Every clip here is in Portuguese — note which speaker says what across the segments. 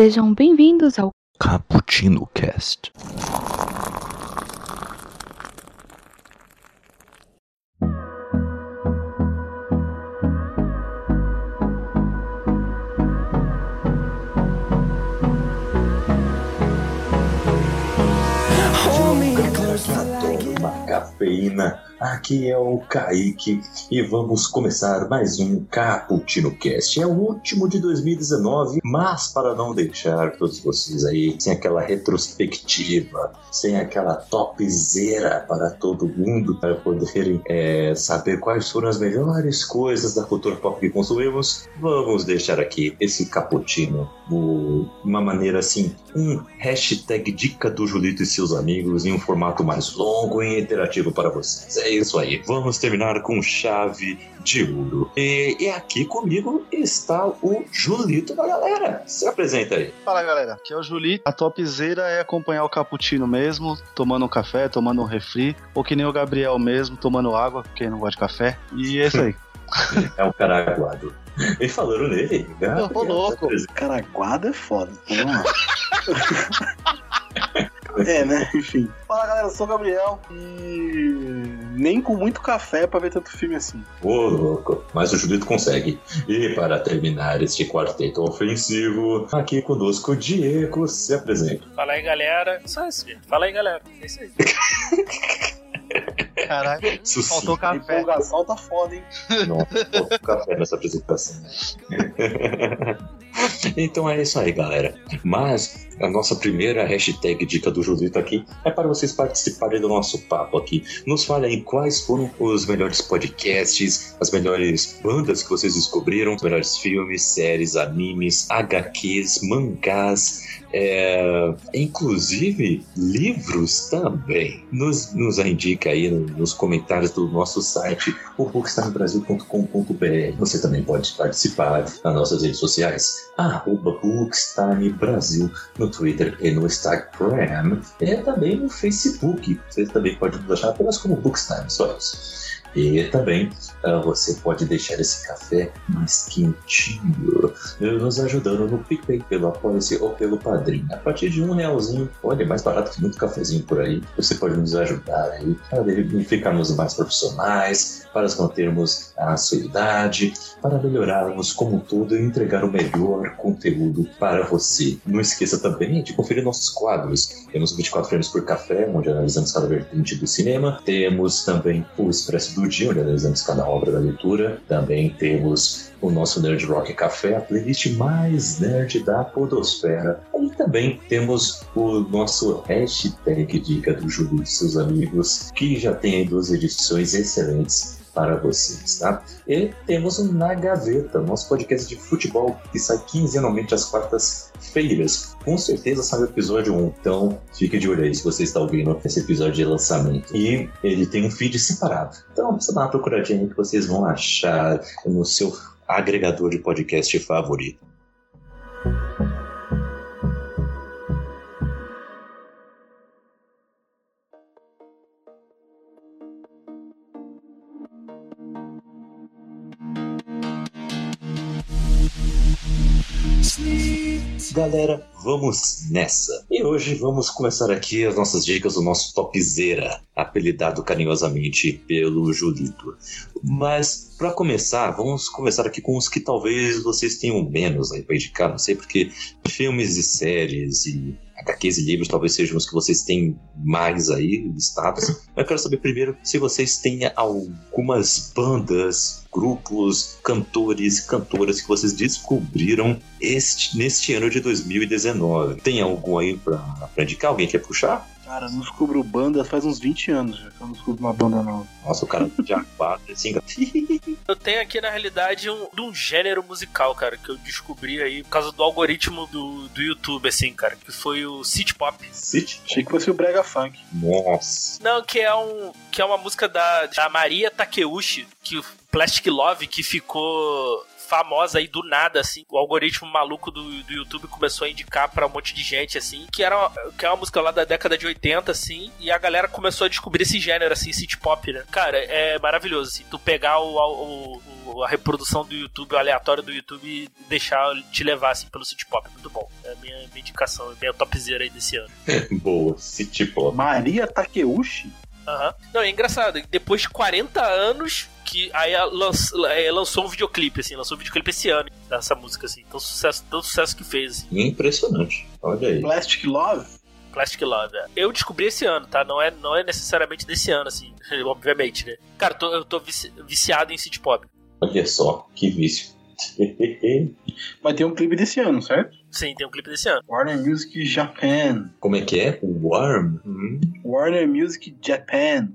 Speaker 1: Sejam bem-vindos ao
Speaker 2: Cappuccino Cast.
Speaker 3: Uma cafeína. Aqui é o Kaique e vamos começar mais um Cappuccino Cast. É o último de 2019, mas para não deixar todos vocês aí sem aquela retrospectiva, sem aquela topzera para todo mundo, para poderem é, saber quais foram as melhores coisas da cultura pop que consumimos, vamos deixar aqui esse cappuccino de uma maneira assim, um hashtag dica do Julito e seus amigos em um formato mais longo e interativo para vocês. É isso aí. Vamos terminar com chave de ouro. E, e aqui comigo está o Julito da galera. Se apresenta aí.
Speaker 4: Fala galera, aqui é o Juli. A topzera é acompanhar o cappuccino mesmo, tomando um café, tomando um refri, ou que nem o Gabriel mesmo, tomando água, quem não gosta de café. E é isso aí.
Speaker 3: É um cara aguado. E falando nele, Gabriel,
Speaker 4: Ô, louco.
Speaker 5: Caraguada é foda. Vamos lá. é, né? Enfim. Fala galera, eu sou o Gabriel e nem com muito café pra ver tanto filme assim.
Speaker 3: Ô, louco, mas o Julito consegue. E para terminar este quarteto ofensivo, aqui conosco o Diego se apresenta.
Speaker 6: Fala aí, galera. Só isso. Fala aí, galera. É isso aí.
Speaker 4: Caralho, faltou
Speaker 5: A
Speaker 4: café.
Speaker 5: empolgação tá foda, hein?
Speaker 3: Não, café nessa apresentação. então é isso aí, galera. Mas a nossa primeira hashtag dica do Julito aqui é para vocês participarem do nosso papo aqui. Nos falem quais foram os melhores podcasts, as melhores bandas que vocês descobriram, os melhores filmes, séries, animes, HQs, mangás, é, inclusive livros também. Nos, nos indica aí no- nos comentários do nosso site, o bookstimebrasil.com.br. Você também pode participar nas nossas redes sociais, arroba Bookstime Brasil, no Twitter e no Instagram, e também no Facebook. Você também pode nos achar apenas como Bookstime, só isso. E também ah, você pode deixar esse café mais quentinho, eh, nos ajudando no PicPay, pelo Apoia-se ou pelo Padrinho. A partir de um realzinho, olha, é mais barato que muito cafezinho por aí. Você pode nos ajudar aí para ficarmos mais profissionais, para mantermos a sua idade, para melhorarmos como um todo e entregar o melhor conteúdo para você. Não esqueça também de conferir nossos quadros. Temos o 24 frames por café, onde analisamos cada vertente do cinema. Temos também o Expresso do Dia, onde analisamos cada obra da leitura. Também temos o nosso Nerd Rock Café, a playlist mais nerd da podosfera. E também temos o nosso hashtag Dica do Júlio e seus amigos, que já tem duas edições excelentes para vocês, tá? E temos Na Gaveta, nosso podcast de futebol que sai quinzenalmente às quartas-feiras. Com certeza sai o episódio 1, então fique de olho aí se você está ouvindo esse episódio de lançamento. E ele tem um feed separado. Então precisa dar uma procuradinha que vocês vão achar no seu agregador de podcast favorito. Galera, vamos nessa. E hoje vamos começar aqui as nossas dicas do nosso topzera, apelidado carinhosamente pelo Julito. Mas para começar, vamos começar aqui com os que talvez vocês tenham menos aí para indicar, não sei porque filmes e séries e HQs e livros talvez sejam os que vocês têm mais aí listados. Mas eu quero saber primeiro se vocês têm algumas bandas, grupos, cantores cantoras que vocês descobriram este, neste ano de 2019. Tem algum aí pra indicar? Alguém quer puxar?
Speaker 5: Cara, eu não descubro banda faz uns 20 anos já que eu não descubro uma banda nova.
Speaker 3: Nossa, o cara de quatro, assim.
Speaker 6: Eu tenho aqui, na realidade, um, de um gênero musical, cara, que eu descobri aí por causa do algoritmo do, do YouTube, assim, cara, que foi o City Pop.
Speaker 3: City?
Speaker 5: Achei que fosse o Brega Funk.
Speaker 3: Nossa.
Speaker 6: Não, que é um que é uma música da, da Maria Takeuchi, que o Plastic Love, que ficou famosa aí do nada, assim. O algoritmo maluco do, do YouTube começou a indicar pra um monte de gente, assim, que era uma, que é uma música lá da década de 80, assim, e a galera começou a descobrir esse gênero, assim, city pop, né? Cara, é maravilhoso, assim. Tu pegar o, o, o a reprodução do YouTube, o aleatório do YouTube e deixar te levar assim pelo City Pop. Muito bom. É a minha, minha indicação, minha topzera aí desse ano.
Speaker 3: Boa, City Pop.
Speaker 5: Maria Takeuchi?
Speaker 6: Aham. Não, é engraçado. Depois de 40 anos que aí ela lanç- é, lançou um videoclipe, assim, lançou um videoclipe esse ano dessa música, assim. Tão sucesso, tão sucesso que fez, assim.
Speaker 3: Impressionante. Olha aí.
Speaker 5: Plastic Love?
Speaker 6: Plastic Love. é. Eu descobri esse ano, tá? Não é, não é necessariamente desse ano, assim, obviamente, né? Cara, tô- eu tô vici- viciado em City Pop.
Speaker 3: Olha só, que vício.
Speaker 5: Vai ter um clipe desse ano, certo?
Speaker 6: Sim, tem um clipe desse ano.
Speaker 5: Warner Music Japan.
Speaker 3: Como é que é? Worm? Hum,
Speaker 5: Warner Music Japan.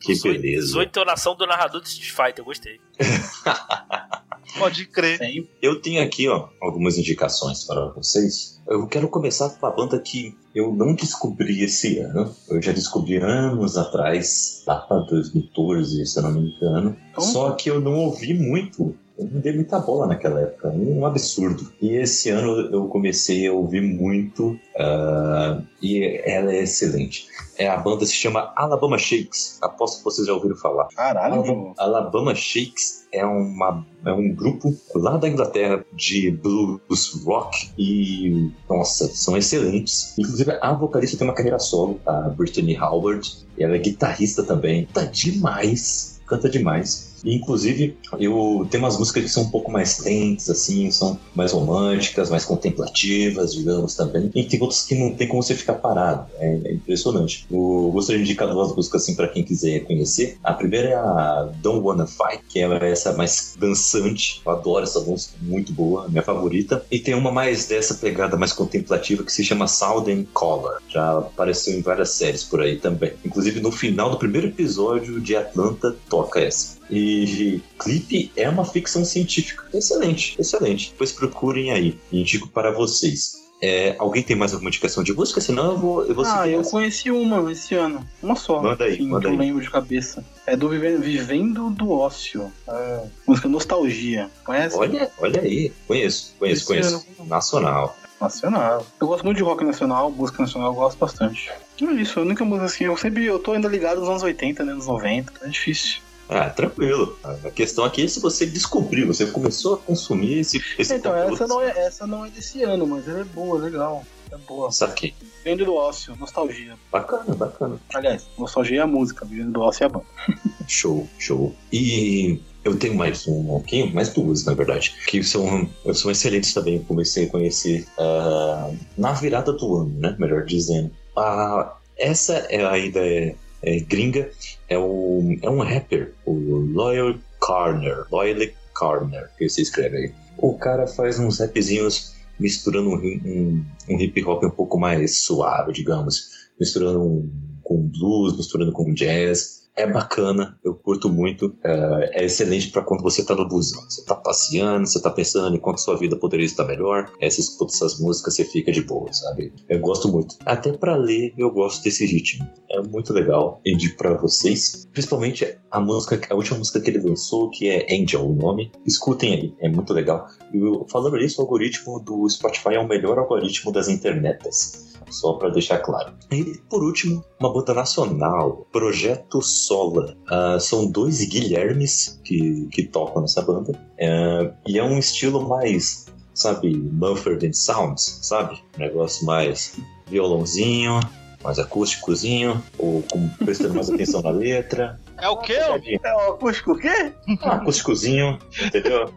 Speaker 3: Que beleza.
Speaker 6: usou a entonação do narrador de Street Fighter, eu gostei.
Speaker 4: Pode crer.
Speaker 3: Eu tenho aqui, ó, algumas indicações para vocês. Eu quero começar com uma banda que eu não descobri esse ano. Eu já descobri anos atrás, lá para 2014, se eu não me engano.
Speaker 5: Então?
Speaker 3: Só que eu não ouvi muito. Eu não dei muita bola naquela época. Um absurdo. E esse ano eu comecei a ouvir muito. ah, e ela é excelente. É, a banda se chama Alabama Shakes. Aposto que vocês já ouviram falar.
Speaker 5: Caralho,
Speaker 3: Alabama. Alabama Shakes é, uma, é um grupo lá da Inglaterra de blues rock e, nossa, são excelentes. Inclusive, a vocalista tem uma carreira solo, a Brittany Howard, e ela é guitarrista também. Tá demais, canta demais. Inclusive, eu tenho umas músicas que são um pouco mais lentas, assim, são mais românticas, mais contemplativas, digamos, também. E tem outras que não tem como você ficar parado. É, é impressionante. Eu gostaria de indicar duas músicas, assim, para quem quiser conhecer. A primeira é a Don't Wanna Fight, que é essa mais dançante. Eu adoro essa música, muito boa, minha favorita. E tem uma mais dessa pegada mais contemplativa que se chama and Color. Já apareceu em várias séries por aí também. Inclusive, no final do primeiro episódio de Atlanta, toca essa. E clipe é uma ficção científica. Excelente, excelente. Depois procurem aí. Indico para vocês. É, alguém tem mais alguma indicação de música? Senão eu vou, eu vou
Speaker 5: Ah, eu
Speaker 3: essa.
Speaker 5: conheci uma esse ano. Uma só.
Speaker 3: Manda aí,
Speaker 5: assim,
Speaker 3: manda
Speaker 5: que eu
Speaker 3: aí.
Speaker 5: lembro de cabeça. É do Vive- Vivendo do Ócio. É, música Nostalgia. Conhece?
Speaker 3: Olha, olha aí. Conheço, conheço,
Speaker 5: Esse
Speaker 3: conheço. Nacional.
Speaker 5: Nacional. Eu gosto muito de rock nacional, música nacional, eu gosto bastante. É isso, a única música assim, eu sempre eu tô ainda ligado nos anos 80, né, nos 90, é difícil.
Speaker 3: Ah, tranquilo. A questão aqui é se você descobriu, você começou a consumir esse, esse
Speaker 5: Então,
Speaker 3: conteúdo.
Speaker 5: essa não, é, essa não é desse ano, mas ela é boa, legal. É boa.
Speaker 3: Saquei.
Speaker 5: Vivendo do Ócio, nostalgia.
Speaker 3: Bacana, bacana.
Speaker 5: Aliás, nostalgia é a música, Vivendo do Ócio é a banda.
Speaker 3: Show, show. E eu tenho mais um aqui, mais duas, na verdade, que são, são excelentes também. Eu comecei a conhecer ah, na virada do ano, né? Melhor dizendo. Ah, essa é ainda é, é gringa, é, o, é um rapper, o Loyal Carner. Loyal Carner, que você escreve aí. O cara faz uns rapzinhos misturando um, um, um hip hop um pouco mais suave, digamos. Misturando um, com blues, misturando com jazz. É bacana, eu curto muito. É, é excelente para quando você tá no busão. Você tá passeando, você tá pensando em quanto sua vida poderia estar melhor. Aí você escuta essas músicas, você fica de boa, sabe? Eu gosto muito. Até para ler, eu gosto desse ritmo. É muito legal. Indico para vocês. Principalmente a música, a última música que ele lançou, que é Angel, o nome. Escutem aí, é muito legal. E falando nisso, o algoritmo do Spotify é o melhor algoritmo das internetas. Só para deixar claro. E por último, uma banda nacional, Projeto Sola. Ah, são dois Guilhermes que, que tocam nessa banda. É, e é um estilo mais, sabe, Mumford and Sounds, sabe? Um negócio mais violãozinho, mais acústicozinho, ou com, prestando mais atenção na letra.
Speaker 4: É o quê?
Speaker 5: É o acústico o quê?
Speaker 3: Um acústicozinho, entendeu?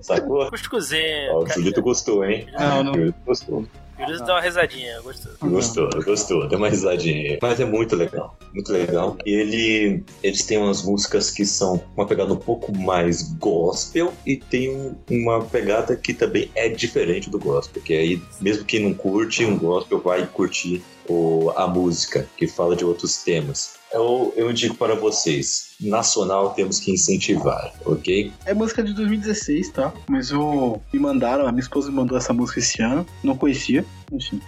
Speaker 3: Sacou?
Speaker 6: Acústicozinho.
Speaker 3: Ó, o Julito gostou, hein?
Speaker 4: Não, não.
Speaker 3: O Julito gostou.
Speaker 6: Dão uma risadinha, gostou.
Speaker 3: Gostou, gostou, deu uma risadinha. Mas é muito legal, muito legal. E ele, eles têm umas músicas que são uma pegada um pouco mais gospel e tem um- uma pegada que também é diferente do gospel. Que aí, mesmo quem não curte um gospel, vai curtir o, a música, que fala de outros temas. Eu, eu para vocês, nacional temos que incentivar, ok?
Speaker 5: É música de 2016, tá? Mas eu me mandaram, a minha esposa me mandou essa música esse ano, não conhecia, enfim.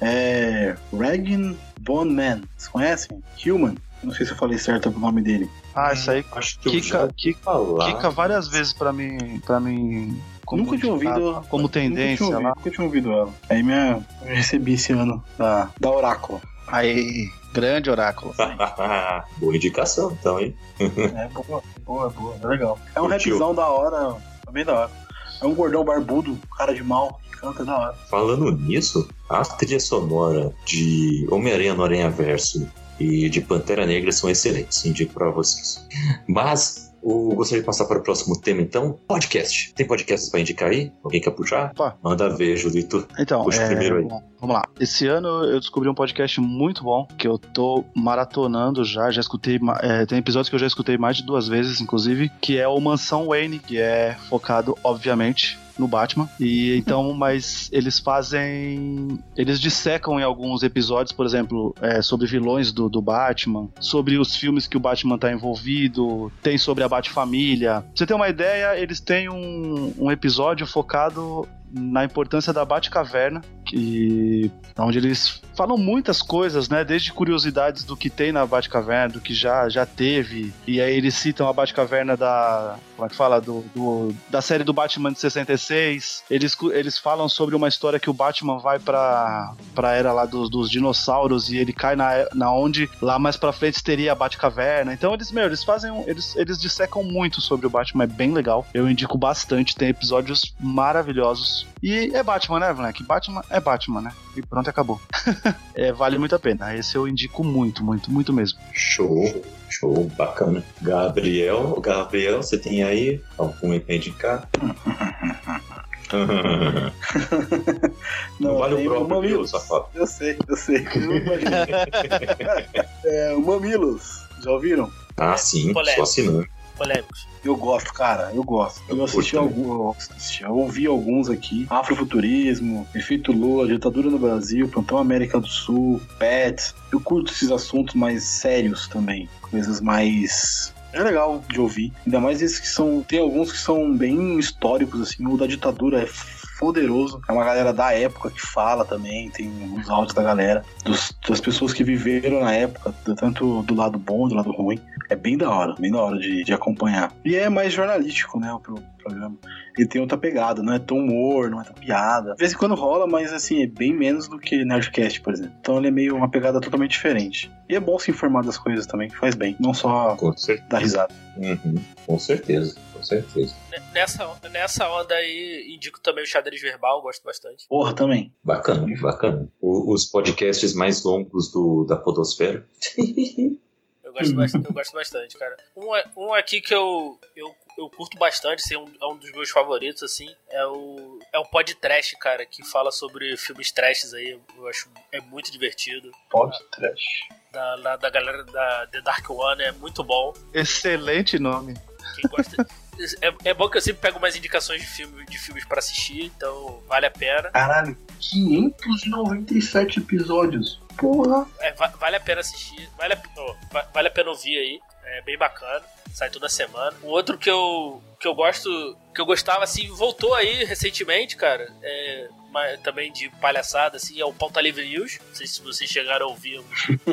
Speaker 5: É. Regan Von Man, vocês conhecem? Human? Não sei se eu falei certo o nome dele.
Speaker 4: Ah, isso aí
Speaker 3: Acho que eu
Speaker 4: Kika- Kika- quica várias vezes pra mim. Pra mim como
Speaker 5: nunca tinha ouvido.
Speaker 4: Como
Speaker 5: nunca
Speaker 4: tendência
Speaker 5: tinha ouvido,
Speaker 4: lá.
Speaker 5: Nunca tinha ouvido ela. Aí minha, eu recebi esse ano da, da Oráculo.
Speaker 4: Aí, grande oráculo.
Speaker 3: Boa indicação, então, hein?
Speaker 5: É boa, boa, boa, é legal. É um
Speaker 3: Curtiu?
Speaker 5: rapzão da hora, bem da hora. É um gordão barbudo, cara de mal, que canta da hora.
Speaker 3: Falando nisso, a trilha sonora de Homem-Aranha no Aranha Verso e de Pantera Negra são excelentes, indico pra vocês. Mas eu gostaria de passar para o próximo tema, então. Podcast. Tem podcasts pra indicar aí? Alguém quer puxar?
Speaker 4: Opa.
Speaker 3: Manda ver, Julito.
Speaker 4: Então,
Speaker 3: Puxa
Speaker 4: é,
Speaker 3: primeiro aí.
Speaker 4: bom, vamos lá. Esse ano eu descobri um podcast muito bom que eu tô maratonando já. Já escutei, é, tem episódios que eu já escutei mais de duas vezes, inclusive, que é o Mansão Wayne, que é focado, obviamente, no Batman. E então, mas eles fazem. Eles dissecam em alguns episódios, por exemplo, é, sobre vilões do, do Batman, sobre os filmes que o Batman tá envolvido, tem sobre a Batfamília. Pra você ter uma ideia, eles têm um, um episódio focado na importância da Batcaverna, que onde eles falam muitas coisas, né, desde curiosidades do que tem na Batcaverna, do que já já teve, e aí eles citam a Batcaverna da, como é que fala, do, do- da série do Batman de 66. Eles eles falam sobre uma história que o Batman vai pra para era lá dos, dos dinossauros e ele cai na, na onde lá mais pra frente teria a Batcaverna. Então eles, meu, eles fazem eles eles dissecam muito sobre o Batman, é bem legal. Eu indico bastante, tem episódios maravilhosos. E é Batman, né, moleque? Batman é Batman, né? E pronto, acabou. É, vale muito a pena. Esse eu indico muito, muito, muito mesmo.
Speaker 3: Show, show, bacana. Gabriel, Gabriel, você tem aí algum aí pra indicar? Não, vale o próprio,
Speaker 5: Mamilos.
Speaker 3: safado?
Speaker 5: Eu sei, eu sei. Eu é, o Mamilos, já ouviram?
Speaker 3: Ah, sim,
Speaker 6: Polêmico.
Speaker 3: só assinando.
Speaker 6: Polêmicos.
Speaker 5: Eu gosto, cara, eu gosto. Eu,
Speaker 3: Eu
Speaker 5: assisti
Speaker 3: curto
Speaker 5: alguns, eu, assisti, eu ouvi alguns aqui. Afrofuturismo, Efeito Lula, Ditadura no Brasil, Plantão América do Sul, Pets. Eu curto esses assuntos mais sérios também. Coisas mais. É legal de ouvir. Ainda mais esses que são. Tem alguns que são bem históricos, assim. O da ditadura é poderoso. É uma galera da época que fala também. Tem alguns áudios da galera. dos- das pessoas que viveram na época, tanto do lado bom, do lado ruim. É bem da hora, bem da hora de, de acompanhar. E é mais jornalístico, né, o pro- programa. Ele tem outra pegada, não é tão humor, não é tão piada. De vez em quando rola, mas assim, é bem menos do que Nerdcast, por exemplo. Então ele é meio uma pegada totalmente diferente. E é bom se informar das coisas também, que faz bem. Não só dar risada.
Speaker 3: Uhum, com certeza, com certeza.
Speaker 6: Ne- Nessa, nessa onda aí, indico também o xadrez verbal, gosto bastante.
Speaker 5: Porra, também.
Speaker 3: Bacana, bacana. O- os podcasts mais longos do, da Podosfera.
Speaker 6: Eu gosto, bastante, eu gosto bastante, cara. Um, é- um aqui que eu, eu, eu curto bastante, assim, é um, é um dos meus favoritos, assim, é o, é o Pod Trash, cara, que fala sobre filmes trashes aí. Eu acho é muito divertido.
Speaker 5: Pode trash.
Speaker 6: Da, da, da galera da The Dark One é muito bom.
Speaker 4: Excelente nome.
Speaker 6: Quem gosta. É, é bom que eu sempre pego umas indicações de, filme, de filmes pra assistir, então vale a pena.
Speaker 5: Caralho, 597 episódios. Porra.
Speaker 6: É, va- vale a pena assistir, vale a, ó, va- vale a pena ouvir aí, é bem bacana, sai toda semana. O outro que eu, que eu gosto, que eu gostava assim, voltou aí recentemente, cara, é, mas também de palhaçada, assim, é o Pauta Livre News. Não sei se vocês chegaram a ouvir,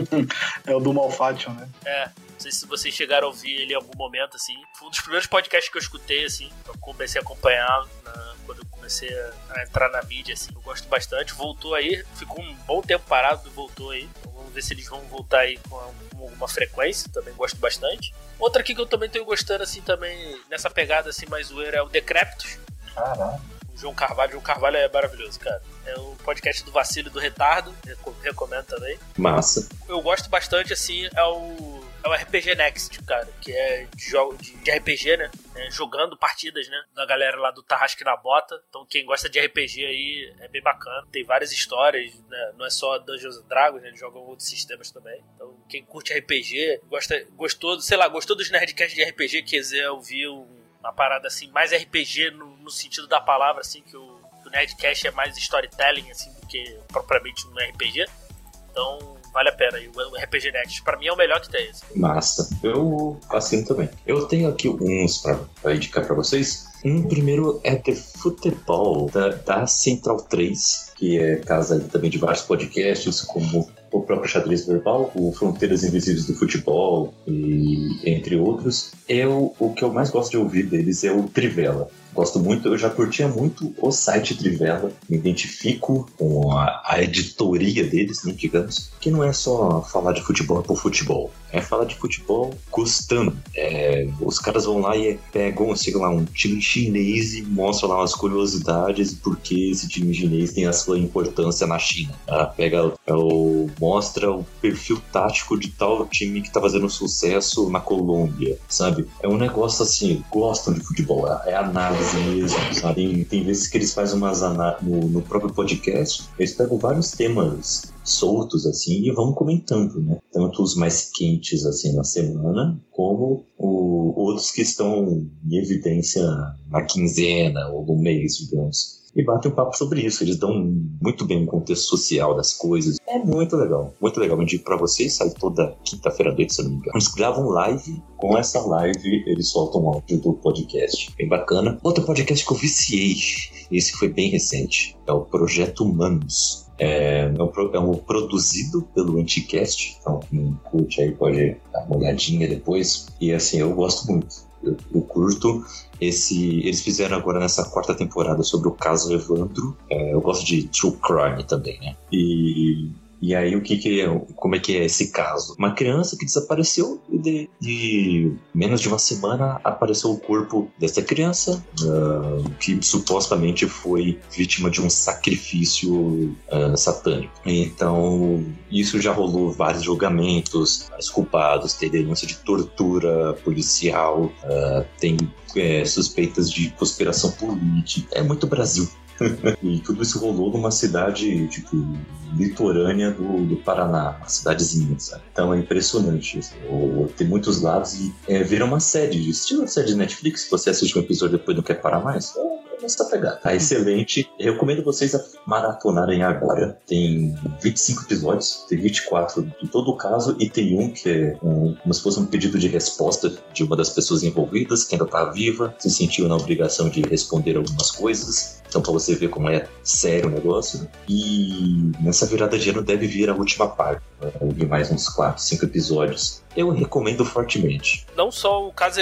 Speaker 5: É o do Malfátio, né?
Speaker 6: é, não sei se vocês chegaram a ouvir ele em algum momento, assim. Foi um dos primeiros podcasts que eu escutei, assim, eu comecei a acompanhar na- quando eu comecei a, a entrar na mídia, assim. Eu gosto bastante. Voltou aí, ficou um bom tempo parado e voltou aí. Então, vamos ver se eles vão voltar aí com, alguma frequência. Também gosto bastante. Outra aqui que eu também tenho gostando, assim, também, nessa pegada, assim, mais zoeira, é o Decréptos.
Speaker 5: Caralho.
Speaker 6: O João Carvalho. O João Carvalho é maravilhoso, cara. É o podcast do Vacilo e do Retardo. reco- Recomendo também
Speaker 3: Massa.
Speaker 6: eu gosto bastante, assim, é o, é o RPG Next, cara, que é de jogo de, de RPG, né? É, jogando partidas, né? Da galera lá do Tarrasque na Bota. Então, quem gosta de RPG aí é bem bacana. Tem várias histórias, né? Não é só Dungeons Dragons, né? eles jogam outros sistemas também. Então, quem curte RPG, gosta, gostou, sei lá, gostou dos Nerdcasts de RPG, quiser ouvir um- uma parada assim, mais RPG no, no sentido da palavra, assim, que o, que o Nerdcast é mais storytelling, assim, do que propriamente um RPG. Então, vale a pena. E o RPG Next, pra mim, é o melhor que tem. Assim.
Speaker 3: Massa. Eu assino também. Eu tenho aqui uns pra, pra indicar pra vocês. Um primeiro é The Futebol, da, da Central 3, que é casa também de vários podcasts, como o próprio Xadrez Verbal, o Fronteiras Invisíveis do Futebol, e entre outros. Eu, o que eu mais gosto de ouvir deles é o Trivela. Gosto muito, eu já curtia muito o site Trivela, me identifico com a, a editoria deles, né, digamos, que não é só falar de futebol por futebol, é falar de futebol custando. É, os caras vão lá e pegam, sei lá, um time chinês e mostram lá umas curiosidades porque esse time chinês tem a sua importância na China. Tá? Pega, é o, mostra o perfil tático de tal time que tá fazendo sucesso na Colômbia, sabe? É um negócio assim, gostam de futebol, é, é sabe? Tem, tem vezes que eles fazem umas no, no próprio podcast, eles pegam vários temas soltos assim e vão comentando, né? Tanto os mais quentes assim na semana, como o, outros que estão em evidência na quinzena ou no mês, digamos e batem um papo sobre isso. Eles dão muito bem o contexto social das coisas. É muito legal, muito legal. Eu digo pra vocês, sai toda quinta-feira à noite, se não me engano. Eles gravam live, com essa live eles soltam áudio do podcast. Bem bacana. Outro podcast que eu viciei, esse foi bem recente, é o Projeto Humanos. É, é, é um produzido pelo Anticast, então quem curte aí pode dar uma olhadinha depois. E assim, eu gosto muito eu curto. Esse, eles fizeram agora nessa quarta temporada sobre o caso Evandro. É, eu gosto de true crime também, né? E e aí, o que que é, como é que é esse caso? Uma criança que desapareceu e de, de menos de uma semana apareceu o corpo dessa criança, uh, que supostamente foi vítima de um sacrifício uh, satânico. Então, isso já rolou vários julgamentos, os culpados, tem denúncia de tortura policial, uh, tem é, suspeitas de conspiração política. É muito Brasil. e tudo isso rolou numa cidade, tipo, litorânea do, do Paraná, uma cidadezinha, sabe? Então é impressionante. Tem muitos lados e é, vira uma série, estilo série de Netflix, você assiste um episódio e depois não quer parar mais. Nessa pegada. Tá excelente. Eu recomendo vocês a maratonarem agora. Tem 25 episódios, tem 24 de todo o caso, e tem um que é um, como se fosse um pedido de resposta de uma das pessoas envolvidas, que ainda tá viva, se sentiu na obrigação de responder algumas coisas. Então, para você ver como é sério o negócio. E nessa virada de ano deve vir a última parte. Eu vi mais uns 4, 5 episódios. Eu recomendo fortemente.
Speaker 6: Não só o caso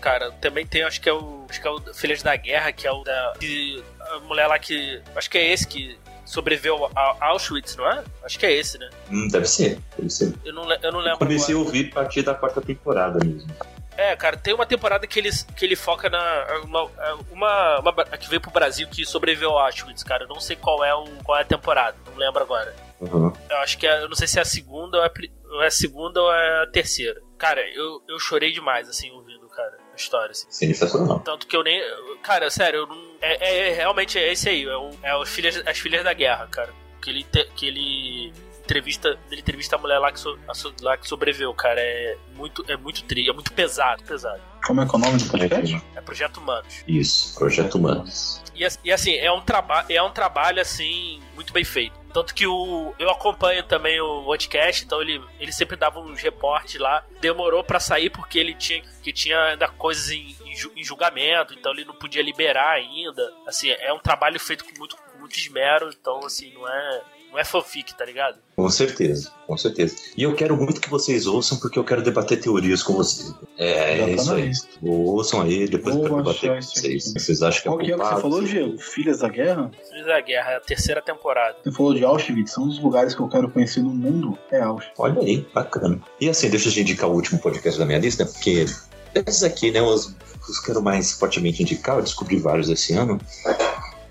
Speaker 6: cara, também tem, acho que é o. Acho que é o Filhas da Guerra, que é o da. Que, a mulher lá que. Acho que é esse que sobreviveu a Auschwitz, não é? Acho que é esse, né?
Speaker 3: Hum, deve ser, deve ser.
Speaker 6: Eu não, eu não lembro. Eu
Speaker 3: comecei agora. a ouvir a partir da quarta temporada mesmo.
Speaker 6: É, cara, tem uma temporada que ele, que ele foca na. Uma, uma, uma, que veio pro Brasil que sobreviveu ao Auschwitz, cara. Eu não sei qual é, o, qual é a temporada, não lembro agora.
Speaker 3: Uhum.
Speaker 6: Eu acho que é, eu não sei se é a segunda ou é, ou é a segunda ou é a terceira. Cara, eu, eu chorei demais, assim, ouvindo, cara, a história. Assim.
Speaker 3: Sensacional.
Speaker 6: Tanto que eu nem. Cara, sério, eu não. É, é, é realmente é esse aí, é, o, é os filhas, as filhas da guerra, cara. Que ele, te, que ele entrevista, ele entrevista a mulher lá que, so, a, lá que sobreviveu, cara. É muito, é muito tri, é muito pesado, pesado.
Speaker 5: Como é que é o nome do podcast?
Speaker 6: É Projeto Humanos.
Speaker 3: Isso, Projeto Humanos.
Speaker 6: E, e assim, é um, traba é um trabalho, assim, muito bem feito. Tanto que o, eu acompanho também o podcast, então ele, ele sempre dava uns reportes lá. Demorou para sair porque ele tinha, que tinha ainda coisas em, em, julgamento, então ele não podia liberar ainda. Assim, é um trabalho feito com muito, com muito esmero, então assim, não é não é fanfic, tá ligado?
Speaker 3: Com certeza, com certeza. E eu quero muito que vocês ouçam, porque eu quero debater teorias com vocês. É, é isso aí. Ouçam aí, depois eu quero debater com vocês. Vocês acham que é
Speaker 5: Qual que é que você falou, Diego? Filhas da Guerra?
Speaker 6: Filhas da Guerra, é a terceira temporada.
Speaker 5: Você falou de Auschwitz, são um dos lugares que eu quero conhecer no mundo, é Auschwitz.
Speaker 3: Olha aí, bacana. E assim, deixa eu indicar o último podcast da minha lista, porque esses aqui, né, os, os quero mais fortemente indicar, eu descobri vários esse ano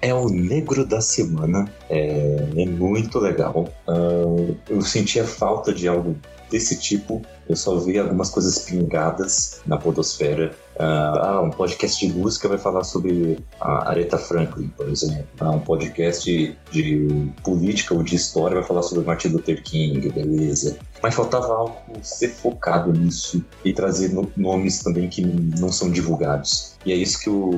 Speaker 3: é o Negro da Semana. É, é muito legal. Uh, eu sentia falta de algo desse tipo. Eu só vi algumas coisas pingadas na podosfera. Uh, ah, um podcast de música vai falar sobre a Aretha Franklin, por exemplo. Uh, um podcast de, política ou de história vai falar sobre Martin Luther King, beleza. Mas faltava algo ser focado nisso e trazer no, nomes também que não são divulgados. E é isso que o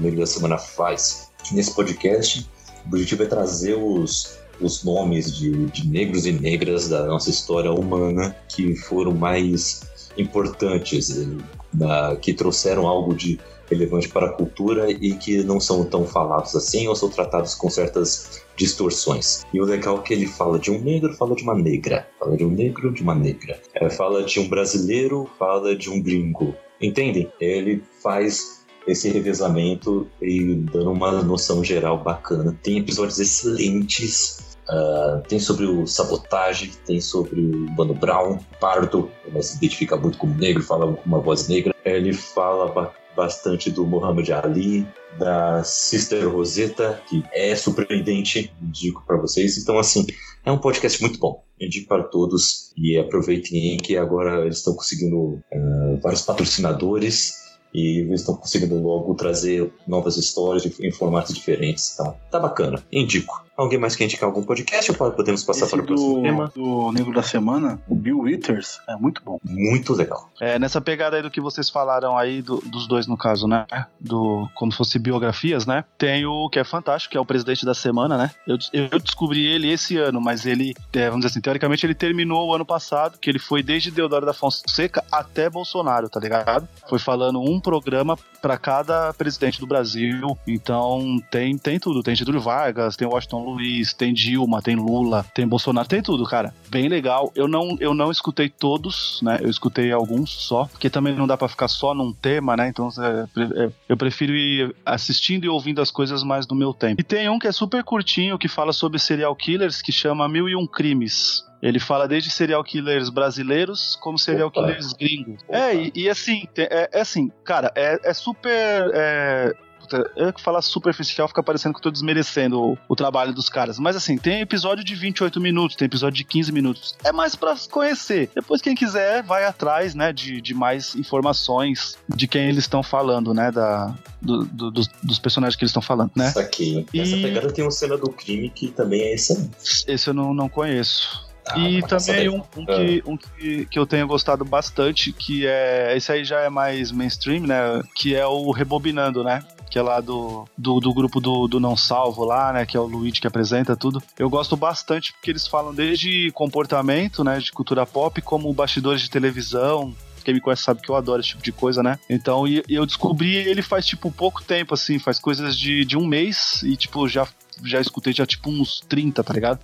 Speaker 3: Negro da Semana faz nesse podcast. O objetivo é trazer os, os nomes de, de negros e negras da nossa história humana que foram mais importantes, eh, da, que trouxeram algo de relevante para a cultura e que não são tão falados assim ou são tratados com certas distorções. E o legal é que ele fala de um negro, fala de uma negra, fala de um negro, de uma negra, é, fala de um brasileiro, fala de um gringo. Entendem? Ele faz esse revezamento e dando uma noção geral bacana. Tem episódios excelentes. Uh, tem sobre o sabotagem, tem sobre o Mano Brown, Pardo, ele se identifica muito como negro, fala com uma voz negra. Ele fala ba bastante do Muhammad Ali, da Sister Rosetta, que é surpreendente, indico para vocês. Então, assim, é um podcast muito bom. Indico para todos e aproveitem que agora eles estão conseguindo uh, vários patrocinadores e estão conseguindo logo trazer novas histórias em formatos diferentes. Então, tá bacana. Indico. Alguém mais quer indicar algum podcast ou podemos passar
Speaker 5: Esse
Speaker 3: para o próximo
Speaker 5: do,
Speaker 3: tema?
Speaker 5: do Negro da Semana, o Bill Withers, é muito bom.
Speaker 3: Muito legal.
Speaker 4: É, nessa pegada aí do que vocês falaram aí, do- dos dois no caso, né? Do, como se fosse biografias, né? Tem o que é fantástico, que é o presidente da semana, né? Eu, eu descobri ele esse ano, mas ele, é, vamos dizer assim, teoricamente ele terminou o ano passado, que ele foi desde Deodoro da Fonseca até Bolsonaro, tá ligado? Foi falando um programa pra cada presidente do Brasil. Então tem, tem tudo. Tem Getúlio Vargas, tem Washington Luiz, tem Dilma, tem Lula, tem Bolsonaro, tem tudo, cara. Bem legal. Eu não, eu não escutei todos, né? Eu escutei alguns só, porque também não dá pra ficar só num tema, né? Então é, é, eu prefiro ir assistindo e ouvindo as coisas mais no meu tempo. E tem um que é super curtinho, que fala sobre serial killers, que chama Mil e Um Crimes. Ele fala desde serial killers brasileiros como serial
Speaker 3: Opa.
Speaker 4: killers gringos.
Speaker 3: Opa.
Speaker 4: É, e, e assim, é, é assim, cara, é, é super. É, puta, eu que falar superficial fica parecendo que eu tô desmerecendo o, o trabalho dos caras. Mas assim, tem episódio de 28 minutos, tem episódio de 15 minutos. É mais pra conhecer. Depois, quem quiser, vai atrás, né, de, de mais informações de quem eles estão falando, né, da, do- do- dos, dos personagens que eles estão falando, né?
Speaker 3: Isso aqui. Essa pegada tem uma cena do crime que também é excelente.
Speaker 4: Esse eu não, não conheço.
Speaker 3: Ah,
Speaker 4: e também um, um que, um que, que eu tenho gostado bastante, que é. Esse aí já é mais mainstream, né? Que é o Rebobinando, né? Que é lá do, do, do grupo do, do Não Salvo lá, né? Que é o Luigi que apresenta tudo. Eu gosto bastante porque eles falam desde comportamento, né? De cultura pop, como bastidores de televisão. Quem me conhece sabe que eu adoro esse tipo de coisa, né? Então, e, eu descobri ele faz, tipo, pouco tempo, assim, faz coisas de, de um mês e, tipo, já, já escutei já, tipo, uns 30, tá ligado?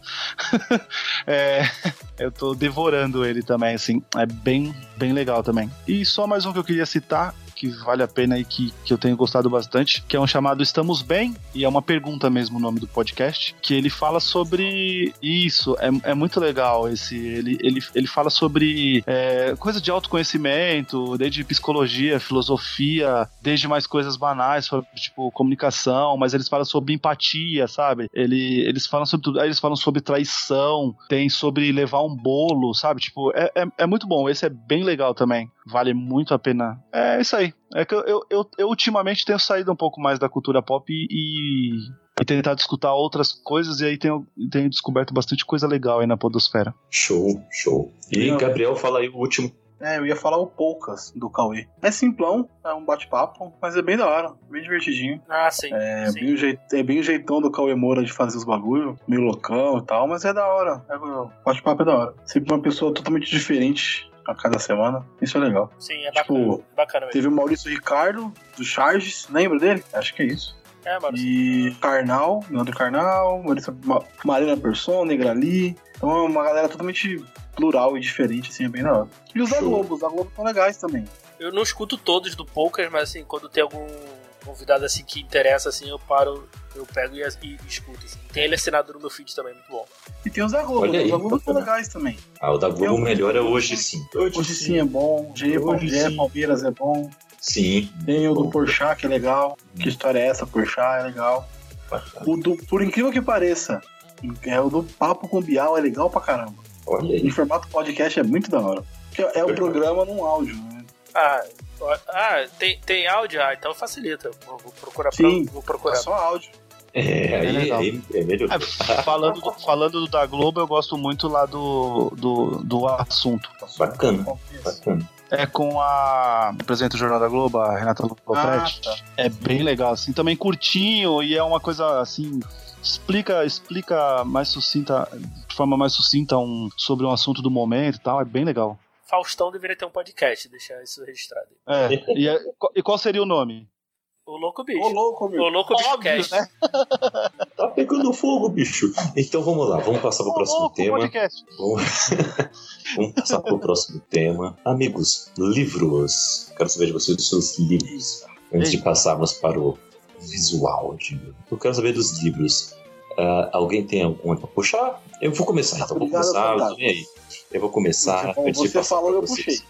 Speaker 4: é, eu tô devorando ele também, assim. É bem, bem legal também. E só mais um que eu queria citar, que vale a pena e que, que eu tenho gostado bastante, que é um chamado Estamos Bem, e é uma pergunta mesmo o nome do podcast, que ele fala sobre isso, é, é muito legal esse, ele, ele, ele fala sobre é, coisa de autoconhecimento, desde psicologia, filosofia, desde mais coisas banais, tipo, comunicação, mas eles falam sobre empatia, sabe? Ele, eles falam sobre tudo, eles falam sobre traição, tem sobre levar um bolo, sabe? Tipo, é, é, é muito bom, esse é bem legal também, vale muito a pena. É isso aí. É que eu, eu, eu, eu ultimamente tenho saído um pouco mais da cultura pop e, e tentado escutar outras coisas, e aí tenho, tenho descoberto bastante coisa legal aí na Podosfera.
Speaker 3: Show, show. E
Speaker 5: Não.
Speaker 3: Gabriel, fala aí o último.
Speaker 5: É, eu ia falar o Poucas do Cauê. É simplão, é um bate-papo, mas é bem da hora, bem divertidinho.
Speaker 6: Ah, sim.
Speaker 5: É
Speaker 6: sim.
Speaker 5: bem, o jeit- é bem o jeitão do Cauê Moura de fazer os bagulho, meio loucão e tal, mas é da hora. É, o bate-papo é da hora. Sempre uma pessoa totalmente diferente a cada semana. Isso é legal.
Speaker 6: Sim, é
Speaker 5: Tipo,
Speaker 6: bacana. bacana mesmo.
Speaker 5: Teve o Maurício Ricardo, do Charges, lembra dele? Acho que é isso.
Speaker 6: É, mano.
Speaker 5: E Karnal, Leandro Karnal, Maurício, Ma- Marina Persson, Negrali. Então é uma galera totalmente plural e diferente, assim, é bem da hora. E os da. Globo, os da Globo são legais também.
Speaker 6: Eu não escuto todos do Poucas, mas assim, quando tem algum convidado assim que interessa, assim, eu paro, eu pego e, e escuto. Assim. Tem ele assinado no meu feed também, muito bom.
Speaker 5: E tem os da Globo,
Speaker 3: Olha aí,
Speaker 5: os da Globo são legais também.
Speaker 3: Ah, o da Globo melhora hoje sim.
Speaker 5: Hoje sim é bom, G
Speaker 3: Hoje
Speaker 5: Gé
Speaker 3: sim.
Speaker 5: Palmeiras é bom.
Speaker 3: Sim.
Speaker 5: Tem o do. Porchat, que é legal. Que história é essa? Porchat é legal. O do, por incrível que pareça, é o do Papo com Bial é legal pra caramba.
Speaker 3: Olha aí.
Speaker 5: Em formato podcast é muito da hora. Porque é o programa num áudio, né?
Speaker 6: Ah, ah tem, tem áudio? Ah, então facilita. Vou, vou procurar pra,
Speaker 5: Sim.
Speaker 6: vou
Speaker 5: É
Speaker 6: procurar.
Speaker 5: só áudio.
Speaker 3: É, aí,
Speaker 4: legal.
Speaker 3: aí é melhor.
Speaker 4: É, falando, do, falando do da Globo, eu gosto muito lá do, do, do assunto.
Speaker 3: Bacana. Bacana.
Speaker 4: É com a apresenta o Jornal da Globo, a Renata
Speaker 5: Ah,
Speaker 4: Lopretti.
Speaker 5: tá.
Speaker 4: É bem legal, assim, também curtinho e é uma coisa assim. Explica, explica mais sucinta, de forma mais sucinta um, sobre um assunto do momento e tal, é bem legal.
Speaker 6: Faustão deveria ter um podcast, deixar isso registrado.
Speaker 4: É, e, é- e qual seria o nome?
Speaker 6: O Louco Bicho.
Speaker 5: Ô, louco, meu.
Speaker 6: O Louco Bicho
Speaker 4: Óbvio,
Speaker 6: Cast.
Speaker 4: né?
Speaker 3: Tá pegando fogo, bicho. Então vamos lá, vamos passar pro próximo
Speaker 4: Louco
Speaker 3: tema.
Speaker 4: podcast.
Speaker 3: Vamos, vamos passar pro próximo tema. Amigos, livros. Quero saber de vocês dos seus livros. Antes
Speaker 4: Ei.
Speaker 3: de passarmos para o visual, de... eu quero saber dos livros. Ah, alguém tem alguma pra puxar? Eu vou começar, então. Vou começar, eu tô nem aí. Eu vou começar.
Speaker 5: Você falou-
Speaker 3: antes de
Speaker 5: você falou, eu
Speaker 3: vocês.
Speaker 5: puxei.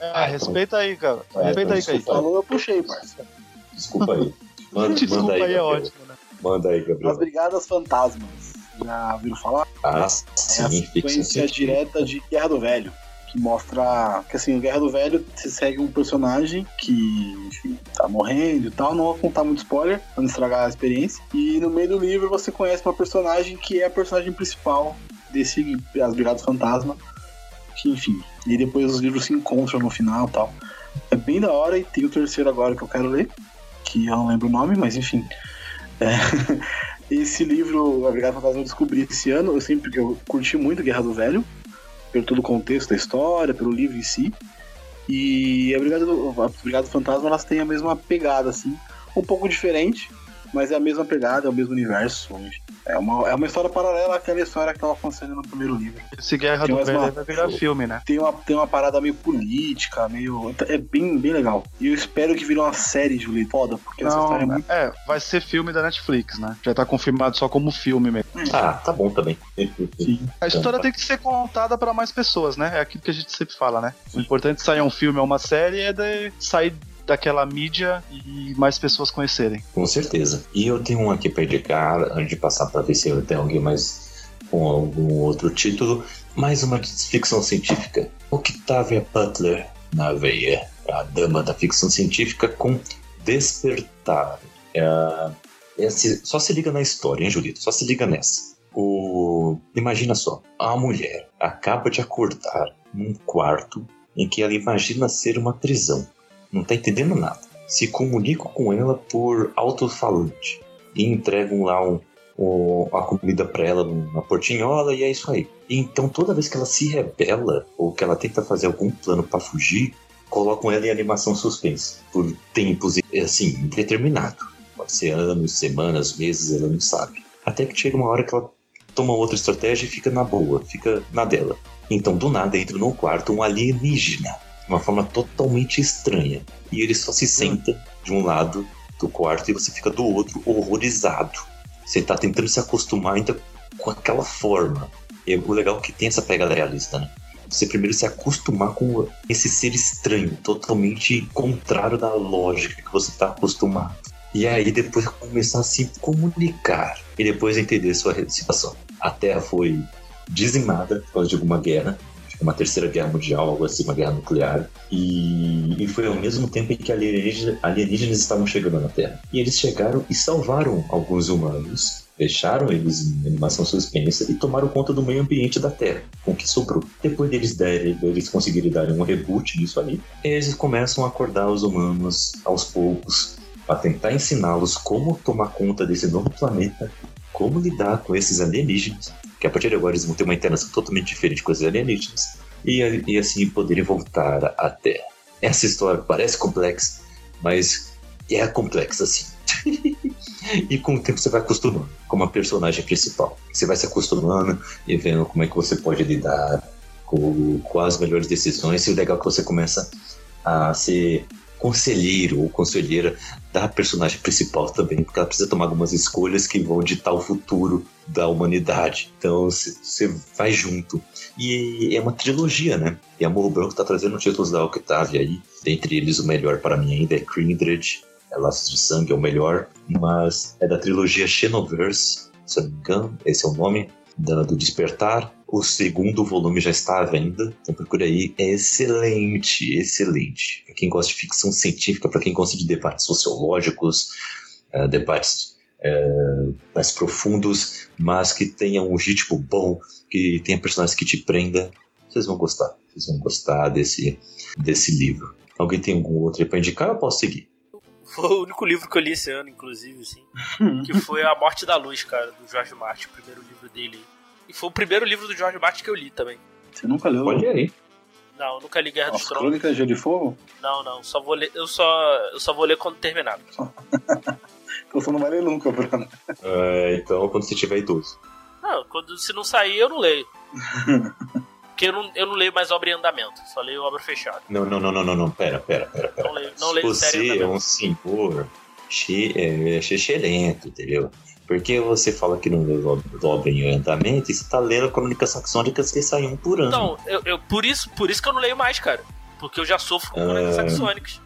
Speaker 4: É,
Speaker 3: Ah,
Speaker 4: respeita aí, cara.
Speaker 3: É,
Speaker 4: respeita aí,
Speaker 3: então,
Speaker 4: Kaique.
Speaker 3: desculpa.
Speaker 5: Falou, eu puxei, parceiro.
Speaker 3: Desculpa aí. Manda,
Speaker 4: Desculpa
Speaker 3: manda aí,
Speaker 4: aí, é
Speaker 3: Gabriel.
Speaker 4: ótimo, né?
Speaker 3: Manda aí,
Speaker 5: As
Speaker 3: Gabriel.
Speaker 5: Brigadas Fantasmas. Já viram falar?
Speaker 3: Ah,
Speaker 5: É a
Speaker 3: sim,
Speaker 5: sequência direta de Guerra do Velho. Que mostra que assim, o Guerra do Velho você segue um personagem que, enfim, tá morrendo e tal. Não vou contar muito spoiler pra não estragar a experiência. E no meio do livro você conhece uma personagem que é a personagem principal desse As Brigadas Fantasma. Que, enfim. E depois os livros se encontram no final tal. É bem da hora e tem o terceiro agora que eu quero ler. Que eu não lembro o nome, mas enfim. É. Esse livro, A Brigada Fantasma, eu descobri esse ano. Eu sempre eu curti muito Guerra do Velho, pelo todo o contexto da história, pelo livro em si. E a Brigada, do, a Brigada Fantasma elas têm a mesma pegada, assim, um pouco diferente, mas é a mesma pegada, é o mesmo universo. É uma, é uma história paralela àquela história que estava acontecendo no primeiro livro.
Speaker 4: Esse Guerra
Speaker 5: Tem
Speaker 4: do
Speaker 5: mais
Speaker 4: Velho
Speaker 5: uma-
Speaker 4: vai virar filme, né?
Speaker 5: Tem uma, tem uma parada meio política, meio. É bem, bem legal. E eu espero que vire uma série, Julito. Foda, porque essa história é
Speaker 4: Não,
Speaker 5: muito.
Speaker 4: é, vai ser filme da Netflix, né? Já tá confirmado só como filme mesmo.
Speaker 3: Ah, tá bom também.
Speaker 5: Sim.
Speaker 4: A história tem que ser contada pra mais pessoas, né? É aquilo que a gente sempre fala, né? O importante de sair um filme ou uma série é de sair daquela mídia e mais pessoas conhecerem.
Speaker 3: Com certeza. E eu tenho um aqui pra indicar, antes de passar pra ver se eu tenho alguém mais com algum outro título. Mais uma ficção científica. Octavia Butler na veia. A dama da ficção científica com Despertar. É, esse- só se liga na história, hein, Julito? Só se liga nessa. O, imagina só, a mulher acaba de acordar num quarto em que ela imagina ser uma prisão. Não tá entendendo nada se comunicam com ela por alto-falante e entregam lá um, o- a comida pra ela numa portinhola e é isso aí. Então toda vez que ela se rebela ou que ela tenta fazer algum plano pra fugir, colocam ela em animação suspensa por tempos assim indeterminado. Pode ser anos, semanas, meses, ela não sabe. Até que chega uma hora que ela toma outra estratégia e fica na boa, fica na dela. Então do nada entra no quarto um alienígena de uma forma totalmente estranha. E ele só se senta de um lado do quarto e você fica do outro, horrorizado. Você tá tentando se acostumar ainda com aquela forma. E o legal é que tem essa pegada realista, né? Você primeiro se acostumar com esse ser estranho, totalmente contrário da lógica que você tá acostumado. E aí depois começar a se comunicar e depois entender sua situação. A Terra foi dizimada por causa de alguma guerra, uma terceira guerra mundial, algo assim, uma guerra nuclear. E, e foi ao mesmo tempo em que alienígenas, alienígenas estavam chegando na Terra. E eles chegaram e salvaram alguns humanos, deixaram eles em animação suspensa e tomaram conta do meio ambiente da Terra, com o que sobrou. Depois deles, derem, deles conseguirem dar um reboot nisso ali, eles começam a acordar os humanos aos poucos, para tentar ensiná-los como tomar conta desse novo planeta, como lidar com esses alienígenas, que a partir de agora eles vão ter uma interação totalmente diferente com esses alienígenas, e, e assim poderem voltar à Terra. Essa história parece complexa, mas é complexa assim. e com o tempo você vai acostumando como a personagem principal. Você vai se acostumando e vendo como é que você pode lidar com, com as melhores decisões. E o legal é que você começa a ser conselheiro ou conselheira da personagem principal também, porque ela precisa tomar algumas escolhas que vão ditar o futuro da humanidade. Então você vai junto. E é uma trilogia, né? E a Morro Branco tá trazendo títulos da Octavia aí. Dentre eles, o melhor para mim ainda é Kindred, é Laços de Sangue, é o melhor, mas é da trilogia Xenoverse, se eu não me engano, esse é o nome da, do Despertar. O segundo volume já está à venda, então procura aí. É excelente, excelente. Para quem gosta de ficção científica, para quem gosta de debates sociológicos, uh, debates uh, mais profundos, mas que tenham um ritmo bom, que tenha personagens que te prenda, vocês vão gostar. Vocês vão gostar desse, desse livro. Alguém tem algum outro aí para indicar? Eu posso seguir.
Speaker 6: Foi o único livro que eu li esse ano, inclusive, assim. que foi A Morte da Luz, cara, do Jorge Martin, o primeiro livro dele. E foi o primeiro livro do Jorge Martin que eu li também.
Speaker 5: Você nunca leu?
Speaker 3: Olha aí.
Speaker 6: Não, eu nunca li Guerra dos Tronos.
Speaker 5: Crônicas de Fogo?
Speaker 6: Não, não, só vou ler, eu só eu só vou ler quando terminar.
Speaker 5: Então você não vai ler nunca, Bruno.
Speaker 3: É, então, quando você tiver idoso.
Speaker 6: Não, quando se não sair eu não leio. Porque eu não, eu não leio mais obra em andamento, só leio obra fechada.
Speaker 3: Não, não, não, não, não, não. Pera, pera, pera, pera.
Speaker 6: Não leio, não leio
Speaker 3: Você é um senhor che, é, xexelento, entendeu? Porque você fala que não leu ob- obra em andamento e você tá lendo Crônicas Saxônicas que sai um por ano.
Speaker 6: Então, eu, eu- por, isso, por isso que eu não leio mais, cara. Porque eu já sofro com crônicas
Speaker 3: Ah.
Speaker 6: saxônicas.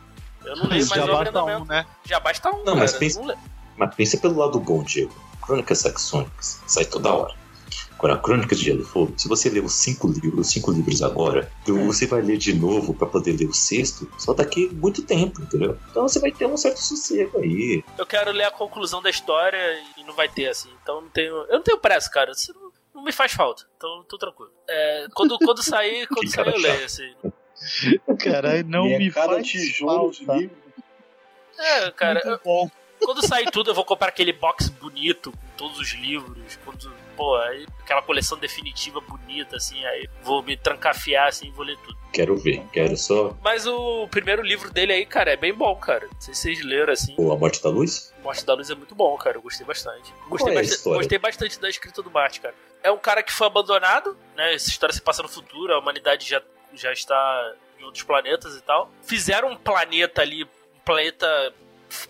Speaker 6: Eu não leio
Speaker 4: Mas
Speaker 6: mais
Speaker 4: já basta
Speaker 6: andamento.
Speaker 4: um, né?
Speaker 6: Já basta um,
Speaker 3: Não, mas
Speaker 6: cara.
Speaker 3: pensa-
Speaker 6: Não
Speaker 3: Mas pensa pelo lado bom, Diego. Crônicas Saxônicas sai toda hora. Agora, Crônicas de Gelo e Fogo, se você ler os cinco livros, os cinco livros agora, então você vai ler de novo pra poder ler o sexto só daqui muito tempo, entendeu? Então você vai ter um certo sossego aí.
Speaker 6: Eu quero ler a conclusão da história e não vai ter, assim. Então não tenho. Eu não tenho pressa, cara. Isso não, não me faz falta. Então tô tranquilo. É, quando, quando sair, quando sair eu leio, assim.
Speaker 4: Caralho, não
Speaker 5: E é
Speaker 4: me
Speaker 5: cada
Speaker 4: faz
Speaker 5: tijolo de livro.
Speaker 6: É, cara, eu-
Speaker 4: Muito bom.
Speaker 6: quando sair tudo, eu vou comprar aquele box bonito com todos os livros. Quando, pô, aí, aquela coleção definitiva bonita, assim. Aí vou me trancafiar, assim, e vou ler tudo.
Speaker 3: Quero ver, quero só
Speaker 6: Mas o primeiro livro dele aí, cara, é bem bom, cara. Não sei se vocês leram, assim.
Speaker 3: o A Morte da Luz.
Speaker 6: Morte da Luz é muito bom, cara. Eu gostei bastante. Gostei,
Speaker 3: Qual é a
Speaker 6: bastante, gostei bastante da escrita do Marte, cara. É um cara que foi abandonado, né? Essa história se passa no futuro, a humanidade já, já está em outros planetas e tal. Fizeram um planeta ali, um planeta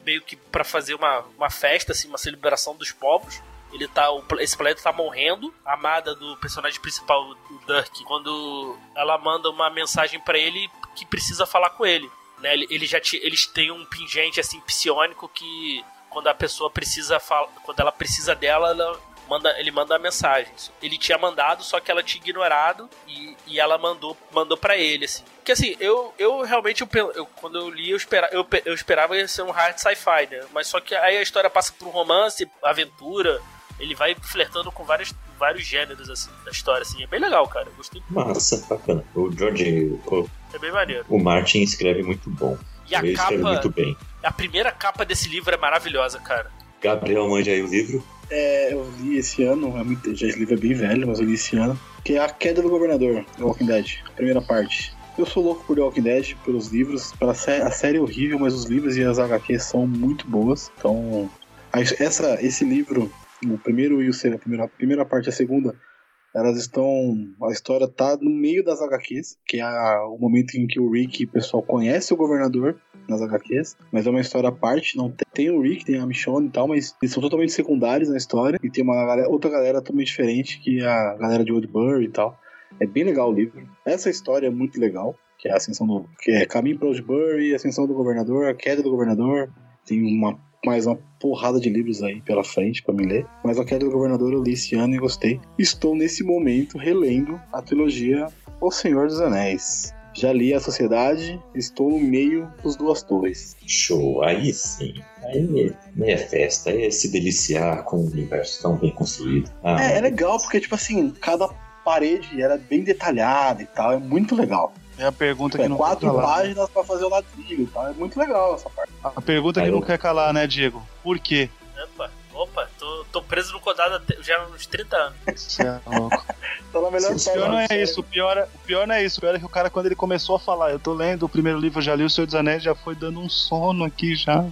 Speaker 6: meio que pra fazer uma, uma festa, assim, uma celebração dos povos. Ele tá, esse planeta tá morrendo. A amada do personagem principal, o Dirk, quando ela manda uma mensagem pra ele que precisa falar com ele. Né? Ele, já eles têm um pingente assim psionico que quando a pessoa precisa fala, quando ela precisa dela, ela manda, ele manda mensagens. Ele tinha mandado, só que ela tinha ignorado e, e ela mandou mandou para ele assim. Que assim, eu, eu realmente eu, eu- quando eu li eu esperava eu, eu esperava ser um hard sci-fi, né? Mas só que aí a história passa por um romance, aventura, ele vai flertando com vários vários gêneros assim da história assim. É bem legal, cara. Eu gostei.
Speaker 3: Massa, bacana. O George, o,
Speaker 6: É bem maneiro.
Speaker 3: o Martin escreve muito bom.
Speaker 6: E a
Speaker 3: Ele escreve
Speaker 6: capa,
Speaker 3: muito bem.
Speaker 6: a primeira capa desse livro é maravilhosa, cara.
Speaker 3: Gabriel, mande aí o livro.
Speaker 5: É, eu li esse ano, é muito, já esse livro é bem velho, mas eu li esse ano, que é A Queda do Governador, The Walking Dead, a primeira parte. Eu sou louco por The Walking Dead, pelos livros, pela sé a série é horrível, mas os livros e as HQs são muito boas. Então, essa, esse livro, o primeiro e o segundo, a primeira, a primeira parte e a segunda, elas estão. A história tá no meio das HQs, que é o momento em que o Rick e o pessoal conhece o governador nas HQs, mas é uma história à parte. Não tem, tem o Rick, tem a Michonne e tal, mas eles são totalmente secundários na história. E tem uma galera- outra galera totalmente diferente, que é a galera de Oldbury e tal. É bem legal o livro. Essa história é muito legal, que é a ascensão do. que é Caminho para Oldbury, Ascensão do Governador, a queda do governador. Tem uma mais uma porrada de livros aí pela frente pra me ler. Mas a queda do governador eu li esse ano e gostei. Estou nesse momento relendo a trilogia O Senhor dos Anéis. Já li a Sociedade, estou no meio dos duas torres.
Speaker 3: Show, aí sim. Aí é, é festa, é se deliciar com um universo tão bem construído. Ah,
Speaker 5: É, é legal porque, tipo assim, cada parede era bem detalhada e tal, é muito legal.
Speaker 4: É a pergunta
Speaker 5: Tipo,
Speaker 4: que
Speaker 5: é
Speaker 4: não
Speaker 5: quatro
Speaker 4: quer calar.
Speaker 5: páginas pra fazer o ladrilho tal, é muito legal essa parte.
Speaker 4: A pergunta que
Speaker 3: Aí
Speaker 4: não
Speaker 3: eu-
Speaker 4: quer calar, né, Diego? Por quê?
Speaker 6: Opa, opa, tô, tô preso no condado até- já há uns 30 anos.
Speaker 4: Você é louco.
Speaker 5: Tá na melhor
Speaker 3: Sim,
Speaker 4: O pior não é
Speaker 5: da
Speaker 4: isso, o pior, é, o pior não é isso. O pior é que o cara, quando ele começou a falar, eu tô lendo o primeiro livro, eu já li o Senhor dos Anéis, já foi dando um sono aqui já.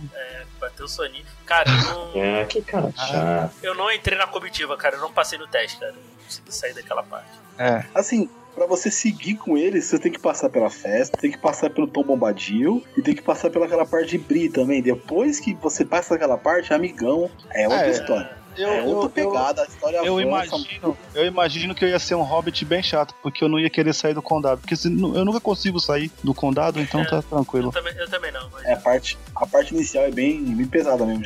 Speaker 6: Bateu o soninho. Cara, eu não,
Speaker 3: É, que cara chato.
Speaker 6: eu não entrei na comitiva, cara. Eu não passei no teste, cara. Eu não consegui sair daquela parte.
Speaker 4: É.
Speaker 5: Assim, pra você seguir com eles, você tem que passar pela festa, tem que passar pelo Tom Bombadil e tem que passar pelaquela parte de Bri também. Depois que você passa aquela parte, amigão, é outra
Speaker 4: É,
Speaker 5: história.
Speaker 4: Eu,
Speaker 5: é outra
Speaker 4: eu, eu,
Speaker 5: pegada, a história
Speaker 4: eu
Speaker 5: avança.
Speaker 4: imagino, eu imagino que eu ia ser um hobbit bem chato, porque eu não ia querer sair do condado. Porque se- eu nunca consigo sair do condado, então tá
Speaker 6: Eu
Speaker 4: tranquilo.
Speaker 6: também, eu também não. Mas...
Speaker 5: É, a parte, a parte inicial é bem, bem pesada mesmo.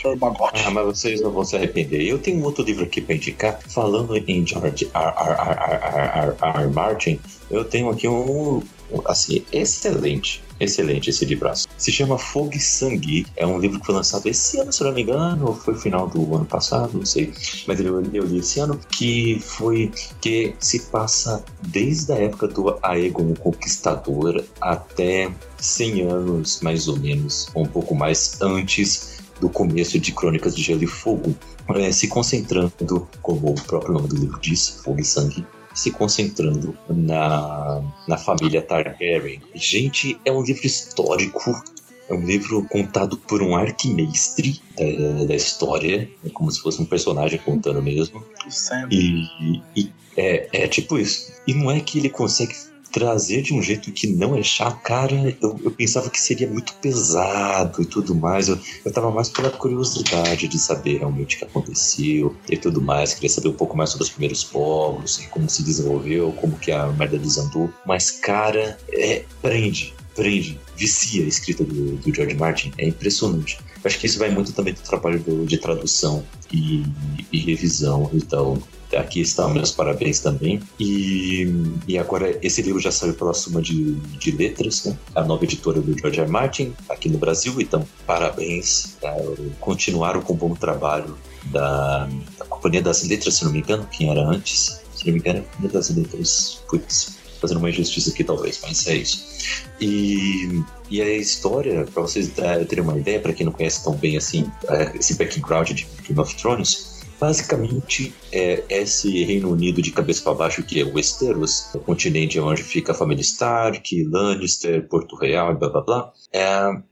Speaker 5: Senhor Bagote.
Speaker 3: Ah, mas vocês não vão se arrepender. Eu tenho um outro livro aqui pra indicar. Falando em George R. R. R. R. R. R. Martin, eu tenho aqui um, assim, excelente, excelente esse livraço. Se chama Fogo e Sangue. É um livro que foi lançado esse ano, se não me engano, ou foi final do ano passado, não sei. Mas eu, eu li esse ano, que foi que se passa desde a época do Aegon Conquistador até 100 anos, mais ou menos, ou um pouco mais antes do começo de Crônicas de Gelo e Fogo, eh, se concentrando, como o próprio nome do livro diz, Fogo e Sangue, se concentrando na, na família Targaryen. Gente, é um livro histórico, é um livro contado por um arquimestre da, da história, é como se fosse um personagem contando mesmo. E, e, É, é tipo isso. E não é que ele consegue trazer de um jeito que não é chato. Cara, eu, eu pensava que seria muito pesado e tudo mais. Eu, eu tava mais pela curiosidade de saber realmente o que aconteceu e tudo mais. Queria saber um pouco mais sobre os primeiros povos, como se desenvolveu, como que a merda desandou. Mas, cara, é, prende, prende, vicia a escrita do, do George Martin. É impressionante. Acho que isso vai muito também do trabalho de tradução e, e revisão. Então, Aqui estão meus parabéns também. E, e agora esse livro já saiu pela Suma de, de Letras, né? a nova editora do George R. Martin, aqui no Brasil. Então, parabéns. Tá? Continuaram com o bom trabalho da, da Companhia das Letras, se não me engano, quem era antes. Se não me engano, Companhia das Letras. Putz, fazendo uma injustiça aqui talvez, mas é isso. E, e a história, para vocês terem uma ideia, para quem não conhece tão bem assim, é, esse background de Game of Thrones, Basicamente, é esse Reino Unido de cabeça para baixo que é Westeros, o continente onde fica a família Stark, Lannister, Porto Real blá blá blá. É,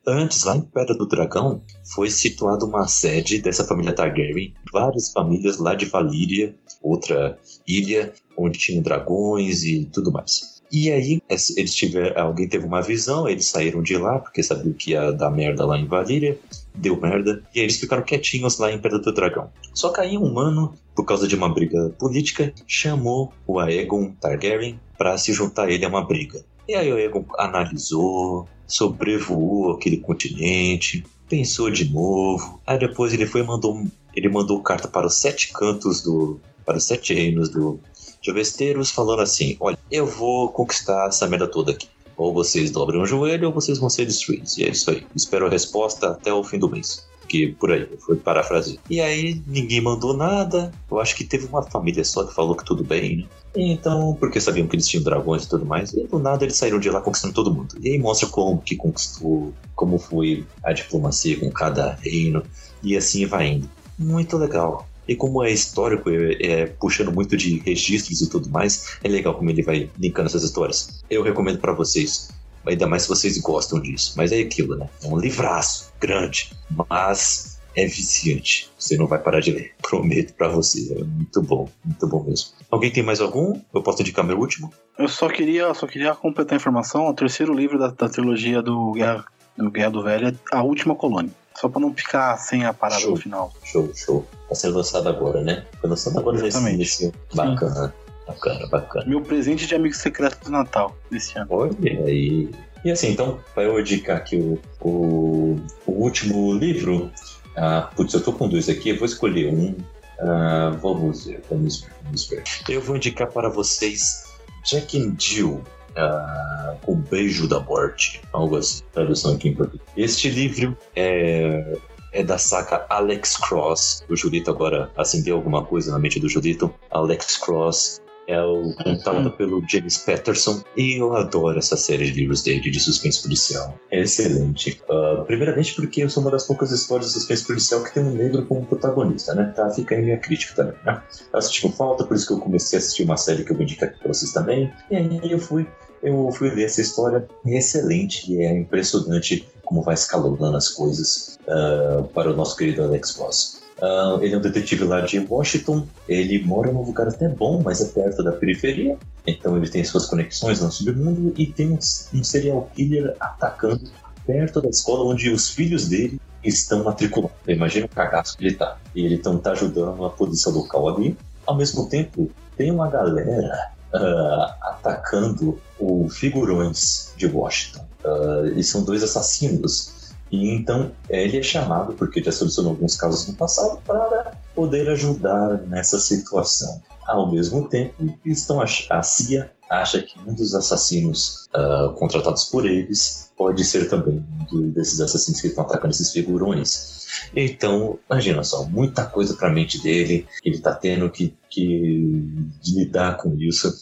Speaker 3: antes, lá em Pedra do Dragão, foi situada uma sede dessa família Targaryen, várias famílias lá de Valíria, outra ilha onde tinham dragões e tudo mais. E aí, eles tiveram, alguém teve uma visão, eles saíram de lá, porque sabiam que ia dar merda lá em Valíria, deu merda, e eles ficaram quietinhos lá em Pedra do Dragão. Só que aí um humano, por causa de uma briga política, chamou o Aegon Targaryen para se juntar a ele a uma briga. E aí o Aegon analisou, sobrevoou aquele continente, pensou de novo, aí depois ele foi mandou, ele mandou carta para os sete cantos do, para os sete reinos do, de Westeros falando assim: olha, eu vou conquistar essa merda toda aqui. Ou vocês dobram o joelho ou vocês vão ser destruídos. E é isso aí. Espero a resposta até o fim do mês. Que por aí, foi parafrase. E aí ninguém mandou nada. Eu acho que teve uma família só que falou que tudo bem, né? Então, porque sabiam que eles tinham dragões e tudo mais, e do nada eles saíram de lá conquistando todo mundo. E aí mostra como que conquistou, como foi a diplomacia com cada reino, e assim vai indo. Muito legal. E como é histórico, é, é, puxando muito de registros e tudo mais, é legal como ele vai linkando essas histórias. Eu recomendo para vocês, ainda mais se vocês gostam disso. Mas é aquilo, né? É um livraço grande, mas é viciante. Você não vai parar de ler, prometo para você. É muito bom, muito bom mesmo. Alguém tem mais algum? Eu posso indicar meu último?
Speaker 5: Eu só queria, só queria completar a informação. O terceiro livro da, da trilogia do Guerra, do Guerra do Velho é A Última Colônia. Só pra não ficar sem a parada
Speaker 3: show,
Speaker 5: no final.
Speaker 3: Show, show. Vai ser lançado agora, né? Foi lançado agora
Speaker 5: Exatamente.
Speaker 3: nesse. Bacana, bacana, bacana.
Speaker 5: Meu presente de amigo secreto do Natal desse ano.
Speaker 3: Olha aí. E assim, então, para eu indicar aqui o, o, o último livro. Ah, putz, eu tô com dois aqui, eu vou escolher um. Ah, vamos ver, vamos ver, vamos ver. Eu vou indicar para vocês Jack and Jill, ah, com Beijo da Morte, algo assim, tradução aqui em português. Este livro é, é da saca Alex Cross. O Julito agora acendeu alguma coisa na mente do Julito. Alex Cross é o contado pelo James Patterson e eu adoro essa série de livros dele de suspense policial. É excelente. Uh, primeiramente porque eu sou uma das poucas histórias de suspense policial que tem um negro como protagonista, né? Tá, fica aí minha crítica também, né? Eu assisti com falta, por isso que eu comecei a assistir uma série que eu vou indicar aqui pra vocês também. E aí eu fui eu fui ler essa história é excelente e é impressionante como vai escalonando as coisas uh, para o nosso querido Alex Ross. Uh, ele é um detetive lá de Washington. Ele mora num lugar até bom, mas é perto da periferia. Então ele tem suas conexões no submundo e tem um, um serial killer atacando perto da escola onde os filhos dele estão matriculados. Imagina o cagaço que ele tá. E ele então tá ajudando a polícia local ali. Ao mesmo tempo, tem uma galera uh, atacando o figurões de Washington. Uh, e são dois assassinos. E então ele é chamado, porque já solucionou alguns casos no passado, para poder ajudar nessa situação. Ao mesmo tempo, estão a, a CIA acha que um dos assassinos uh, contratados por eles pode ser também um desses assassinos que estão atacando esses figurões. Então, imagina só, muita coisa para a mente dele, ele está tendo que, que lidar com isso.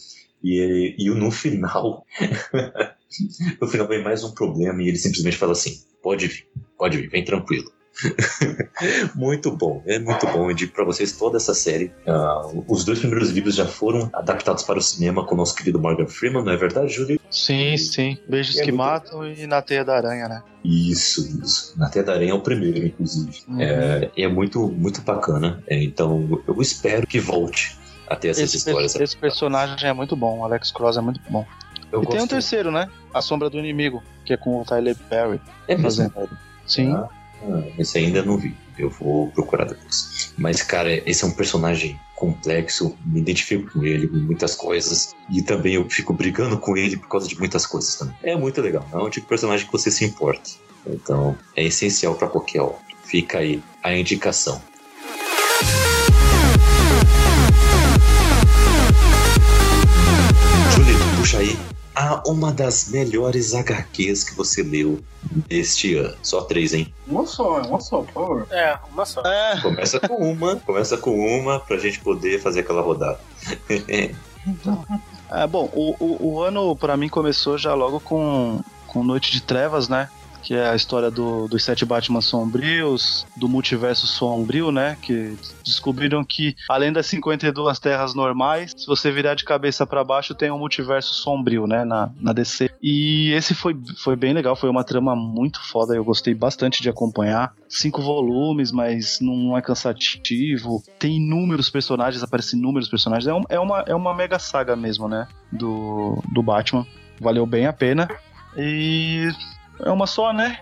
Speaker 3: E, e no final, no final vem mais um problema e ele simplesmente fala assim: pode vir, pode vir, vem tranquilo. muito bom, é muito bom. Eu digo para vocês toda essa série. Uh, os dois primeiros livros já foram adaptados para o cinema com o nosso querido Morgan Freeman, não é verdade, Júlio?
Speaker 4: Sim, sim. Beijos
Speaker 3: É
Speaker 4: que matam e na teia da aranha, né?
Speaker 3: Isso, isso. Na Teia da Aranha é o primeiro, inclusive.
Speaker 4: Uhum.
Speaker 3: É, é muito, muito bacana. É, então, eu espero que volte a ter essas
Speaker 4: Esse,
Speaker 3: histórias.
Speaker 4: esse personagem é muito bom, o Alex Cross é muito bom.
Speaker 3: Eu
Speaker 4: e tem um terceiro, né? A Sombra do Inimigo, que é com o Tyler Perry
Speaker 3: É mesmo?
Speaker 4: fazendo. Sim.
Speaker 3: Ah, ah, esse ainda não vi. Eu vou procurar depois. Mas, cara, esse é um personagem complexo. Me identifico com ele em muitas coisas. E também eu fico brigando com ele por causa de muitas coisas também. É muito legal. É um tipo de personagem que você se importa. Então, é essencial pra qualquer obra. Fica aí a indicação. Puxa aí. Ah, uma das melhores HQs que você leu este ano. Só três, hein?
Speaker 5: Uma só, uma só, por favor.
Speaker 6: É, uma só.
Speaker 4: É,
Speaker 3: Começa com uma, começa com uma pra gente poder fazer aquela rodada.
Speaker 4: é bom, o, o, o ano pra mim começou já logo com, com Noite de Trevas, né? Que é a história do, dos sete Batman sombrios, do multiverso sombrio, né? Que descobriram que, além das 52 terras normais, se você virar de cabeça pra baixo, tem um multiverso sombrio, né? Na, na DC. E esse foi, foi bem legal, foi uma trama muito foda, eu gostei bastante de acompanhar. Cinco volumes, mas não é cansativo. Tem inúmeros personagens, aparecem inúmeros personagens. É, um- é, uma, é uma mega saga mesmo, né? Do, do Batman. Valeu bem a pena. E é uma só, né?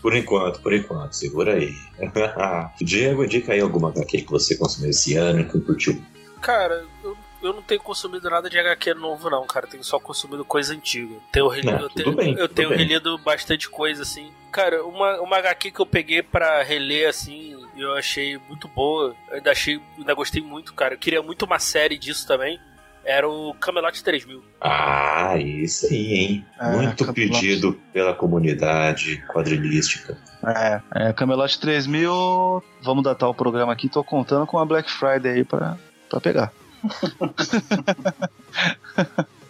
Speaker 3: Por enquanto, por enquanto, segura aí. Diego, indica aí alguma HQ que você consumiu esse ano que curtiu.
Speaker 6: Cara, eu, eu não tenho consumido nada de HQ novo, não, cara. Tenho só consumido coisa antiga. Tenho relido,
Speaker 3: Não,
Speaker 6: eu tenho,
Speaker 3: bem,
Speaker 6: eu tenho
Speaker 3: bem.
Speaker 6: relido bastante coisa, assim. Cara, uma, uma HQ que eu peguei pra reler, assim, eu achei muito boa. Eu ainda achei, ainda gostei muito, cara. Eu queria muito uma série disso também. Era o Camelot 3000.
Speaker 3: Ah, isso aí, hein?
Speaker 4: É,
Speaker 3: Muito
Speaker 4: Camelot.
Speaker 3: pedido pela comunidade quadrinística.
Speaker 4: É, é Camelot 3000. Vamos datar o programa aqui. Tô contando com a Black Friday aí pra, pra pegar.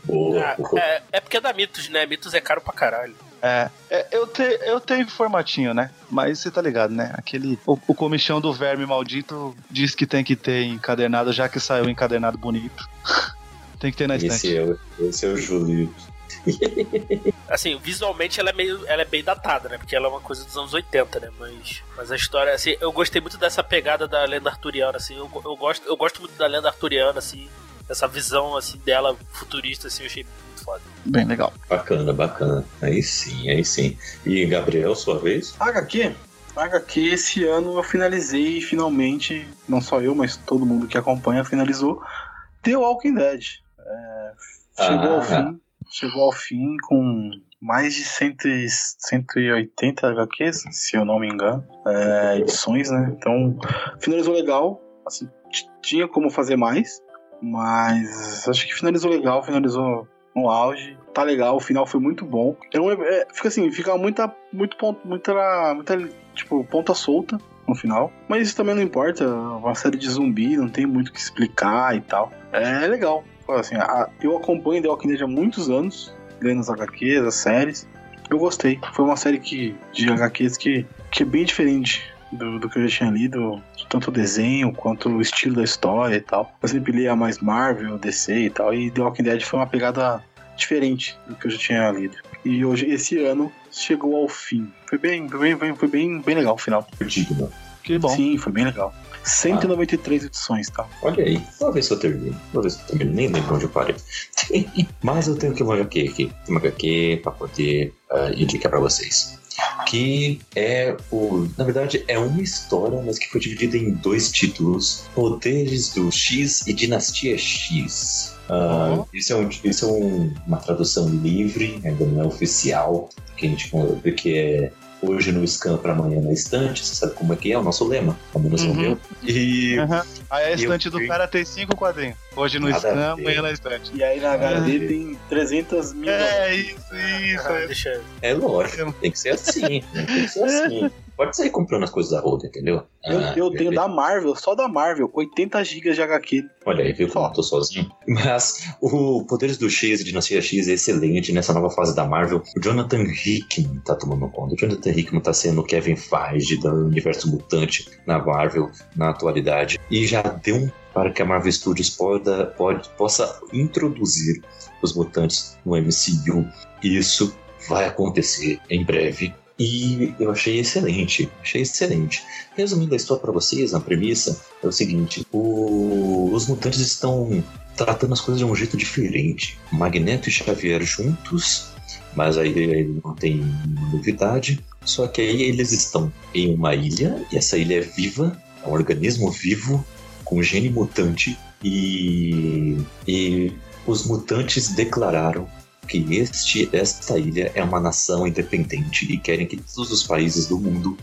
Speaker 6: Ah,
Speaker 3: boa.
Speaker 6: é, é porque é da Mitos, né? Mitos é caro pra caralho.
Speaker 4: É, é, eu, te, eu tenho formatinho, né? Mas você tá ligado, né? Aquele. O, o comichão do verme maldito diz que tem que ter encadernado, já que saiu encadernado bonito. tem que ter na estante.
Speaker 3: Esse é, o- esse é o Julito.
Speaker 6: Assim, visualmente ela é meio. Ela é bem datada, né? Porque ela é uma coisa dos anos 80, né? Mas, mas a história, assim, eu gostei muito dessa pegada da lenda arturiana, assim. Eu, eu, gosto, eu gosto muito da lenda arturiana, assim. Essa visão, assim, dela futurista, assim, eu achei muito foda.
Speaker 4: Bem legal.
Speaker 3: Bacana, bacana. Aí sim, aí sim. E Gabriel, sua vez?
Speaker 5: HQ? HQ, esse ano eu finalizei finalmente, não só eu, mas todo mundo que acompanha finalizou, The Walking Dead. É, chegou
Speaker 3: Ah.
Speaker 5: ao fim, chegou ao fim com mais de 100, e- 180 HQs, se eu não me engano, é, edições, né? Então, finalizou legal, assim, tinha como fazer mais, mas acho que finalizou legal, finalizou no auge, tá legal, o final foi muito bom. É é, fica assim, fica muita, muito ponto, muita, muita, tipo, ponta solta no final. Mas isso também não importa, é uma série de zumbi, não tem muito o que explicar e tal. É legal. Assim, a- eu acompanho The Walking Dead há muitos anos, lendo as HQs, as séries. Eu gostei. Foi uma série que, de HQs que, que é bem diferente do, do que eu já tinha lido, tanto o desenho quanto o estilo da história e tal. Eu sempre lia mais Marvel, DC e tal, e The Walking Dead foi uma pegada diferente do que eu já tinha lido. E hoje, esse ano, chegou ao fim. Foi bem, foi bem, foi bem, bem legal o final.
Speaker 3: Digno.
Speaker 4: Que bom.
Speaker 5: Sim, foi bem legal. 193 edições, tá?
Speaker 3: Olha aí, vou ver se eu termino. Vou ver se eu termino. Nem lembro onde eu parei. Mas eu tenho que uma HQ aqui. Uma HQ pra poder ah, indicar pra vocês. Que é o. Na verdade, é uma história, mas que foi dividida em dois títulos: Poderes do X e Dinastia X. Ah,
Speaker 4: Uhum.
Speaker 3: Isso é, um, isso é um- uma tradução livre, ainda não é oficial, que a gente porque é hoje no scan para amanhã na estante. Você sabe como é que é o nosso lema, ao menos é o
Speaker 4: Uhum.
Speaker 3: meu. E
Speaker 4: Aham. Aí a
Speaker 3: Eu
Speaker 4: estante do cara tem cinco quadrinhos. Hoje no
Speaker 3: Nada
Speaker 4: scan, amanhã na estante.
Speaker 5: E aí na HD
Speaker 3: É.
Speaker 5: tem 300 mil.
Speaker 4: É isso, isso.
Speaker 6: Ah,
Speaker 4: é.
Speaker 3: É lógico, tem que ser assim. Tem que ser assim. Pode sair comprando as coisas da Roda, entendeu?
Speaker 5: Eu,
Speaker 3: Ah,
Speaker 5: eu tenho da Marvel, só da Marvel, 80 GB de HQ.
Speaker 3: Olha aí, viu como eu tô sozinho? Mas o Poderes do X e Dinastia X é excelente nessa nova fase da Marvel. O Jonathan Hickman tá tomando conta. O Jonathan Hickman tá sendo o Kevin Feige do universo mutante na Marvel na atualidade. E já deu um para que a Marvel Studios poda, pode, possa introduzir os mutantes no MCU. Isso vai acontecer em breve. E eu achei excelente, achei excelente. Resumindo a história para vocês, a premissa é o seguinte: o... os mutantes estão tratando as coisas de um jeito diferente. Magneto e Xavier juntos, mas aí não tem novidade. Só que aí eles estão em uma ilha, e essa ilha é viva, é um organismo vivo, com gene mutante, e, e os mutantes declararam que este, esta ilha é uma nação independente e querem que todos os países do mundo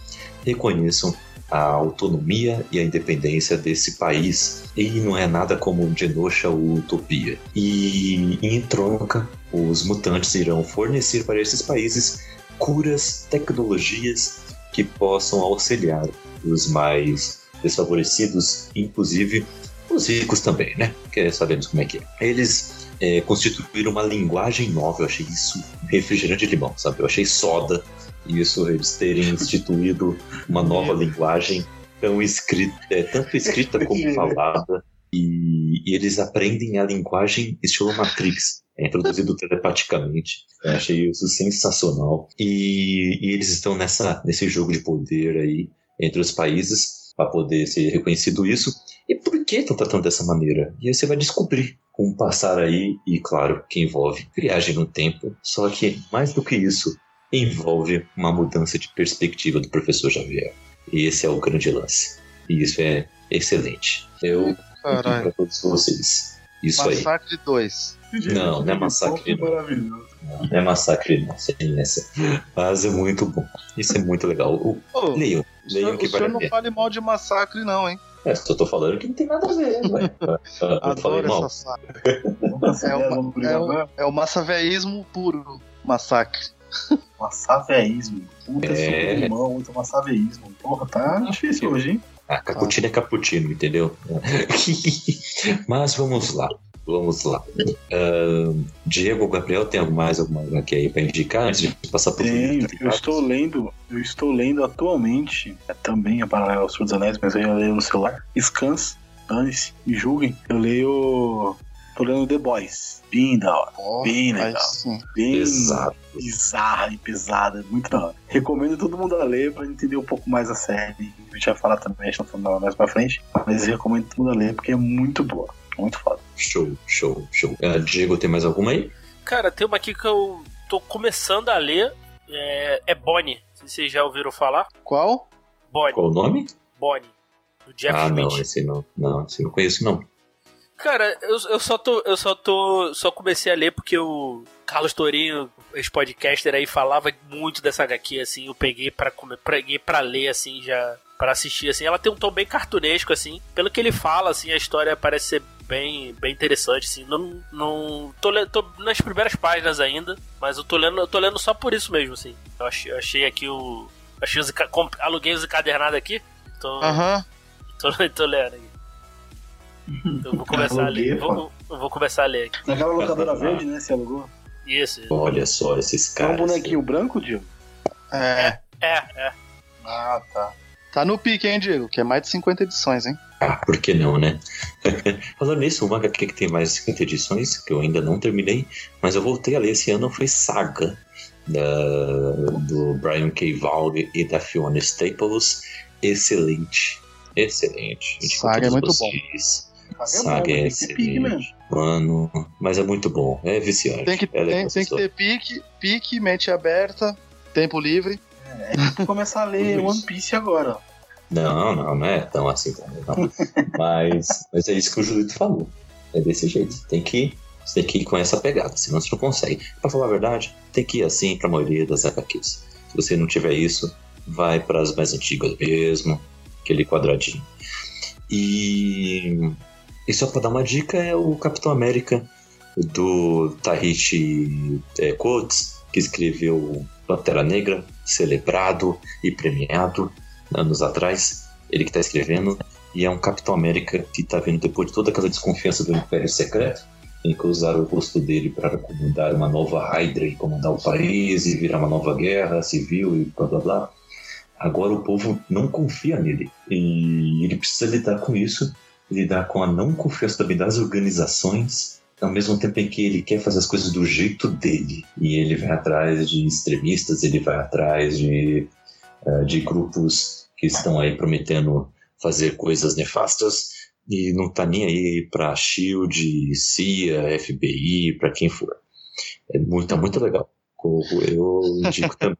Speaker 3: reconheçam a autonomia e a independência desse país. E não é nada como Genosha ou Utopia. E em troca, os mutantes irão fornecer para esses países curas, tecnologias que possam auxiliar os mais desfavorecidos, inclusive os ricos também, né? Que sabemos como é que é. Eles é, constituíram uma linguagem nova, eu achei isso refrigerante de limão, sabe? Eu achei soda isso, eles terem instituído uma nova linguagem tão escrita, é, tanto escrita como falada, e, e, eles aprendem a linguagem estilo Matrix, é introduzido telepaticamente. Eu achei isso sensacional. E, e, eles estão nessa, nesse jogo de poder aí entre os países para poder ser reconhecido isso. E por que estão tratando dessa maneira? E aí você vai descobrir com o passar aí, e claro, que envolve viagem no tempo, só que mais do que isso, envolve uma mudança de perspectiva do professor Xavier. E esse é o grande lance. E isso é excelente. Eu para todos vocês. Isso
Speaker 4: Massacre
Speaker 3: aí.
Speaker 4: 2.
Speaker 3: Não, não é massacre. Não. não, não é massacre, não. Sem essa. Mas é muito bom. Isso é muito legal. O,
Speaker 4: oh, leiam. Leiam que o senhor não fale mal de massacre, não, hein?
Speaker 3: É, só tô falando que não tem nada a ver, velho.
Speaker 4: Adoro essa saga. é, o, é, o, é o massaveísmo puro. Massacre.
Speaker 5: Massaveísmo. Puta, é... limão, muito massaveísmo. Porra, tá difícil hoje, hein?
Speaker 3: Ah, cappuccino ah. é cappuccino, entendeu? Mas vamos lá. Vamos lá. Uh, Diego, Gabriel, tem mais alguma aqui aí para indicar antes de passar por
Speaker 5: Tenho, eu estou lendo, eu estou lendo atualmente, é também a paralelo aos dos Anéis, mas eu ia ler no celular. Scans, dane-se, me julguem. Eu leio. Tô lendo The Boys. Bem da hora. Oh, bem legal. Bem Exato. bizarra e pesada. Muito da hora. Recomendo todo mundo a ler pra entender um pouco mais a série. A gente vai falar também, a gente vai falar mais pra frente. Mas recomendo todo mundo a ler porque é muito boa. Muito foda.
Speaker 3: Show, show, show. Uh, Diego, tem mais alguma aí?
Speaker 6: Cara, tem uma aqui que eu tô começando a ler. É, é Bonnie. Se vocês já ouviram falar.
Speaker 4: Qual?
Speaker 6: Bonnie.
Speaker 3: Qual o nome?
Speaker 6: Bonnie. Do Jeff
Speaker 3: ah,
Speaker 6: Smith.
Speaker 3: não, esse não. Não, esse não conheço, não.
Speaker 6: Cara, eu, eu só tô. Eu só tô. Só comecei a ler porque o Carlos Torinho, ex-podcaster aí, falava muito dessa HQ, assim. Eu peguei pra, peguei pra ler, assim, já. para assistir, assim. Ela tem um tom bem cartunesco, assim. Pelo que ele fala, assim, a história parece ser bem, bem interessante, assim. Não, não tô, tô nas primeiras páginas ainda, mas eu tô lendo, eu tô lendo só por isso mesmo, assim. Eu achei, eu achei aqui o. Achei os, aluguei os encadernados aqui. Tô,
Speaker 4: uhum.
Speaker 6: tô, tô lendo aqui. Eu vou começar a ler. Vou, vou começar a ler aqui.
Speaker 5: Naquela locadora verde, né? Você alugou?
Speaker 6: Isso.
Speaker 3: Olha só esses caras.
Speaker 5: É um bonequinho branco, Diego?
Speaker 6: É. É, é.
Speaker 5: Ah, tá.
Speaker 4: Tá no pique, hein, Diego? Que é mais de 50 edições, hein?
Speaker 3: Ah, por que não, né? Falando nisso, uma HQ que tem mais de 50 edições, que eu ainda não terminei, mas eu voltei a ler esse ano, foi Saga, da, do Brian K. Vaughan e da Fiona Staples. Excelente. Excelente.
Speaker 4: Saga é muito vocês. bom.
Speaker 3: Saga é excelente. Mano, mas é muito bom. É viciante.
Speaker 4: Tem que, é tem, tem que ter pique, pique, mente aberta, tempo livre.
Speaker 5: É, começar a ler One Piece agora.
Speaker 3: Não, não, não é tão assim também. Mas, mas é isso que o Julito falou. É desse jeito. Tem que, você tem que ir com essa pegada, senão você não consegue. Pra falar a verdade, tem que ir assim pra maioria das HQs. Se você não tiver isso, vai para as mais antigas mesmo, aquele quadradinho. E e só para dar uma dica, é o Capitão América do Tahiti é, Coates, que escreveu Pantera Negra, celebrado e premiado anos atrás. Ele que está escrevendo. E é um Capitão América que está vindo depois de toda aquela desconfiança do Império Secreto, em que usaram o rosto dele para comandar uma nova Hydra e comandar o país e virar uma nova guerra civil e blá blá blá. Agora o povo não confia nele e ele precisa lidar com isso lidar com a não confiança também das organizações ao mesmo tempo em que ele quer fazer as coisas do jeito dele. E ele vai atrás de extremistas, ele vai atrás de, uh, de grupos que estão aí prometendo fazer coisas nefastas e não tá nem aí pra SHIELD, CIA, FBI, para quem for. É muito, tá muito legal. Eu indico também.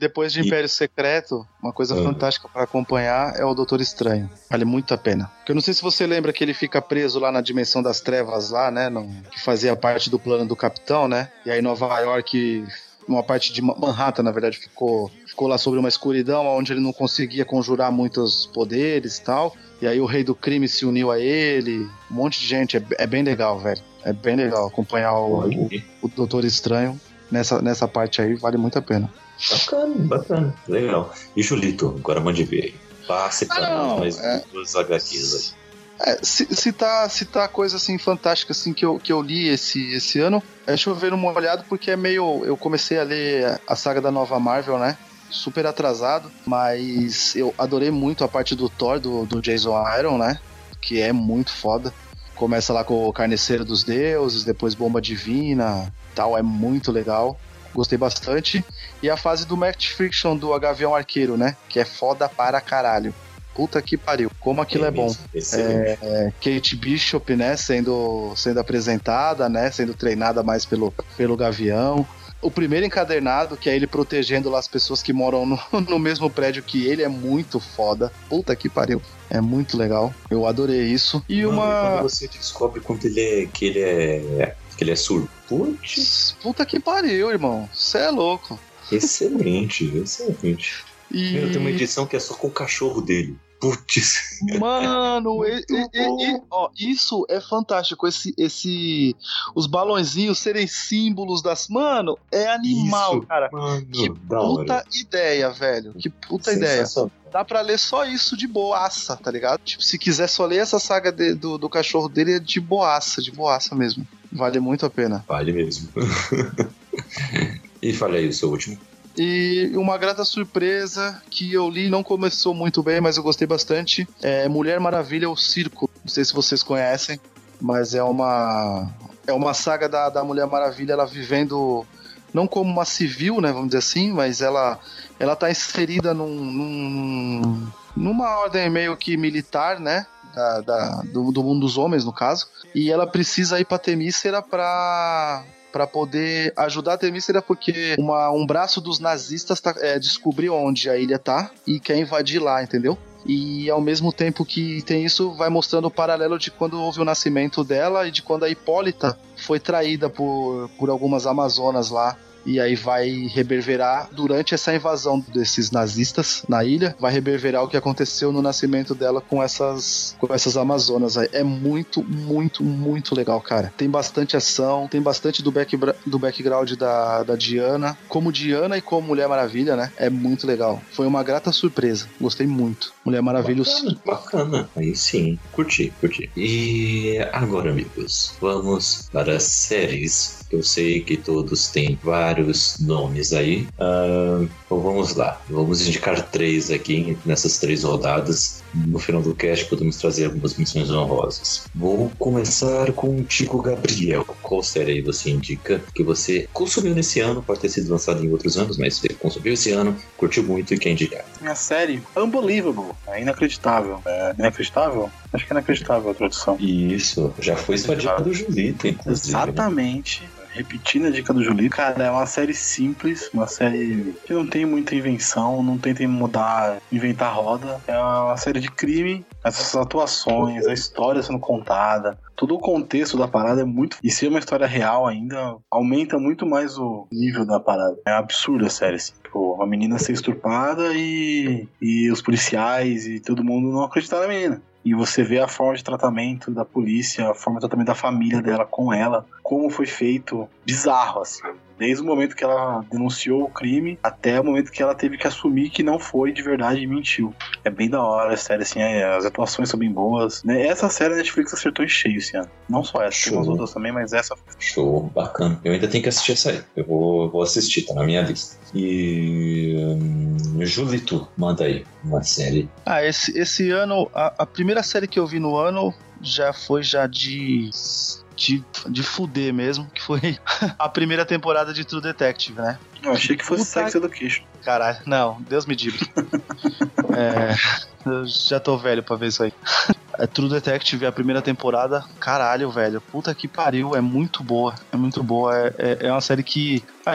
Speaker 4: Depois de Império e... Secreto, uma coisa uhum. fantástica para acompanhar é o Doutor Estranho. Vale muito a pena. Porque eu não sei se você lembra que ele fica preso lá na dimensão das trevas lá, né? No, que fazia parte do plano do Capitão, né? E aí Nova York uma parte de Manhattan, na verdade, ficou, ficou lá sobre uma escuridão, onde ele não conseguia conjurar muitos poderes e tal. E aí o rei do crime se uniu a ele, um monte de gente. É, é bem legal, velho. É bem legal acompanhar o, o, o Doutor Estranho nessa, nessa parte aí, vale muito a pena.
Speaker 3: Bacana, bacana, legal. E Julito, agora mande ver aí. Passe pra ah, nós mais é... duas HQs aí.
Speaker 4: É, se, se, tá, tá coisa assim fantástica assim que eu, que eu li esse, esse ano, é chover uma olhada porque é meio. Eu comecei a ler a saga da nova Marvel, né? Super atrasado, mas eu adorei muito a parte do Thor, do, do Jason Iron, né? Que é muito foda. Começa lá com o Carneceiro dos Deuses, depois Bomba Divina, tal, é muito legal. Gostei bastante. E a fase do Matt Friction do Gavião Arqueiro, né? Que é foda para caralho. Puta que pariu, como aquilo é, é bom. É, é, Kate Bishop, né, sendo, sendo apresentada, né, sendo treinada mais pelo, pelo Gavião. O primeiro encadernado, que é ele protegendo lá as pessoas que moram no, no mesmo prédio que ele, é muito foda. Puta que pariu. É muito legal. Eu adorei isso. E Mano, uma.
Speaker 3: quando você descobre quanto ele é. que ele é. Que ele é surdo. Putz.
Speaker 4: Puta que pariu, irmão. Você é louco.
Speaker 3: Excelente, excelente. E... Meu, tem uma edição que é só com o cachorro dele. Putz.
Speaker 4: Mano, e, e, e, ó, isso é fantástico. Esse, esse, os balãozinhos serem símbolos das. Mano, é animal, isso, cara. Mano, que puta ideia, velho. Que puta ideia. Dá pra ler só isso de boaça, tá ligado? Tipo, se quiser só ler essa saga de, do, do cachorro dele, é de boaça, de boaça mesmo. Vale muito a pena.
Speaker 3: Vale mesmo. e falei o seu último.
Speaker 4: E uma grata surpresa que eu li, não começou muito bem, mas eu gostei bastante. É Mulher Maravilha, o Circo. Não sei se vocês conhecem, mas é uma é uma saga da, da Mulher Maravilha, ela vivendo não como uma civil, né, vamos dizer assim, mas ela ela tá inserida num, num numa ordem meio que militar, né? Da, da do, do, mundo dos homens, no caso. E ela precisa ir pra Temícera pra, para poder ajudar a Temícera, porque uma, um braço dos nazistas tá, é, descobriu onde a ilha tá e quer invadir lá, entendeu? E ao mesmo tempo que tem isso, vai mostrando o paralelo de quando houve o nascimento dela e de quando a Hipólita foi traída por, por algumas amazonas lá e aí vai reverberar durante essa invasão desses nazistas na ilha, vai reverberar o que aconteceu no nascimento dela com essas com essas amazonas. É muito, muito, muito legal, cara. Tem bastante ação, tem bastante do, back, do background da, da Diana, como Diana e como Mulher Maravilha, né? É muito legal. Foi uma grata surpresa. Gostei muito. Mulher Maravilha.
Speaker 3: Bacana, bacana. Aí sim, curti, curti. E agora, amigos, vamos para as séries. Eu sei que todos têm várias vários nomes aí. Uh, então vamos lá, vamos indicar três aqui nessas três rodadas. No final do cast podemos trazer algumas missões honrosas. Vou começar com o Tico Gabriel. Qual série aí você indica que você consumiu nesse ano? Pode ter sido lançado em outros anos, mas você consumiu esse ano, curtiu muito e quer indicar?
Speaker 5: Minha série, Unbelievable. É inacreditável. É inacreditável? Acho que é inacreditável a tradução.
Speaker 3: Isso, já foi sua dica do Julito, inclusive.
Speaker 5: Né? Repetindo a dica do Julito, cara, é uma série simples, uma série que não tem muita invenção, não tentem mudar, inventar roda. É uma série de crime, essas atuações, a história sendo contada, todo o contexto da parada é muito. E ser uma história real ainda aumenta muito mais o nível da parada. É absurda a série, assim. Tipo, uma menina ser estuprada e, e os policiais e todo mundo não acreditar na menina. E você vê a forma de tratamento da polícia, a forma de tratamento da família dela com ela, como foi feito bizarro, assim. Desde o momento que ela denunciou o crime até o momento que ela teve que assumir que não foi de verdade e mentiu. É bem da hora a série, assim, é, as atuações são bem boas. Né? Essa série a Netflix acertou em cheio esse ano. Não só essa, Show. tem umas outras também, mas essa.
Speaker 3: Show, bacana. Eu ainda tenho que assistir essa aí. Eu vou, vou assistir, tá na minha lista. E. Hum, Julito, manda aí uma série.
Speaker 4: Ah, esse, esse ano, a, a primeira série que eu vi no ano já foi já de de, de fuder mesmo, que foi a primeira temporada de True Detective, né?
Speaker 5: Eu achei que fosse
Speaker 4: Puta
Speaker 5: Sex Education.
Speaker 4: Caralho, não, Deus me livre. é, eu já tô velho pra ver isso aí. É True Detective, a primeira temporada, caralho, velho. Puta que pariu, é muito boa. É muito boa. É, é, é uma série que. Ah,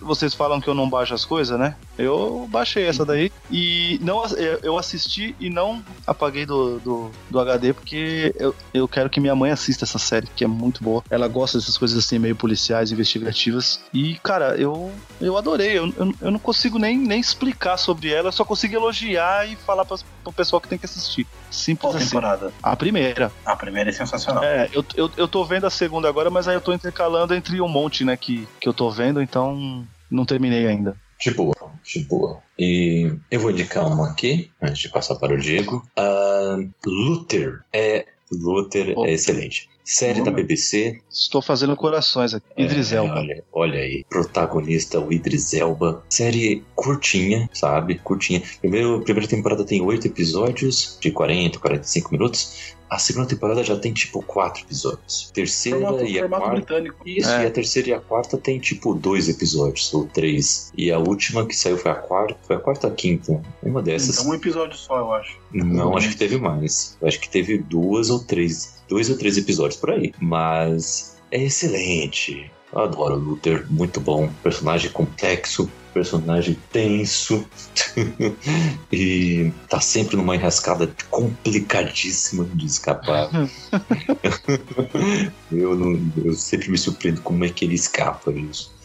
Speaker 4: vocês falam que eu não baixo as coisas, né? Eu baixei essa daí e não eu assisti e não apaguei do, do, do HD porque eu, eu quero que minha mãe assista essa série, que é muito boa. Ela gosta dessas coisas assim, meio policiais, investigativas. E, cara, eu, eu adorei. Eu, eu, eu não consigo nem, nem explicar sobre ela, eu só consigo elogiar e falar pra, pro pessoal que tem que assistir. Simples
Speaker 5: Qual
Speaker 4: assim.
Speaker 5: temporada?
Speaker 4: A primeira.
Speaker 5: A primeira é sensacional.
Speaker 4: É, eu, eu, eu tô vendo a segunda agora, mas aí eu tô intercalando entre um monte, né, que, que eu tô vendo, então não terminei ainda.
Speaker 3: De boa, de boa. E eu vou indicar uma aqui, antes de passar para o Diego. Ah, Luther. É, Luther
Speaker 4: Oh.
Speaker 3: é excelente. Série da BBC.
Speaker 4: Estou fazendo corações aqui. Idris
Speaker 3: É,
Speaker 4: Elba.
Speaker 3: olha, olha aí, protagonista o Idris Elba. Série curtinha, sabe? Curtinha. Primeiro, primeira temporada tem oito episódios, de 40, 45 minutos. A segunda temporada já tem tipo quatro episódios. Terceira
Speaker 5: Formato,
Speaker 3: e a
Speaker 5: formato
Speaker 3: quarta.
Speaker 5: britânico.
Speaker 3: Isso,
Speaker 4: É.
Speaker 3: e a terceira e a quarta tem tipo dois episódios, ou três. E a última que saiu foi a quarta, foi a quarta ou a quinta. Uma dessas.
Speaker 5: Então um episódio só, eu acho.
Speaker 3: Não, acho que teve mais. Eu acho que teve duas ou três. Dois ou três episódios por aí. Mas é excelente. Eu adoro o Luther, muito bom. Personagem complexo, personagem tenso. e tá sempre numa enrascada complicadíssima de escapar. eu, não- eu sempre me surpreendo como é que ele escapa disso.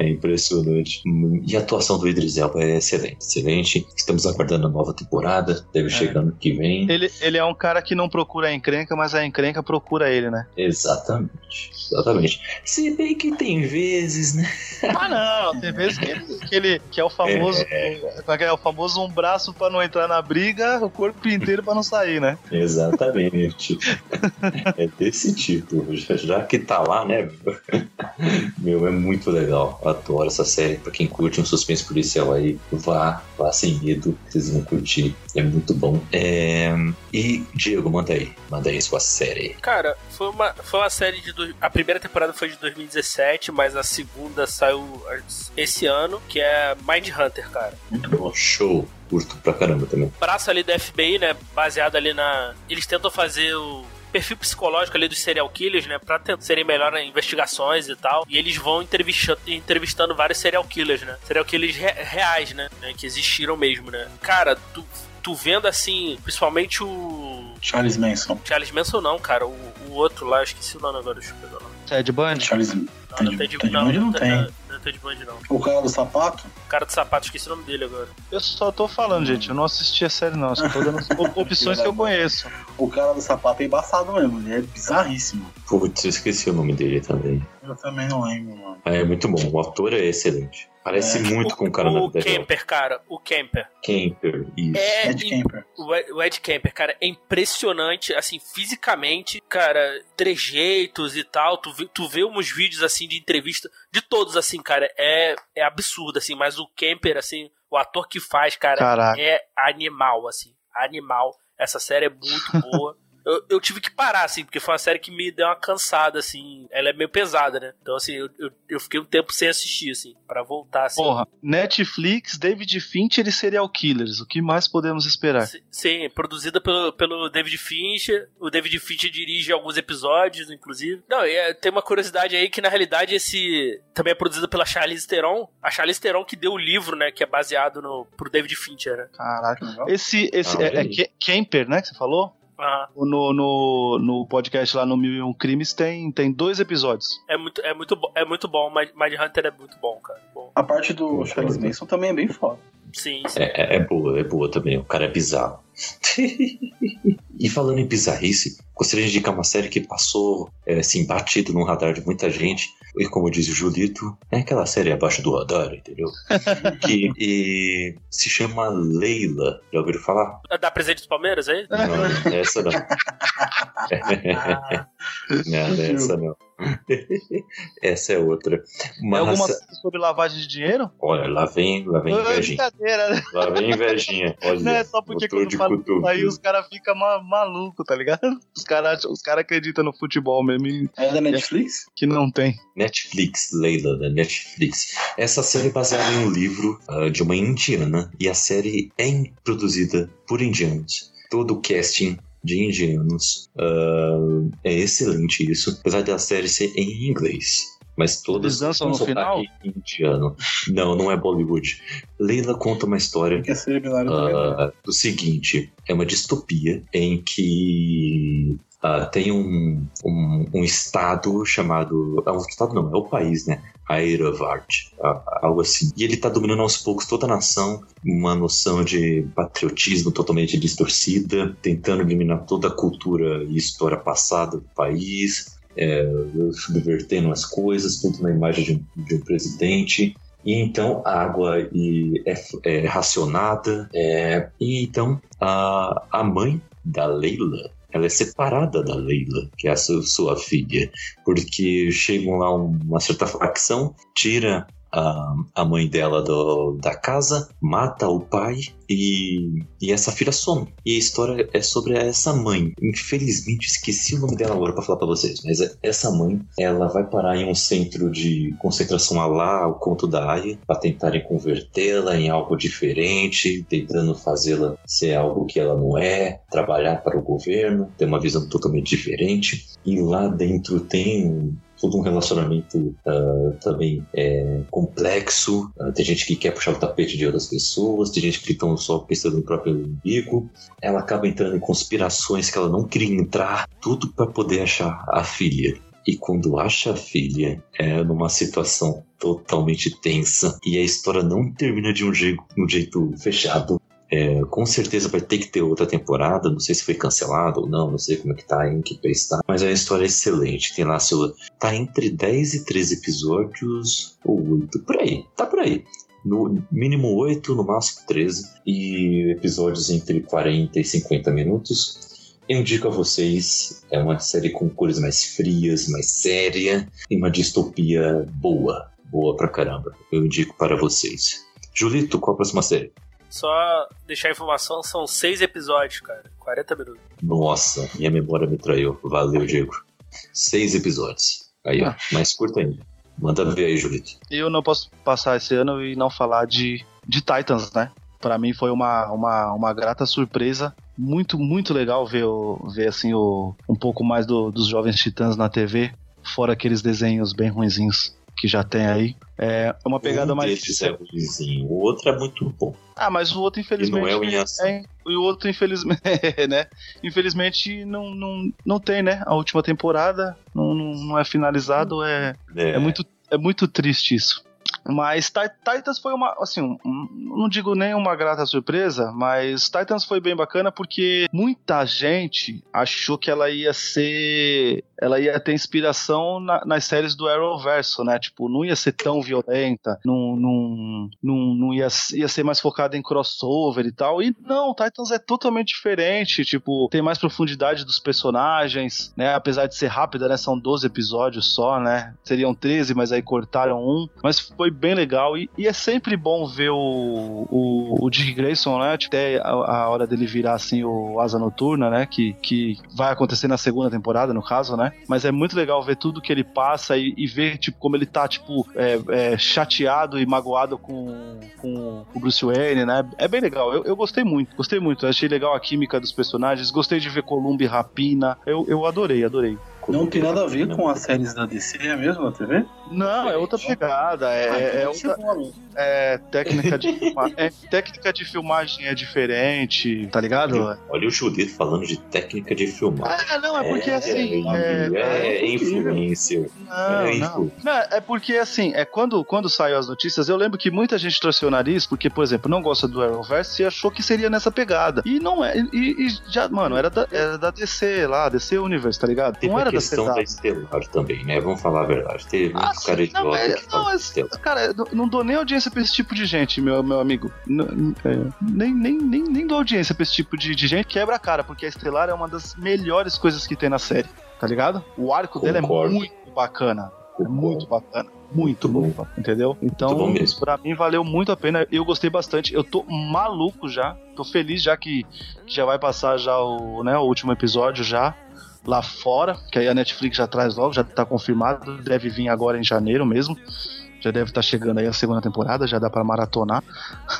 Speaker 3: É impressionante. E a atuação do Idris Elba é excelente, excelente. Estamos aguardando a nova temporada, deve chegar ano que vem.
Speaker 4: Ele, ele é um cara que não procura a encrenca, mas a encrenca procura ele, né?
Speaker 3: Exatamente, exatamente. Se bem que tem vezes, né?
Speaker 4: Ah, não, tem vezes que ele, que, ele- que é o famoso. é que é? o famoso um braço pra não entrar na briga, o corpo inteiro pra não sair, né?
Speaker 3: Exatamente. é desse tipo. Já, já que tá lá, né? Meu, é muito legal. Adoro essa série. Pra quem curte um suspense policial aí, vá, vá sem medo. Vocês vão curtir. É muito bom. É, E, Diego, manda aí. Manda aí sua série.
Speaker 6: Cara, foi uma, foi uma série de. do- A primeira temporada foi de 2017, mas a segunda saiu esse ano, que é Mind Hunter, cara.
Speaker 5: Muito bom.
Speaker 3: Show. Curto pra caramba também.
Speaker 6: Braço ali da FBI, né? Baseado ali na. Eles tentam fazer o perfil psicológico ali dos serial killers, né? Pra tentar serem melhor em investigações e tal. E eles vão entrevistando, entrevistando vários serial killers, né? Serial killers re- reais, né? né, Que existiram mesmo, né? Cara, tu, tu vendo assim, principalmente o.
Speaker 5: Charles Manson.
Speaker 6: Charles Manson não, cara. O, o outro lá, eu esqueci o nome agora, deixa eu pegar o nome.
Speaker 4: Ted Bundy?
Speaker 5: Charles
Speaker 6: Não,
Speaker 5: Ted-
Speaker 6: não, Ted,
Speaker 5: Ted
Speaker 6: não,
Speaker 5: Bundy não
Speaker 6: não,
Speaker 5: tem.
Speaker 6: Não, não é Ted Bundy, não.
Speaker 5: O cara do sapato?
Speaker 6: O cara do sapato, esqueci o nome dele agora.
Speaker 4: Eu só tô falando, gente. Eu não assisti a série, não. Eu só tô dando op- opções que eu conheço.
Speaker 5: O cara do sapato é embaçado mesmo. Ele é bizarríssimo.
Speaker 3: Putz, eu esqueci o nome dele também.
Speaker 5: Eu também não lembro, mano.
Speaker 3: Ah, É muito bom. O ator é excelente. Parece
Speaker 5: É.
Speaker 3: muito com o cara
Speaker 6: o
Speaker 3: na vida real.
Speaker 6: Camper, cara. O Camper.
Speaker 3: Camper, isso.
Speaker 6: É
Speaker 5: Ed Camper.
Speaker 6: O Ed- o Ed Camper, cara, é impressionante, assim, fisicamente, cara, trejeitos e tal. Tu vê, tu vê uns vídeos, assim, de entrevista de todos, assim, cara, é, é absurdo, assim, mas o Camper, assim, o ator que faz, cara,
Speaker 4: Caraca.
Speaker 6: é animal, assim, animal. Essa série é muito boa. Eu, eu tive que parar, assim, porque foi uma série que me deu uma cansada, assim. Ela é meio pesada, né? Então, assim, eu, eu, eu fiquei um tempo sem assistir, assim, pra voltar, assim.
Speaker 4: Porra, Netflix, David Fincher e Serial Killers. O que mais podemos esperar?
Speaker 6: Si- Sim, produzida pelo, pelo David Fincher. O David Fincher dirige alguns episódios, inclusive. Não, e é, tem uma curiosidade aí que, na realidade, esse também é produzido pela Charlize Theron. A Charlize Theron que deu o livro, né, que é baseado no, pro David Fincher, né?
Speaker 4: Caraca.
Speaker 5: Legal.
Speaker 4: Esse, esse
Speaker 3: Ah,
Speaker 4: é, é. Ca- Camper, né, que você falou?
Speaker 6: Ah,
Speaker 4: No, no, no podcast lá no Mil e Um Crimes tem, tem dois episódios.
Speaker 6: é muito, é muito, é muito bom. Mind Hunter é muito bom, cara. Bom,
Speaker 5: A parte do Charles Manson também é bem foda.
Speaker 6: Sim, sim.
Speaker 3: É, é- é boa, é boa também. O cara é bizarro. e falando em bizarrice, gostaria de indicar uma série que passou é, assim, batido no radar de muita gente. E como diz o Julito, é aquela série abaixo do radar, entendeu? que e se chama Leila. Já ouviram falar?
Speaker 6: Da presente dos Palmeiras aí?
Speaker 3: Não, essa não. não, essa não. Essa é outra.
Speaker 4: Mas... É alguma coisa sobre lavagem de dinheiro?
Speaker 3: Olha, lá vem, lá vem invejinha.
Speaker 4: Né?
Speaker 3: Lá vem invejinha. Olha,
Speaker 4: não é só porque quando fala isso aí os caras ficam ma malucos, tá ligado? Os caras os cara acreditam no futebol mesmo.
Speaker 5: É da Netflix?
Speaker 4: Que não tem.
Speaker 3: Netflix, Leila, da Netflix. Essa série é baseada em um livro uh, de uma indiana e a série é produzida por indianos. Todo o casting de indianos. Uh, é excelente isso, apesar da série ser em inglês. Mas todas
Speaker 4: Eles dançam no final?
Speaker 3: indiano. Não, não é Bollywood. Leila conta uma história uh, do seguinte: é uma distopia em que Uh, tem um, um, um, estado chamado. É um estado não, é o país, né? Airavard, algo assim. E ele está dominando aos poucos toda a nação, uma noção de patriotismo totalmente distorcida, tentando eliminar toda a cultura e história passada do país, é, subvertendo as coisas, tudo na imagem de um, de um presidente. E então a água é, é racionada. É, e então a, a mãe da Leila ela é separada da Leila, que é a sua filha, porque chegam lá uma certa facção, tira a, a mãe dela do, da casa, mata o pai e, e essa filha some. E a história é sobre essa mãe. Infelizmente, esqueci o nome dela agora para falar para vocês, mas é, essa mãe, ela vai parar em um centro de concentração lá, o conto da Aya, para tentarem convertê-la em algo diferente, tentando fazê-la ser algo que ela não é, trabalhar para o governo, ter uma visão totalmente diferente. E lá dentro tem todo um relacionamento uh, também é, complexo. Uh, tem gente que quer puxar o tapete de outras pessoas, tem gente que estão só pensando no próprio umbigo. Ela acaba entrando em conspirações que ela não queria entrar, tudo para poder achar a filha. E quando acha a filha, é numa situação totalmente tensa e a história não termina de um jeito, um jeito fechado. É, com certeza vai ter que ter outra temporada, não sei se foi cancelado ou não, não sei como é que tá, em que país está, mas a história é excelente. Tem lá seu. tá entre 10 e 13 episódios, ou 8, por aí, tá por aí. No mínimo 8, no máximo 13, e episódios entre 40 e 50 minutos. Eu indico a vocês, é uma série com cores mais frias, mais séria, e uma distopia boa, boa pra caramba. Eu indico para vocês. Julito, qual a próxima série?
Speaker 6: Só deixar a informação, são seis episódios, cara. 40 minutos.
Speaker 3: Nossa, minha memória me traiu. Valeu, Diego. Seis episódios. Aí, ó, mais curto ainda. Manda ver aí, Julito.
Speaker 4: Eu não posso passar esse ano e não falar de, de Titans, né? Para mim foi uma, uma, uma grata surpresa. Muito, muito legal ver, o, ver assim, o, um pouco mais do, dos Jovens Titãs na TV, fora aqueles desenhos bem ruinzinhos que já tem aí. É uma pegada
Speaker 3: um
Speaker 4: mais.
Speaker 3: É ruimzinho, o outro é muito bom.
Speaker 4: Ah, mas o outro, infelizmente.
Speaker 3: E não é o É,
Speaker 4: e o outro, infelizmente, né? Infelizmente, não, não, não tem, né? A última temporada não, não, não é finalizado. É, é. é, muito, é muito triste isso. Mas Titans foi uma, assim, não digo nem uma grata surpresa, mas Titans foi bem bacana porque muita gente achou que ela ia ser ela ia ter inspiração na, nas séries do Arrowverso, né? Tipo, não ia ser tão violenta, não, não ia, ia ser mais focada em crossover e tal. E não, Titans é totalmente diferente, tipo, tem mais profundidade dos personagens, né? Apesar de ser rápida, né? São 12 episódios só, né? Seriam 13, mas aí cortaram um. Mas foi bem legal e, e é sempre bom ver o, o, o Dick Grayson, né? Até a, a hora dele virar, assim, o Asa Noturna, né? Que, que vai acontecer na segunda temporada, no caso, né? Mas é muito legal ver tudo que ele passa e, e ver, tipo, como ele tá, tipo, é, é, chateado e magoado com, com o Bruce Wayne, né? É bem legal. Eu, eu gostei muito, gostei muito. Eu achei legal a química dos personagens, gostei de ver Columbi Rapina. Eu, eu adorei, adorei.
Speaker 5: Não tem nada a ver com as séries da DC é mesmo na TV?
Speaker 4: Não, é outra pegada. É, ah, então é, outra, é técnica de é, técnica de filmagem é diferente, tá ligado?
Speaker 3: Olha, olha o Judito falando de técnica de filmagem.
Speaker 4: Ah, não, é porque é, assim. É,
Speaker 3: é, é influência.
Speaker 4: Não, é, não. não, é porque assim, é quando, quando saiu as notícias, eu lembro que muita gente trouxe o nariz, porque, por exemplo, não gosta do Arrowverse e achou que seria nessa pegada. E não é. E, e já, mano, era da, era da DC lá, DC Universe, tá ligado?
Speaker 3: Não
Speaker 4: era
Speaker 3: questão da Estelar também, né? Vamos falar a verdade. Teve ah, muitos caras idiotas é, que
Speaker 4: não, Cara, não, não dou nem audiência pra esse tipo de gente, meu, meu amigo. É, nem, nem, nem, nem dou audiência pra esse tipo de, de gente. Quebra a cara, porque a Estelar é uma das melhores coisas que tem na série tá ligado? O arco dela é
Speaker 3: Concordo.
Speaker 4: muito bacana. É muito bacana. Muito
Speaker 3: bom.
Speaker 4: bom, entendeu? Então,
Speaker 3: Muito bom
Speaker 4: pra mim valeu muito a pena. Eu gostei bastante. Eu tô maluco já. Tô feliz já que, que já vai passar já o, né, o último episódio já lá fora, que aí a Netflix já traz logo, já tá confirmado, deve vir agora em janeiro mesmo. Já deve estar chegando aí a segunda temporada, já dá pra maratonar.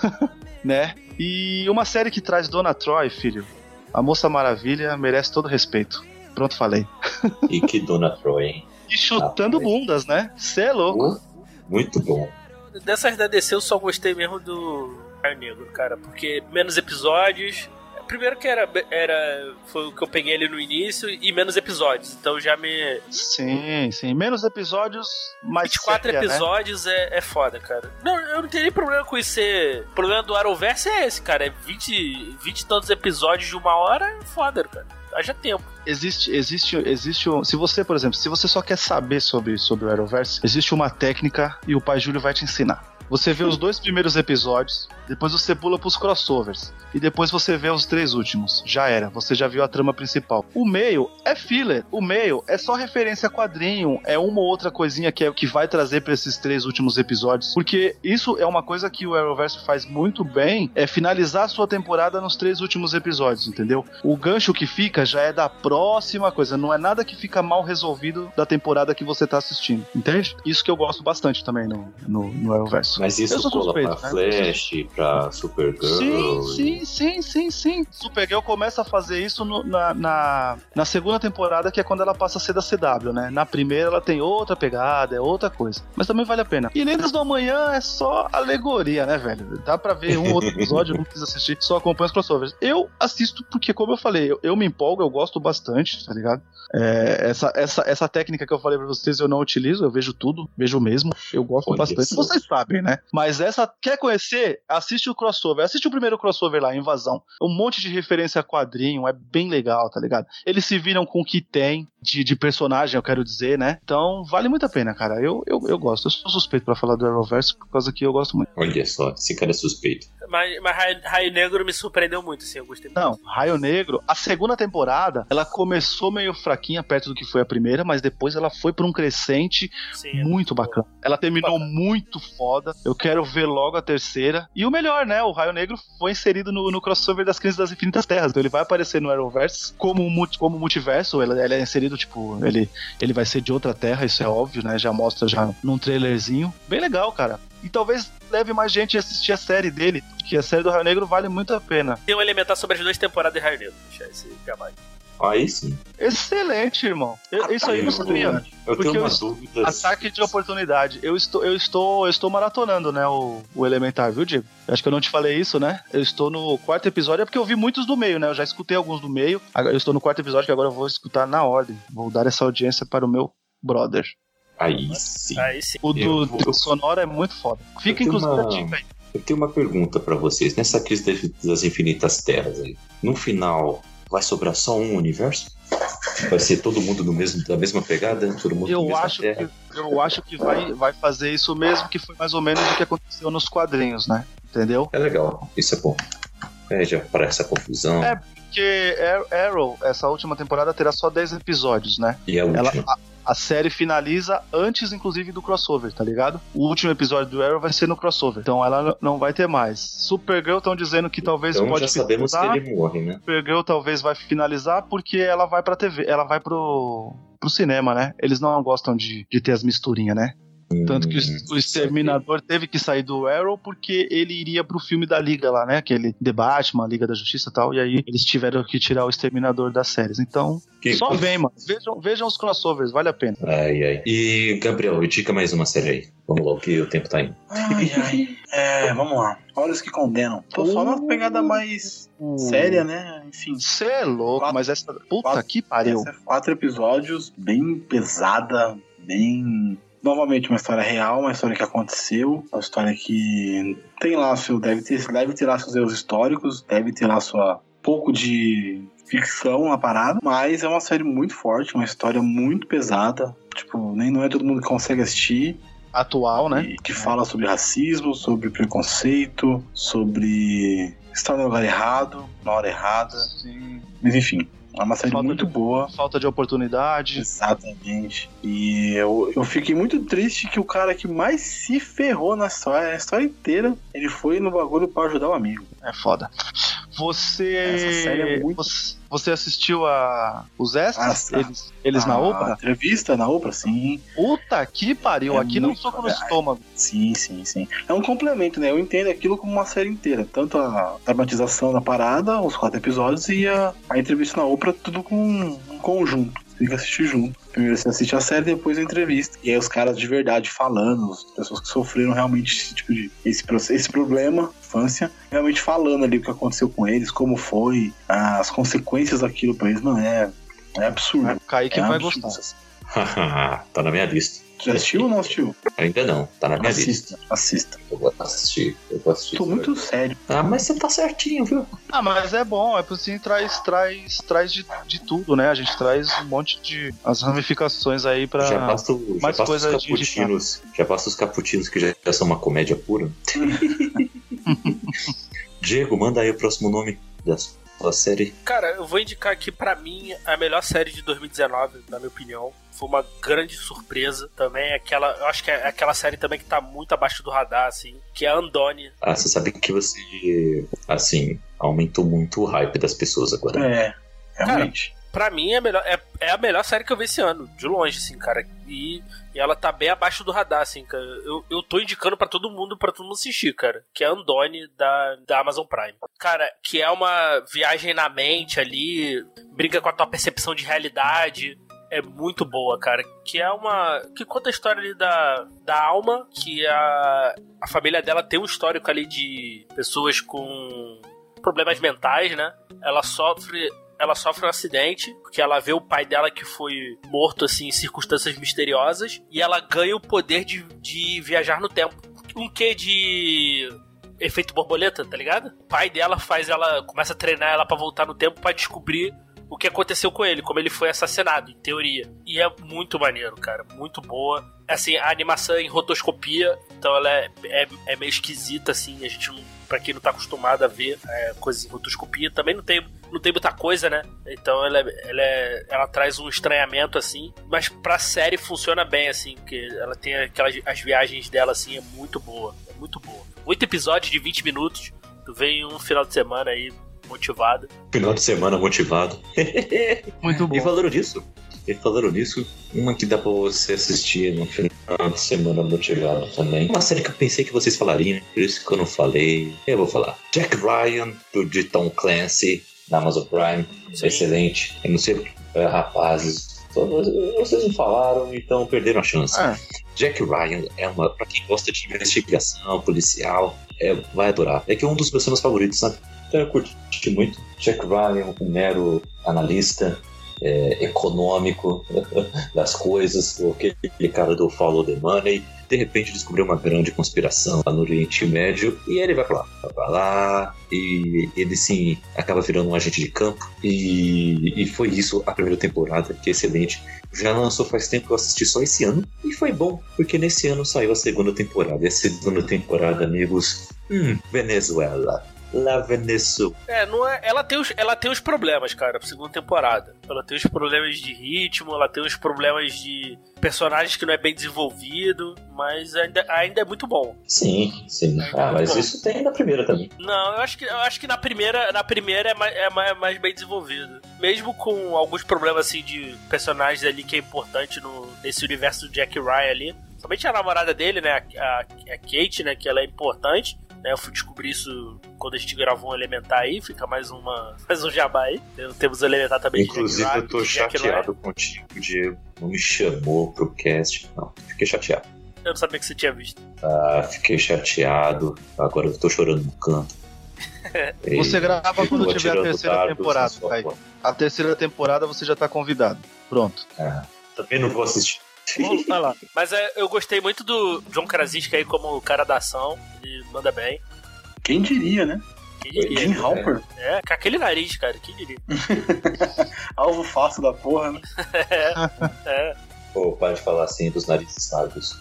Speaker 4: né? E uma série que traz Dona Troy, filho. A Moça Maravilha merece todo respeito. Pronto, falei.
Speaker 3: E que Dona Troy, hein?
Speaker 4: E chutando
Speaker 3: Rapaz.
Speaker 4: bundas, né? Cê é louco.
Speaker 3: Muito bom.
Speaker 6: Dessas da DC eu só gostei mesmo do Raio Negro, cara, porque menos episódios. Primeiro que era, era. Foi o que eu peguei ali no início e menos episódios. Então já me.
Speaker 4: Sim, sim. Menos episódios, mais
Speaker 6: 24
Speaker 4: séria, né?
Speaker 6: episódios é, é foda, cara. Não, eu não tenho nem problema com isso ser. O problema do Arrowverse é esse, cara. É 20, 20 e tantos episódios de uma hora é foda, cara. Haja tempo.
Speaker 4: Existe, existe, existe. um- Se você, por exemplo, se você só quer saber sobre, sobre o Arrowverse, existe uma técnica e o pai Júlio vai te ensinar. Você vê os dois primeiros episódios, depois você pula pros crossovers. E depois você vê os três últimos. Já era, você já viu a trama principal. O meio é filler. O meio é só referência a quadrinho. É uma ou outra coisinha que, é, que vai trazer pra esses três últimos episódios. Porque isso é uma coisa que o Arrowverse faz muito bem: é finalizar a sua temporada nos três últimos episódios, entendeu? O gancho que fica já é da próxima coisa. Não é nada que fica mal resolvido da temporada que você tá assistindo. Entende? Isso que eu gosto bastante também no, no, no Arrowverse.
Speaker 3: Mas isso cola
Speaker 4: suspeito,
Speaker 3: pra
Speaker 4: né?
Speaker 3: Flash, pra Supergirl.
Speaker 4: Sim, sim, sim, sim, sim. Supergirl começa a fazer isso no- na, na, na segunda temporada, que é quando ela passa a ser da CW, né? Na primeira ela tem outra pegada, é outra coisa. Mas também vale a pena. E Lendas do Amanhã é só alegoria, né, velho? Dá pra ver um outro episódio, não precisa assistir, só acompanha os crossovers. Eu assisto porque, como eu falei, eu, eu me empolgo, eu gosto bastante, tá ligado? É, essa, essa, essa técnica que eu falei pra vocês eu não utilizo, eu vejo tudo, vejo mesmo, eu gosto
Speaker 3: Olha
Speaker 4: bastante.
Speaker 3: só.
Speaker 4: Vocês sabem, né? Mas essa, quer conhecer? Assiste o crossover, assiste o primeiro crossover lá, Invasão. Um monte de referência a quadrinho, é bem legal, tá ligado? Eles se viram com o que tem de, de personagem, eu quero dizer, né? Então, vale muito a pena, cara. Eu, eu, eu gosto. Eu sou suspeito pra falar do Arrowverse por causa que eu gosto muito.
Speaker 3: Olha só, esse cara é suspeito.
Speaker 6: Mas, mas Raio, Raio Negro me surpreendeu muito, assim, eu gostei muito.
Speaker 4: Não, Raio Negro, a segunda temporada, ela começou meio fraquinha perto do que foi a primeira, mas depois ela foi pra um crescente
Speaker 6: Sim, é
Speaker 4: muito bacana. Ela terminou
Speaker 6: Bacana.
Speaker 4: muito foda. Eu quero ver logo a terceira. E o melhor, né? O Raio Negro foi inserido no, no crossover das Crises das Infinitas Terras. Então ele vai aparecer no Arrowverse como, como multiverso. Ele, ele é inserido, tipo, ele, ele vai ser de outra terra, isso é óbvio, né? Já mostra já num trailerzinho. Bem legal, cara. E talvez leve mais gente a assistir a série dele, porque a série do Raio Negro vale muito a pena.
Speaker 6: Tem um elementar sobre as duas temporadas de Raio Negro. Deixa esse jabá.
Speaker 3: Aí sim.
Speaker 4: Excelente, irmão. Eu- isso aí eu não sabia.
Speaker 3: Eu
Speaker 4: Porque
Speaker 3: tenho uma
Speaker 4: eu-
Speaker 3: dúvida.
Speaker 4: Ataque de oportunidade. Eu estou, eu estou, eu estou maratonando, né, o, o Elementar, viu, Diego? Eu acho que eu não te falei isso, né? Eu estou no quarto episódio, é porque eu vi muitos do meio, né? Eu já escutei alguns do meio. Agora- Eu estou no quarto episódio que agora eu vou escutar na ordem. Vou dar essa audiência para o meu brother.
Speaker 3: Aí sim.
Speaker 6: Aí sim.
Speaker 4: O do
Speaker 3: vou-
Speaker 4: sonora é muito foda. Fica inclusive
Speaker 3: uma-
Speaker 4: a dica aí.
Speaker 3: Eu tenho uma pergunta pra vocês. Nessa crise das- infinitas terras aí, no final, vai sobrar só um universo? Vai ser todo mundo no mesmo, da mesma pegada? Todo mundo
Speaker 4: Eu
Speaker 3: mesma
Speaker 4: acho
Speaker 3: terra?
Speaker 4: que, eu acho que vai, vai fazer isso mesmo, que foi mais ou menos o que aconteceu nos quadrinhos, né? Entendeu?
Speaker 3: É legal, isso é bom. É, já para essa confusão.
Speaker 4: É. Porque Ar- Arrow, essa última temporada, terá só 10 episódios, né?
Speaker 3: E a última.
Speaker 4: Ela, a, a série finaliza antes, inclusive, do crossover, tá ligado? O último episódio do Arrow vai ser no crossover. Então ela não vai ter mais. Supergirl estão dizendo que talvez
Speaker 3: então
Speaker 4: pode
Speaker 3: já sabemos que
Speaker 4: finalizar.
Speaker 3: ele morre, né?
Speaker 4: Supergirl talvez vai finalizar porque ela vai pra TV, ela vai pro, pro cinema, né? Eles não gostam de, de ter as misturinhas, né? Tanto que
Speaker 3: Hum,
Speaker 4: o, o Exterminador teve que sair do Arrow porque ele iria pro filme da Liga lá, né? Aquele The Batman, Liga da Justiça e tal. E aí eles tiveram que tirar o Exterminador das séries. Então,
Speaker 3: Que-
Speaker 4: só vem, mano. Vejam, vejam os crossovers, vale a pena.
Speaker 3: Ai, ai. E, Gabriel, dica mais uma série aí. Vamos lá, que o tempo tá indo.
Speaker 5: Ai, ai. É, vamos lá. Olhos que condenam. Tô só na pegada mais séria, né? Enfim.
Speaker 4: Você é louco,
Speaker 5: Quatro-
Speaker 4: mas essa. Puta
Speaker 5: quatro-
Speaker 4: que pariu.
Speaker 5: Essa é quatro episódios, bem pesada, bem. Novamente, uma história real, uma história que aconteceu, uma história que tem lá seu. Deve ter, deve ter lá seus erros históricos, deve ter lá sua. pouco de ficção na parada, mas é uma série muito forte, uma história muito pesada. Tipo, nem não é todo mundo que consegue assistir.
Speaker 4: Atual, né?
Speaker 5: e que fala sobre racismo, sobre preconceito, sobre estar no lugar errado, na hora errada.
Speaker 4: Sim.
Speaker 5: Mas enfim, É uma série
Speaker 4: Falta
Speaker 5: muito
Speaker 4: de-
Speaker 5: boa.
Speaker 4: Falta de oportunidade.
Speaker 5: Exatamente. E eu, eu fiquei muito triste que o cara que mais se ferrou na história, a história inteira, ele foi no bagulho pra ajudar o amigo.
Speaker 4: É foda. Você.
Speaker 5: Essa série é muito-
Speaker 4: Você, você assistiu a. Os extras?
Speaker 5: Ah,
Speaker 4: eles eles na
Speaker 5: A
Speaker 4: Oprah?
Speaker 5: entrevista na Oprah, sim.
Speaker 4: Puta que pariu.
Speaker 5: É
Speaker 4: Aqui não soco no estômago.
Speaker 5: Sim, sim, sim. É um complemento, né? Eu entendo aquilo como uma série inteira. Tanto a dramatização da parada, os quatro episódios, e a, a entrevista na Oprah, tudo com um conjunto. Tem que assistir junto. Primeiro você assiste a série, depois a entrevista. E aí os caras de verdade falando, as pessoas que sofreram realmente esse tipo de. esse, esse problema, infância, realmente falando ali o que aconteceu com eles, como foi, as consequências daquilo pra eles, mano, é, é absurdo.
Speaker 4: O Kaique
Speaker 5: é
Speaker 4: vai
Speaker 5: absurdo.
Speaker 4: gostar.
Speaker 3: tá na minha lista.
Speaker 5: Já assistiu ou não assistiu?
Speaker 3: Ainda não, tá na minha lista.
Speaker 5: Assista, assista.
Speaker 3: Eu vou assistir, eu vou assistir.
Speaker 5: Tô muito sério.
Speaker 3: Ah, mas você tá certinho, viu?
Speaker 4: Ah, mas é bom, é por assim traz, traz, traz de, de tudo, né? A gente traz um monte de. as ramificações aí pra.
Speaker 3: já basta, o- já
Speaker 4: mais
Speaker 3: basta
Speaker 4: coisa
Speaker 3: os
Speaker 4: de
Speaker 3: caputinos. Já basta os caputinos que já, já são uma comédia pura. Diego, manda aí o próximo nome da sua série.
Speaker 6: Cara, eu vou indicar aqui pra mim a melhor série de 2019, na minha opinião. Foi uma grande surpresa também. Aquela, eu acho que é aquela série também que tá muito abaixo do radar, assim, que é a Andone.
Speaker 3: Ah, você sabe que você, assim, aumentou muito o hype das pessoas agora.
Speaker 5: É, realmente.
Speaker 6: Pra mim é, a melhor, é, é a melhor série que eu vi esse ano, de longe, assim, cara. E, e ela tá bem abaixo do radar, assim, cara. Eu, eu tô indicando pra todo mundo, pra todo mundo assistir, cara. Que é Andone da, da Amazon Prime. Cara, que é uma viagem na mente ali, briga com a tua percepção de realidade. É muito boa, cara. Que é uma. Que conta a história ali da, da alma, que a, a família dela tem um histórico ali de pessoas com problemas mentais, né? Ela sofre ela sofre um acidente, porque ela vê o pai dela que foi morto, assim, em circunstâncias misteriosas, e ela ganha o poder de, de viajar no tempo. Um quê de efeito borboleta, tá ligado? O pai dela faz ela, começa a treinar ela pra voltar no tempo pra descobrir o que aconteceu com ele, como ele foi assassinado, em teoria. E é muito maneiro, cara, muito boa. Assim, a animação é em rotoscopia, então ela é, é, é meio esquisita, assim, a gente não, pra quem não tá acostumado a ver é, coisas em rotoscopia, também não tem, não tem muita coisa, né? Então ela, é- ela, é- ela traz um estranhamento, assim, mas pra série funciona bem, assim, porque ela tem aquelas, as viagens dela, assim, é muito boa, é muito boa. Oito episódios de 20 minutos, tu vem um final de semana aí motivado.
Speaker 3: Final de semana motivado.
Speaker 4: Muito
Speaker 3: E
Speaker 4: bom.
Speaker 3: falando disso, e falando nisso, uma que dá pra você assistir no final de semana motivado também. Uma série que eu pensei que vocês falariam, por isso que eu não falei. Eu vou falar. Jack Ryan, do de Tom Clancy, na Amazon Prime.
Speaker 6: Sim.
Speaker 3: Excelente. Eu não sei, é, rapazes. todos- Vocês não falaram, então perderam a chance.
Speaker 4: É.
Speaker 3: Jack Ryan é uma. Pra quem gosta de investigação policial, é, vai adorar. É que é um dos meus temas favoritos, sabe? Então eu curti muito. Jack Ryan, um mero analista é, econômico das coisas, aquele cara do Follow the Money. De repente descobriu uma grande conspiração lá no Oriente Médio e ele vai pra lá, vai pra lá e ele sim acaba virando um agente de campo e, e foi isso a primeira temporada, que é excelente. Já lançou faz tempo que eu assisti só esse ano e foi bom, porque nesse ano saiu a segunda temporada. E a segunda temporada, amigos, hum, Venezuela. La Venezuela.
Speaker 6: É, não é, ela, tem os, ela tem os problemas, cara, pra segunda temporada. Ela tem os problemas de ritmo, ela tem os problemas de personagens que não é bem desenvolvido, mas ainda, ainda é muito bom.
Speaker 3: Sim, sim. Ah, mas isso tem na primeira também.
Speaker 6: Não, eu acho que, eu acho que na primeira, na primeira é, mais, é mais, mais bem desenvolvido. Mesmo com alguns problemas assim de personagens ali que é importante no, nesse universo do Jack Ryan ali. Somente a namorada dele, né? A, a, a Kate, né? Que ela é importante. Né, eu fui descobrir isso quando a gente gravou um Elementar aí, fica mais uma mais um jabá aí. Temos o Elementar também
Speaker 3: Inclusive,
Speaker 6: Jack
Speaker 3: eu tô
Speaker 6: Jack Ryan.
Speaker 3: chateado contigo, Diego. Não me chamou pro cast. Não, fiquei chateado.
Speaker 6: Eu não sabia que você tinha visto.
Speaker 3: Ah, fiquei chateado. Agora eu tô chorando no canto. E
Speaker 4: Você grava quando tiver a terceira
Speaker 3: dardos
Speaker 4: temporada, Kaique. A terceira temporada você já tá convidado. Pronto.
Speaker 3: Ah, também não vou assistir.
Speaker 6: Vamos lá. Mas é, eu gostei muito do John Krasinski aí como o cara da ação. Ele manda bem.
Speaker 5: Quem diria, né?
Speaker 6: Quem diria?
Speaker 5: Jim Halper,
Speaker 6: É, com aquele nariz, cara, quem diria?
Speaker 5: alvo fácil da porra, né?
Speaker 6: É,
Speaker 3: Pô, para de falar assim dos narizes largos.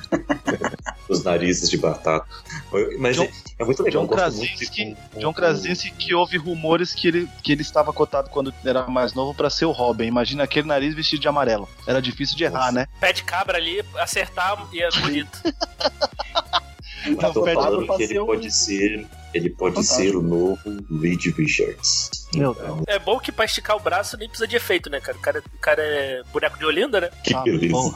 Speaker 3: Os narizes de batata. Mas
Speaker 4: John-
Speaker 3: é, é muito legal.
Speaker 4: John
Speaker 3: gosto muito
Speaker 4: Krasinski,
Speaker 3: de
Speaker 4: John Krasinski que houve rumores que ele, que ele estava cotado quando era mais novo pra ser o Robin. Imagina aquele nariz vestido de amarelo. Era difícil de errar,
Speaker 3: Nossa.
Speaker 4: né?
Speaker 6: Pé de cabra ali, acertar e é bonito.
Speaker 3: Eu tô
Speaker 4: Não,
Speaker 3: falando que ele pode ser. Ele pode
Speaker 5: Fantástico.
Speaker 3: ser o novo Reed Richards.
Speaker 4: Meu
Speaker 3: Então,
Speaker 6: É bom que pra esticar o braço nem precisa de efeito, né, cara? O cara, o cara é boneco de Olinda, né?
Speaker 3: que
Speaker 4: Ah,
Speaker 3: beleza.
Speaker 4: bom.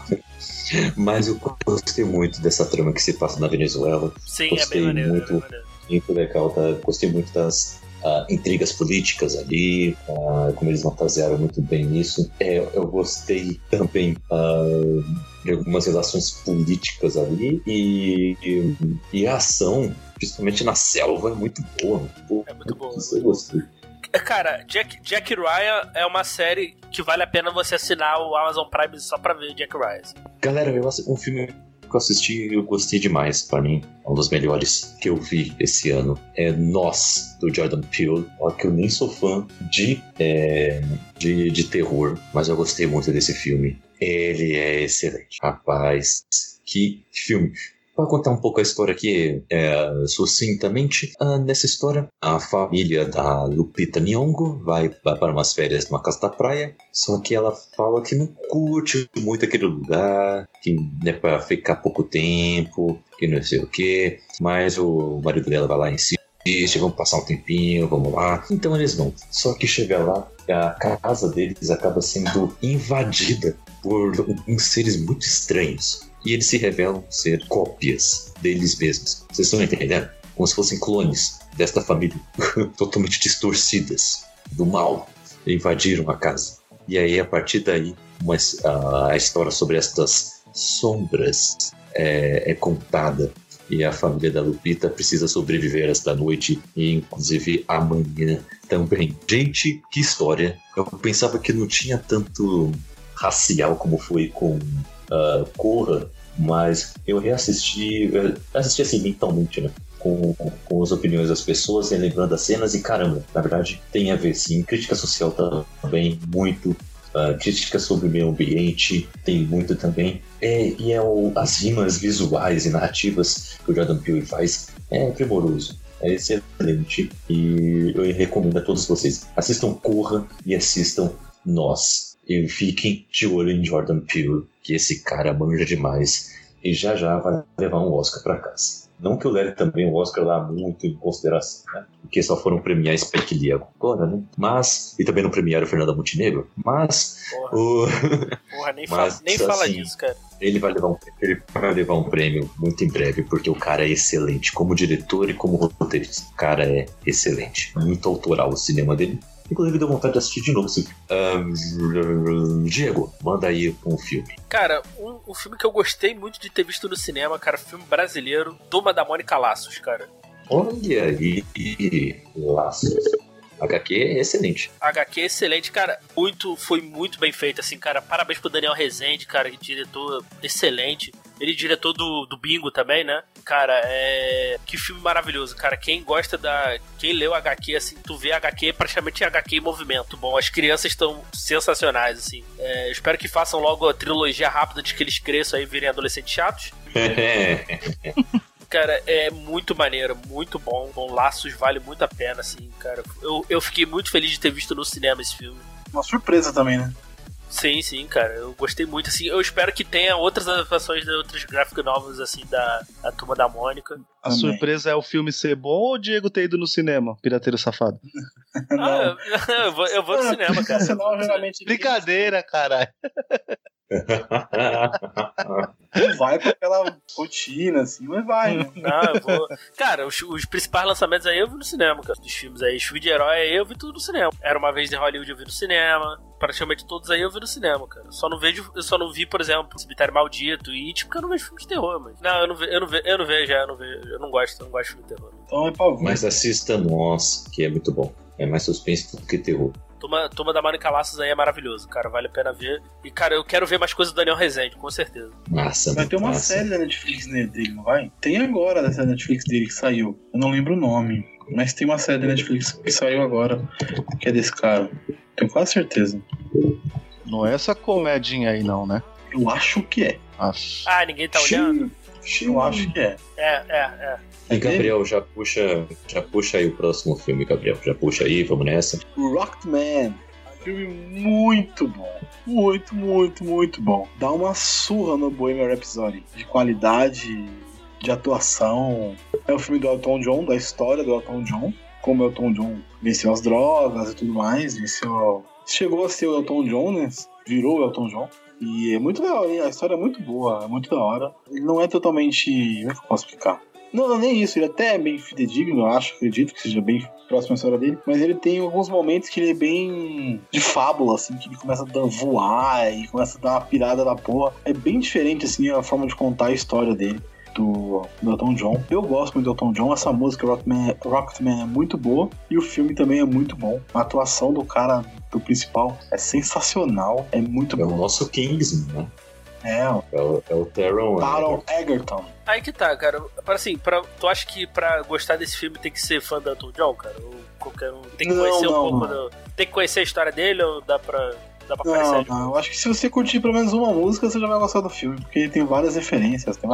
Speaker 3: Mas eu gostei muito dessa trama que se passa na Venezuela.
Speaker 6: Sim,
Speaker 3: Gostei
Speaker 6: é bem maneiro.
Speaker 3: muito.
Speaker 6: É bem maneiro.
Speaker 3: Muito legal, tá? Gostei muito das ah, intrigas políticas ali, ah, como eles fantasiaram muito bem nisso. É, eu gostei também ah, de algumas relações políticas ali e, e, e a ação, principalmente na selva, é muito boa. muito boa.
Speaker 6: É muito boa.
Speaker 3: Isso eu gostei.
Speaker 6: Cara, Jack, Jack Ryan é uma série que vale a pena você assinar o Amazon Prime só pra ver Jack Ryan.
Speaker 3: Galera, eu, um filme que eu assisti e eu gostei demais, pra mim, é um dos melhores que eu vi esse ano. É Nós, do Jordan Peele. Ó, que eu nem sou fã de, é, de, de terror, mas eu gostei muito desse filme. Ele é excelente. Rapaz, que filme. Para contar um pouco a história aqui, é, sucintamente, ah, nessa história, a família da Lupita Nyong'o vai, para umas férias numa casa da praia, só que ela fala que não curte muito aquele lugar, que é para ficar pouco tempo, que não sei o que, mas o marido dela vai lá e insiste, vamos passar um tempinho, vamos lá. Então eles vão. Só que chega lá, a casa deles acaba sendo invadida por uns seres muito estranhos. E eles se revelam ser cópias deles mesmos. Vocês estão entendendo? Como se fossem clones desta família, totalmente distorcidas do mal. Invadiram a casa. E aí, a partir daí, uma, a, a história sobre estas sombras é, é contada. E a família da Lupita precisa sobreviver esta noite e, inclusive, amanhã também. Gente, que história! Eu pensava que não tinha tanto racial como foi com uh, Corra, mas eu reassisti, assisti assim mentalmente, né? Com, com, as opiniões das pessoas, lembrando as cenas, e caramba, na verdade tem a ver sim. Crítica social também, muito. Uh, crítica sobre o meio ambiente, tem muito também. É, e é o, as rimas visuais e narrativas que o Jordan Peele faz é primoroso. É excelente. E eu recomendo a todos vocês. Assistam Corra e assistam Nós. E fiquem de olho em Jordan Peele, que esse cara manja demais. E já já vai levar um Oscar para casa. Não que eu leve também o Oscar lá muito em consideração, né? Porque só foram premiar Spike Lee agora, né? Mas. E também não premiaram Fernanda Montenegro. Mas.
Speaker 6: Porra,
Speaker 3: O,
Speaker 6: porra nem,
Speaker 3: Mas,
Speaker 6: fala, nem fala
Speaker 3: assim,
Speaker 6: disso, cara.
Speaker 3: ele, vai levar um, ele vai levar um prêmio muito em breve, porque o cara é excelente. Como diretor e como roteirista. O cara é excelente. Muito autoral o cinema dele. Inclusive deu vontade de assistir de novo esse filme. Ahn, Diego, manda aí um filme.
Speaker 6: Cara, um, um filme que eu gostei muito de ter visto no cinema, cara, filme brasileiro, Turma da Mônica Laços, cara.
Speaker 3: Olha aí, laços. HQ é excelente.
Speaker 6: HQ excelente, cara. Muito, foi muito bem feito, assim, cara. Parabéns pro Daniel Rezende, cara, diretor excelente. Ele é diretor do, do Bingo também, né? Cara, é. Que filme maravilhoso, cara. Quem gosta da. Quem leu HQ, assim, tu vê HQ, praticamente HQ em movimento. Bom, as crianças estão sensacionais, assim. É, eu espero que façam logo a trilogia rápida de que eles cresçam aí e virem adolescentes chatos. Cara, é muito maneiro, muito bom. Bom, Laços vale muito a pena, assim, cara. Eu, eu fiquei muito feliz de ter visto no cinema esse filme.
Speaker 5: Uma surpresa também, né?
Speaker 6: Sim, sim, cara. Eu gostei muito, assim. Eu espero que tenha outras adaptações de outros gráficos novos, assim, da, da Turma da Mônica.
Speaker 4: A
Speaker 5: Também.
Speaker 4: surpresa é o filme ser bom ou o Diego ter ido no cinema, Pirateiro Safado?
Speaker 6: Ah, eu, eu vou, eu vou no cinema, cara.
Speaker 4: Brincadeira, caralho.
Speaker 5: Não vai pra aquela rotina, assim, mas vai, né?
Speaker 6: Não, eu vou. Cara, os, os principais lançamentos aí eu vi no cinema, cara. Dos filmes aí. Os filmes de herói aí eu vi tudo no cinema. Era uma vez em Hollywood eu vi no cinema. Praticamente todos aí eu vi no cinema, cara. Só não vejo, eu só não vi, por exemplo, Cemitério Maldito e tipo, porque eu não vejo filme de terror, mas. Não, eu não, ve, eu não, ve, eu não vejo, eu não vejo. Eu não gosto, eu não gosto de filme de terror.
Speaker 5: Então é pra ver.
Speaker 3: Mas assista Nós, que é muito bom. É mais suspense do que terror.
Speaker 6: Turma, Turma da Mônica Laços aí é maravilhoso, cara. Vale a pena ver. E, cara, eu quero ver mais coisas do Daniel Rezende, com certeza.
Speaker 3: Massa,
Speaker 5: Vai ter uma
Speaker 3: massa.
Speaker 5: série da Netflix dele, não vai? Tem agora dessa Netflix dele que saiu. Eu não lembro o nome. Mas tem uma série da Netflix que saiu agora, que é desse cara. Tenho quase certeza.
Speaker 4: Não é essa comedinha aí, não, né?
Speaker 5: Eu acho que é.
Speaker 6: Ah, ninguém tá olhando?
Speaker 5: Eu acho que é.
Speaker 6: É, é, é.
Speaker 3: E Gabriel, já puxa, já puxa aí o próximo filme, Gabriel. Já puxa aí, vamos nessa.
Speaker 5: Rocketman. Filme muito bom. Muito, muito, muito bom. Dá uma surra no Bohemian Rhapsody. De qualidade, de atuação. É o filme do Elton John, da história do Elton John. Como o Elton John venceu as drogas e tudo mais. Venceu... Chegou a ser o Elton John, né? Virou o Elton John. E é muito legal, a história é muito boa, é muito da hora. Ele não é totalmente. Como é que eu posso explicar? Não, não, nem isso, ele até é bem fidedigno, eu acho, acredito que seja bem próximo à história dele, mas ele tem alguns momentos que ele é bem de fábula, assim, que ele começa a voar e começa a dar uma pirada da porra. É bem diferente, assim, a forma de contar a história dele. Do, do Elton John. Eu gosto muito do Elton John. Essa música Rockman, Rocketman é muito boa e o filme também é muito bom. A atuação do cara, do principal, é sensacional. É muito
Speaker 3: É o
Speaker 5: bom.
Speaker 3: nosso Kingsman, né?
Speaker 5: É, ó.
Speaker 3: É o, é o Taron.
Speaker 5: Taron Egerton.
Speaker 6: Aí que tá, cara. Para assim, pra, tu acha que pra gostar desse filme tem que ser fã do Elton John, cara? Ou qualquer um. Tem que
Speaker 5: Não,
Speaker 6: conhecer um
Speaker 5: não,
Speaker 6: pouco
Speaker 5: não.
Speaker 6: do. Tem que conhecer a história dele ou dá pra. Dá pra aparecer
Speaker 5: Não,
Speaker 6: de
Speaker 5: não, eu acho que se você curtir pelo menos uma música, você já vai gostar do filme, porque tem várias referências, tem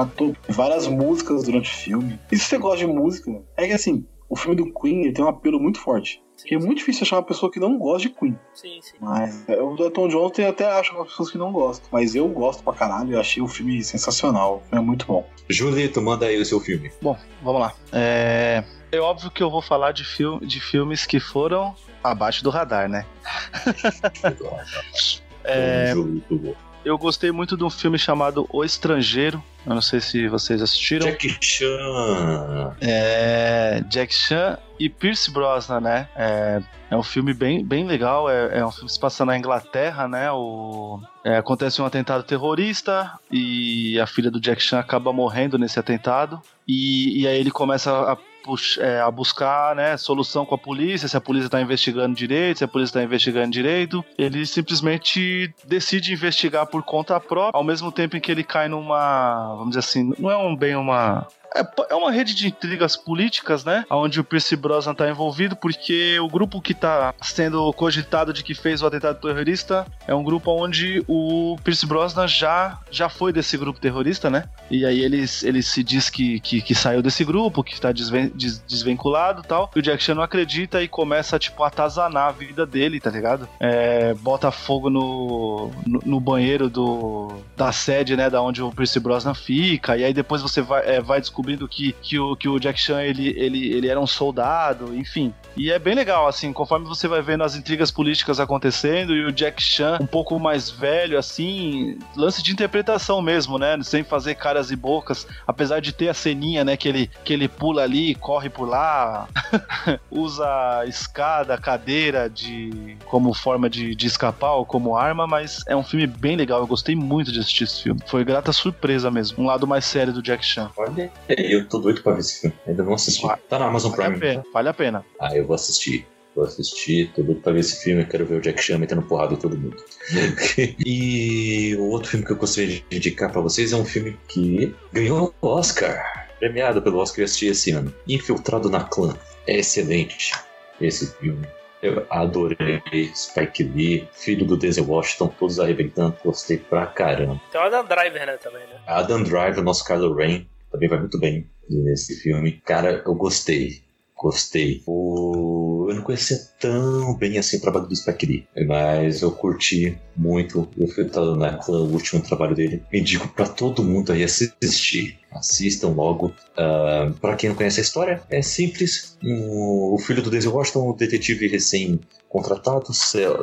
Speaker 5: várias músicas durante o filme. E se você gosta de música, é que assim, o filme do Queen ele tem um apelo muito forte. Porque é muito difícil achar uma pessoa que não gosta de Queen.
Speaker 6: Sim, sim.
Speaker 5: Mas é, o do Elton John tem até acho algumas pessoas que não gostam. Mas eu gosto pra caralho, eu achei o filme sensacional. O filme é muito bom.
Speaker 3: Julito, manda aí o seu filme.
Speaker 4: Bom, vamos lá. É, é óbvio que eu vou falar de, fil de filmes que foram abaixo do radar, né? É, eu gostei muito de um filme chamado O Estrangeiro. Eu não sei se vocês assistiram.
Speaker 3: Jack Chan.
Speaker 4: É, Jack Chan e Pierce Brosnan, né? É, é um filme bem, bem legal. É, é um filme que se passa na Inglaterra, né? O, é, acontece um atentado terrorista e a filha do Jack Chan acaba morrendo nesse atentado. E, e aí ele começa a, é, a buscar né, solução com a polícia, se a polícia está investigando direito, se a polícia está investigando direito. Ele simplesmente decide investigar por conta própria, ao mesmo tempo em que ele cai numa, vamos dizer assim, não é um bem uma é, é uma rede de intrigas políticas, né? Onde o Pierce Brosnan tá envolvido, porque o grupo que tá sendo cogitado de que fez o atentado terrorista é um grupo onde o Pierce Brosnan já, já foi desse grupo terrorista, né? E aí ele, ele se diz que, que, que saiu desse grupo, que tá desven, des, desvinculado e tal. E o Jack Chan não acredita e começa, tipo, a atazanar a vida dele, tá ligado? É, bota fogo no, no, no banheiro do, da sede, né? Da onde o Pierce Brosnan fica. E aí depois você vai, é, vai descobrindo que, que, o, que o Jack Chan ele, ele, ele era um soldado, enfim. E é bem legal, assim, conforme você vai vendo as intrigas políticas acontecendo e o Jack Chan um pouco mais velho, assim, lance de interpretação mesmo, né? Sem fazer caras e bocas, apesar de ter a ceninha, né, que ele, que ele pula ali, corre por lá, usa escada, cadeira de como forma de, de escapar ou como arma, mas é um filme bem legal, eu gostei muito de assistir esse filme. Foi grata surpresa mesmo, um lado mais sério do Jack Chan.
Speaker 3: Olha, eu tô doido pra ver esse filme. Ainda não assisti. Tá na Amazon
Speaker 4: Vale a
Speaker 3: Prime.
Speaker 4: pena, vale a pena.
Speaker 3: Ah, eu vou assistir. Vou assistir, tô doido pra ver esse filme. Eu quero ver o Jack Chan metendo porrada em todo mundo. e o outro filme que eu gostaria de indicar pra vocês é um filme que ganhou o Oscar. Premiado pelo Oscar eu assisti esse ano. Infiltrado na Clã. É excelente esse filme. Eu adorei Spike Lee, filho do Denzel Washington, todos arrebentando. Gostei pra caramba.
Speaker 6: Tem o Adam Driver, né, também, né?
Speaker 3: Adam Driver, nosso Kylo Ren, também vai muito bem nesse filme. Cara, eu gostei. Gostei. O... Eu não conhecia tão bem assim o trabalho do Spike Lee, mas eu curti muito Filtrado na Clã, o último trabalho dele. Indico pra todo mundo aí assistir. Assistam logo. Uh, para quem não conhece a história, é simples. Um- o filho do Denzel Washington, um detetive recém contratado,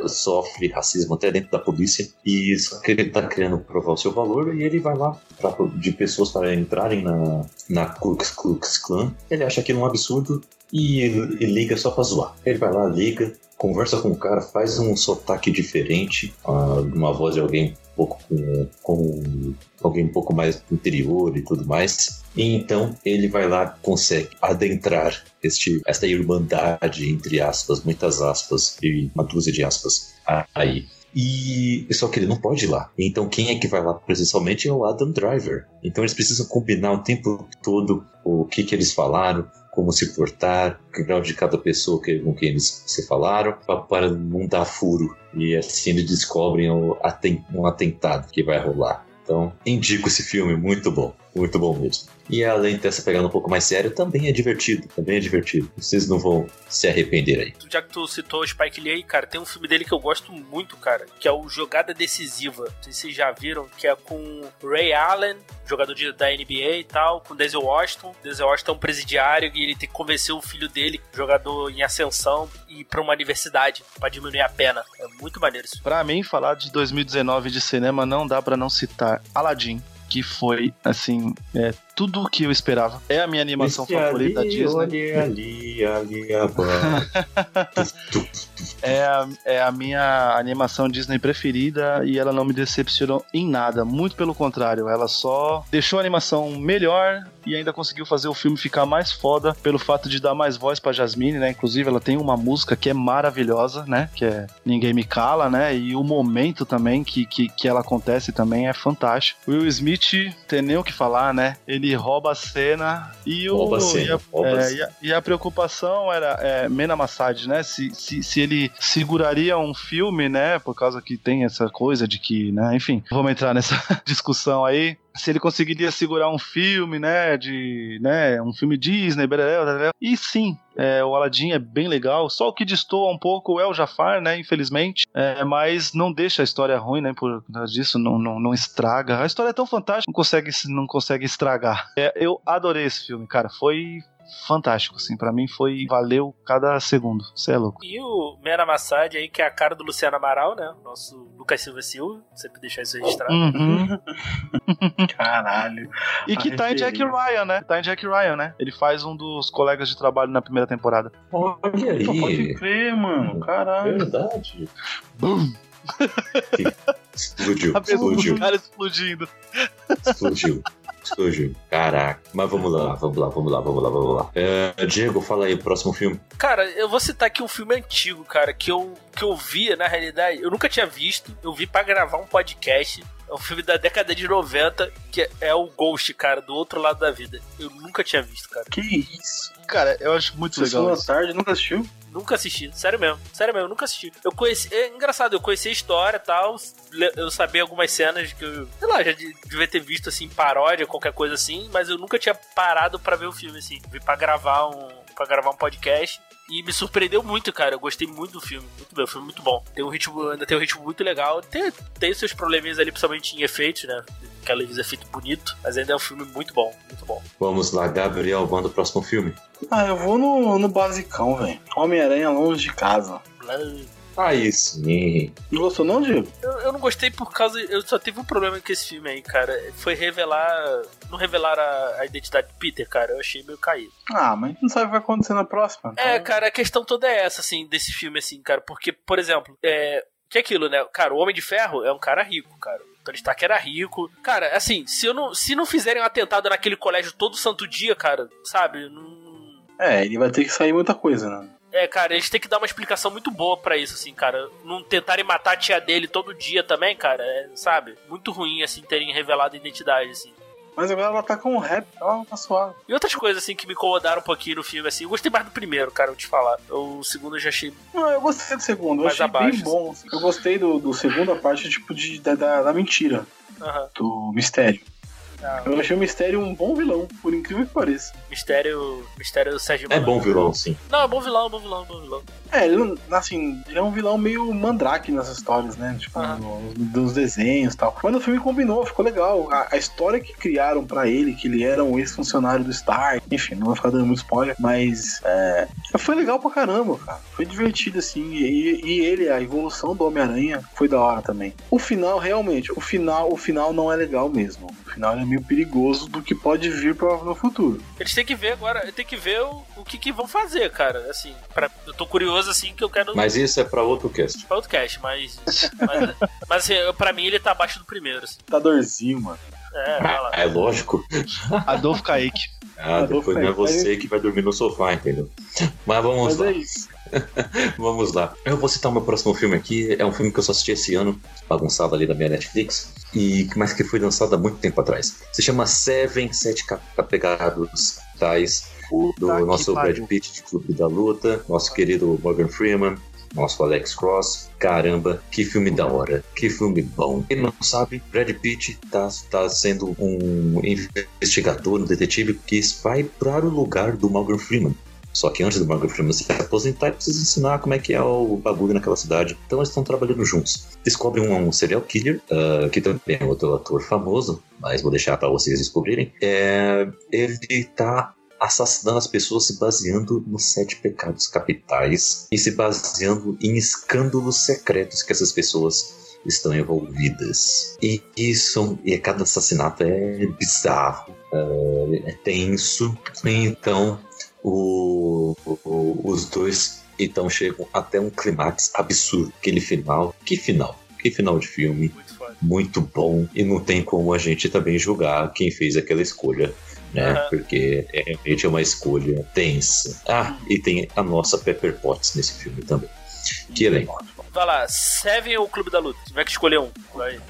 Speaker 3: sofre racismo até dentro da polícia e só que ele tá querendo provar o seu valor e ele vai lá pra, de pessoas para entrarem na, na Ku Klux Klux Klan. Ele acha aquilo um absurdo e, e liga só pra zoar. Ele vai lá, liga, conversa com o cara, faz um sotaque diferente, ah, uma voz de alguém um pouco com, com alguém um pouco mais interior e tudo mais. E então ele vai lá, consegue adentrar este, esta irmandade, entre aspas, muitas aspas e uma dúzia de aspas aí. E só que ele não pode ir lá. Então quem é que vai lá presencialmente é o Adam Driver. Então eles precisam combinar o tempo todo o que que eles falaram, como se portar, o grau de cada pessoa que, com quem eles se falaram, para não dar furo. E assim eles descobrem um atentado que vai rolar. Então, indico esse filme, muito bom. Muito bom mesmo. E além dessa pegada um pouco mais séria, também é divertido. Também é divertido. Vocês não vão se arrepender aí.
Speaker 6: Já que tu citou o Spike Lee, cara, tem um filme dele que eu gosto muito, cara, que é o Jogada Decisiva. Não sei se vocês já viram, que é com Ray Allen, jogador de, da NBA e tal, com Denzel Washington. Denzel Washington é um presidiário e ele tem que convencer o filho dele, jogador em ascensão, ir pra uma universidade pra diminuir a pena. É muito maneiro isso.
Speaker 4: Pra mim, falar de 2019 de cinema não dá pra não citar Aladdin, que foi, assim, é, tudo o que eu esperava. É a minha animação
Speaker 3: Esse
Speaker 4: favorita
Speaker 3: ali,
Speaker 4: da Disney.
Speaker 3: Ali, ali.
Speaker 4: É a, é a minha animação Disney preferida e ela não me decepcionou em nada. Muito pelo contrário, ela só deixou a animação melhor e ainda conseguiu fazer o filme ficar mais foda pelo fato de dar mais voz pra Jasmine, né? Inclusive, ela tem uma música que é maravilhosa, né? Que é Ninguém Me Cala, né? E o momento também que, que, que ela acontece também é fantástico. Will Smith, tem nem o que falar, né? Ele rouba a cena e o.
Speaker 3: Rouba a cena,
Speaker 4: e a-
Speaker 3: rouba
Speaker 4: é, e a- e a preocupação era é, Mena Massad, né? Se, se, se ele seguraria um filme, né? Por causa que tem essa coisa de que, né? Enfim, vamos entrar nessa discussão aí. Se ele conseguiria segurar um filme, né? De. né? Um filme Disney, blá, blá, blá. E sim. É, o Aladdin é bem legal, só o que destoa um pouco é o Jafar, né? Infelizmente, É, mas não deixa a história ruim, né? Por causa disso, não, não, não estraga. A história é tão fantástica, não consegue, não consegue estragar. É, eu adorei esse filme, cara. Foi fantástico, assim. Pra mim foi. Valeu cada segundo. Você é louco.
Speaker 6: E o Mera Massad aí, que é a cara do Luciano Amaral, né? Nosso Lucas Silva Silva, sempre deixar isso registrado.
Speaker 4: Uhum.
Speaker 5: Caralho.
Speaker 4: E que tá em Jack. Ryan, né? Tá em Jack Ryan, né? Ele faz um dos colegas de trabalho na primeira temporada.
Speaker 3: Olha
Speaker 5: Pô, pode
Speaker 3: aí.
Speaker 5: crer, mano. Caralho.
Speaker 3: Verdade.
Speaker 4: Bum!
Speaker 3: Explodiu, explodiu,
Speaker 4: caras explodindo.
Speaker 3: explodiu. Explodiu. Caraca. Mas vamos lá, vamos lá, vamos lá, vamos lá, vamos lá. É, Diego, fala aí, o próximo filme.
Speaker 6: Cara, eu vou citar aqui um filme antigo, cara, que eu, que eu via, na realidade, eu nunca tinha visto. Eu vi pra gravar um podcast. É um filme da década de 90, que é- é o Ghost, cara, do outro lado da vida. Eu nunca tinha visto, cara.
Speaker 5: Que isso?
Speaker 4: Cara, eu acho muito
Speaker 5: Sessão
Speaker 4: legal.
Speaker 5: da
Speaker 4: isso.
Speaker 5: tarde, nunca assistiu?
Speaker 6: Nunca assisti, sério mesmo, sério mesmo, eu nunca assisti. Eu conheci, é engraçado, eu conheci a história e tal, eu sabia algumas cenas que eu, sei lá, já de- devia ter visto assim, paródia, qualquer coisa assim, mas eu nunca tinha parado pra ver o filme assim. Vi pra gravar um, para gravar um podcast. E me surpreendeu muito, cara. Eu gostei muito do filme. Muito bem, o filme é muito bom. Tem um ritmo, ainda tem um ritmo muito legal. Tem, tem seus probleminhas ali, principalmente em efeitos, né? Aqueles efeitos bonitos. Mas ainda é um filme muito bom, muito bom.
Speaker 3: Vamos lá, Gabriel, manda o próximo filme.
Speaker 5: Ah, eu vou no, no basicão, velho. Homem-Aranha longe de casa.
Speaker 3: Aí sim.
Speaker 5: Não gostou não, Diego?
Speaker 6: Eu, eu não gostei por causa. Eu só tive um problema com esse filme aí, cara. Foi revelar. Não revelar a, a identidade do Peter, cara. Eu achei meio caído.
Speaker 5: Ah, mas a gente não sabe o que vai acontecer na próxima.
Speaker 6: É,
Speaker 5: então-
Speaker 6: cara, a questão toda é essa, assim, desse filme, assim, cara. Porque, por exemplo, é. Que é aquilo, né? Cara, o Homem de Ferro é um cara rico, cara. O Tony Stark era rico. Cara, assim, se, eu não, se não fizerem um atentado naquele colégio todo santo dia, cara, sabe? Não.
Speaker 5: É, ele vai ter que sair muita coisa, né?
Speaker 6: É, cara, eles têm que dar uma explicação muito boa pra isso, assim, cara. Não tentarem matar a tia dele todo dia também, cara, é, sabe? Muito ruim, assim, terem revelado a identidade, assim.
Speaker 5: Mas agora ela tá com o rap, ela tá suave.
Speaker 6: E outras coisas, assim, que me incomodaram um pouquinho no filme, assim. Eu gostei mais do primeiro, cara, vou te falar. O segundo eu já achei.
Speaker 5: Não, eu gostei do segundo, eu achei
Speaker 6: abaixo,
Speaker 5: bem bom. assim. Eu gostei do, do segundo, a parte, tipo, de, da, da, da mentira,
Speaker 6: Aham.
Speaker 5: do mistério.
Speaker 6: Ah,
Speaker 5: Eu achei o mistério um bom vilão, por incrível que pareça.
Speaker 6: mistério. Mistério do Sérgio
Speaker 3: É
Speaker 6: Malandro.
Speaker 3: bom vilão, sim.
Speaker 6: Não, é bom vilão, é bom vilão, é bom vilão.
Speaker 5: É, ele não, assim, ele é um vilão meio mandrake nessas histórias, né? Tipo,
Speaker 6: Aham.
Speaker 5: no- dos desenhos e tal. Mas no filme combinou, ficou legal. A, a história que criaram pra ele, que ele era um ex-funcionário do Stark, enfim, não vou ficar dando muito spoiler, mas é, foi legal pra caramba, cara. Foi divertido, assim. E, e ele, a evolução do Homem-Aranha, foi da hora também. O final, realmente, o final, o final não é legal mesmo. O final é meio perigoso do que pode vir pra, no futuro.
Speaker 6: Eles têm que ver agora, tem que ver o, o que, que vão fazer, cara. Assim, pra, eu tô curioso, assim, que eu quero.
Speaker 3: Mas isso é pra outro cast.
Speaker 6: Pra outro cast, mas. Mas, mas assim, pra mim ele tá abaixo do primeiro, assim.
Speaker 5: Tá dorzinho, mano.
Speaker 6: É, lá.
Speaker 3: Ah, é lógico.
Speaker 4: Adolfo Kaique.
Speaker 3: Ah,
Speaker 5: Adolfo
Speaker 3: depois não é
Speaker 5: Kaique.
Speaker 3: você que vai dormir no sofá, entendeu? Mas vamos
Speaker 5: Mas
Speaker 3: lá.
Speaker 5: é isso.
Speaker 3: Vamos lá. Eu vou citar o meu próximo filme aqui. É um filme que eu só assisti esse ano, bagunçado ali da minha Netflix, e mas que foi lançado há muito tempo atrás. Se chama Seven, Sete Ca- Capegados Tais, do
Speaker 4: que
Speaker 3: nosso. Brad Pitt de Clube da Luta, nosso querido Morgan Freeman. nosso Alex Cross. Caramba, que filme da hora, que filme bom. Quem não sabe, Brad Pitt tá, tá sendo um investigador, um detetive que vai para o lugar do Morgan Freeman. Só que antes do Morgan Freeman se aposentar, ele precisa ensinar como é que é o bagulho naquela cidade. Então eles estão trabalhando juntos. Descobrem um, um serial killer, uh, que também é outro ator famoso, mas vou deixar para vocês descobrirem. É, ele tá assassinando as pessoas se baseando nos sete pecados capitais e se baseando em escândalos secretos que essas pessoas estão envolvidas. E isso, e cada assassinato é bizarro, é tenso. Então, o, o, os dois então chegam até um clímax absurdo. Aquele final. Que final? Que final de filme.
Speaker 6: Muito,
Speaker 3: muito bom. E não tem como a gente também julgar quem fez aquela escolha. Né? Uhum. Porque é, realmente é uma escolha tensa. Ah, e tem a nossa Pepper Potts nesse filme também. Que elenco.
Speaker 6: Vai lá, Seven ou Clube da Luta? Tiver que escolher um. Vai.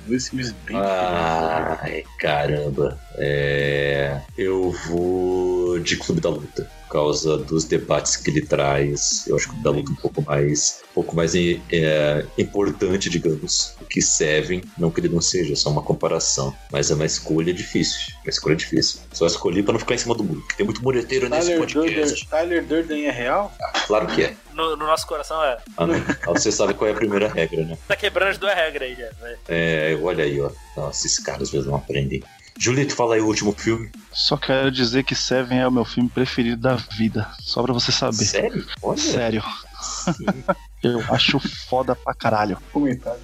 Speaker 3: Ai, caramba. É... Eu vou de Clube da Luta causa dos debates que ele traz. Eu acho que o da luta um pouco mais, um pouco mais é, importante, digamos, do que Seven. Não que ele não seja, só uma comparação. Mas é uma escolha difícil. Uma escolha difícil. Só escolhi para não ficar em cima do muro, porque tem muito mureteiro nesse
Speaker 5: Tyler
Speaker 3: podcast.
Speaker 5: Durden, Tyler Durden é real?
Speaker 3: Ah, claro que é.
Speaker 6: No, no, nosso coração é.
Speaker 3: Ah, não. Ah, você sabe qual é a primeira regra, né?
Speaker 6: Tá quebrando as duas regras aí já. Né?
Speaker 3: É, olha aí, ó. Nossa, esses caras às vezes não aprendem. Julito, fala aí o último filme.
Speaker 4: Só quero dizer que Seven é o meu filme preferido da vida. Só pra você saber.
Speaker 3: Sério? Olha.
Speaker 4: Sério. Eu acho foda pra caralho.
Speaker 5: Comentário.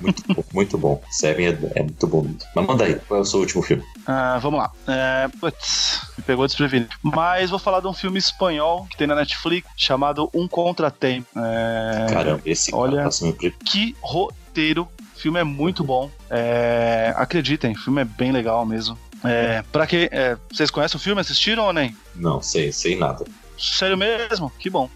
Speaker 3: Muito bom, muito bom. Seven é, é, muito bom. Mas manda aí, qual é o seu último filme?
Speaker 4: Ah, vamos lá. É, putz, me pegou desprevenido. Mas vou falar de um filme espanhol que tem na Netflix chamado Um Contratempo. É...
Speaker 3: Caramba, esse
Speaker 4: Olha,
Speaker 3: cara tá sempre...
Speaker 4: que roteiro. O filme é muito bom. É, acreditem, o filme é bem legal mesmo. É, pra que. É, vocês conhecem o filme? Assistiram ou nem?
Speaker 3: Não, sei, sei nada.
Speaker 4: Sério mesmo? Que bom.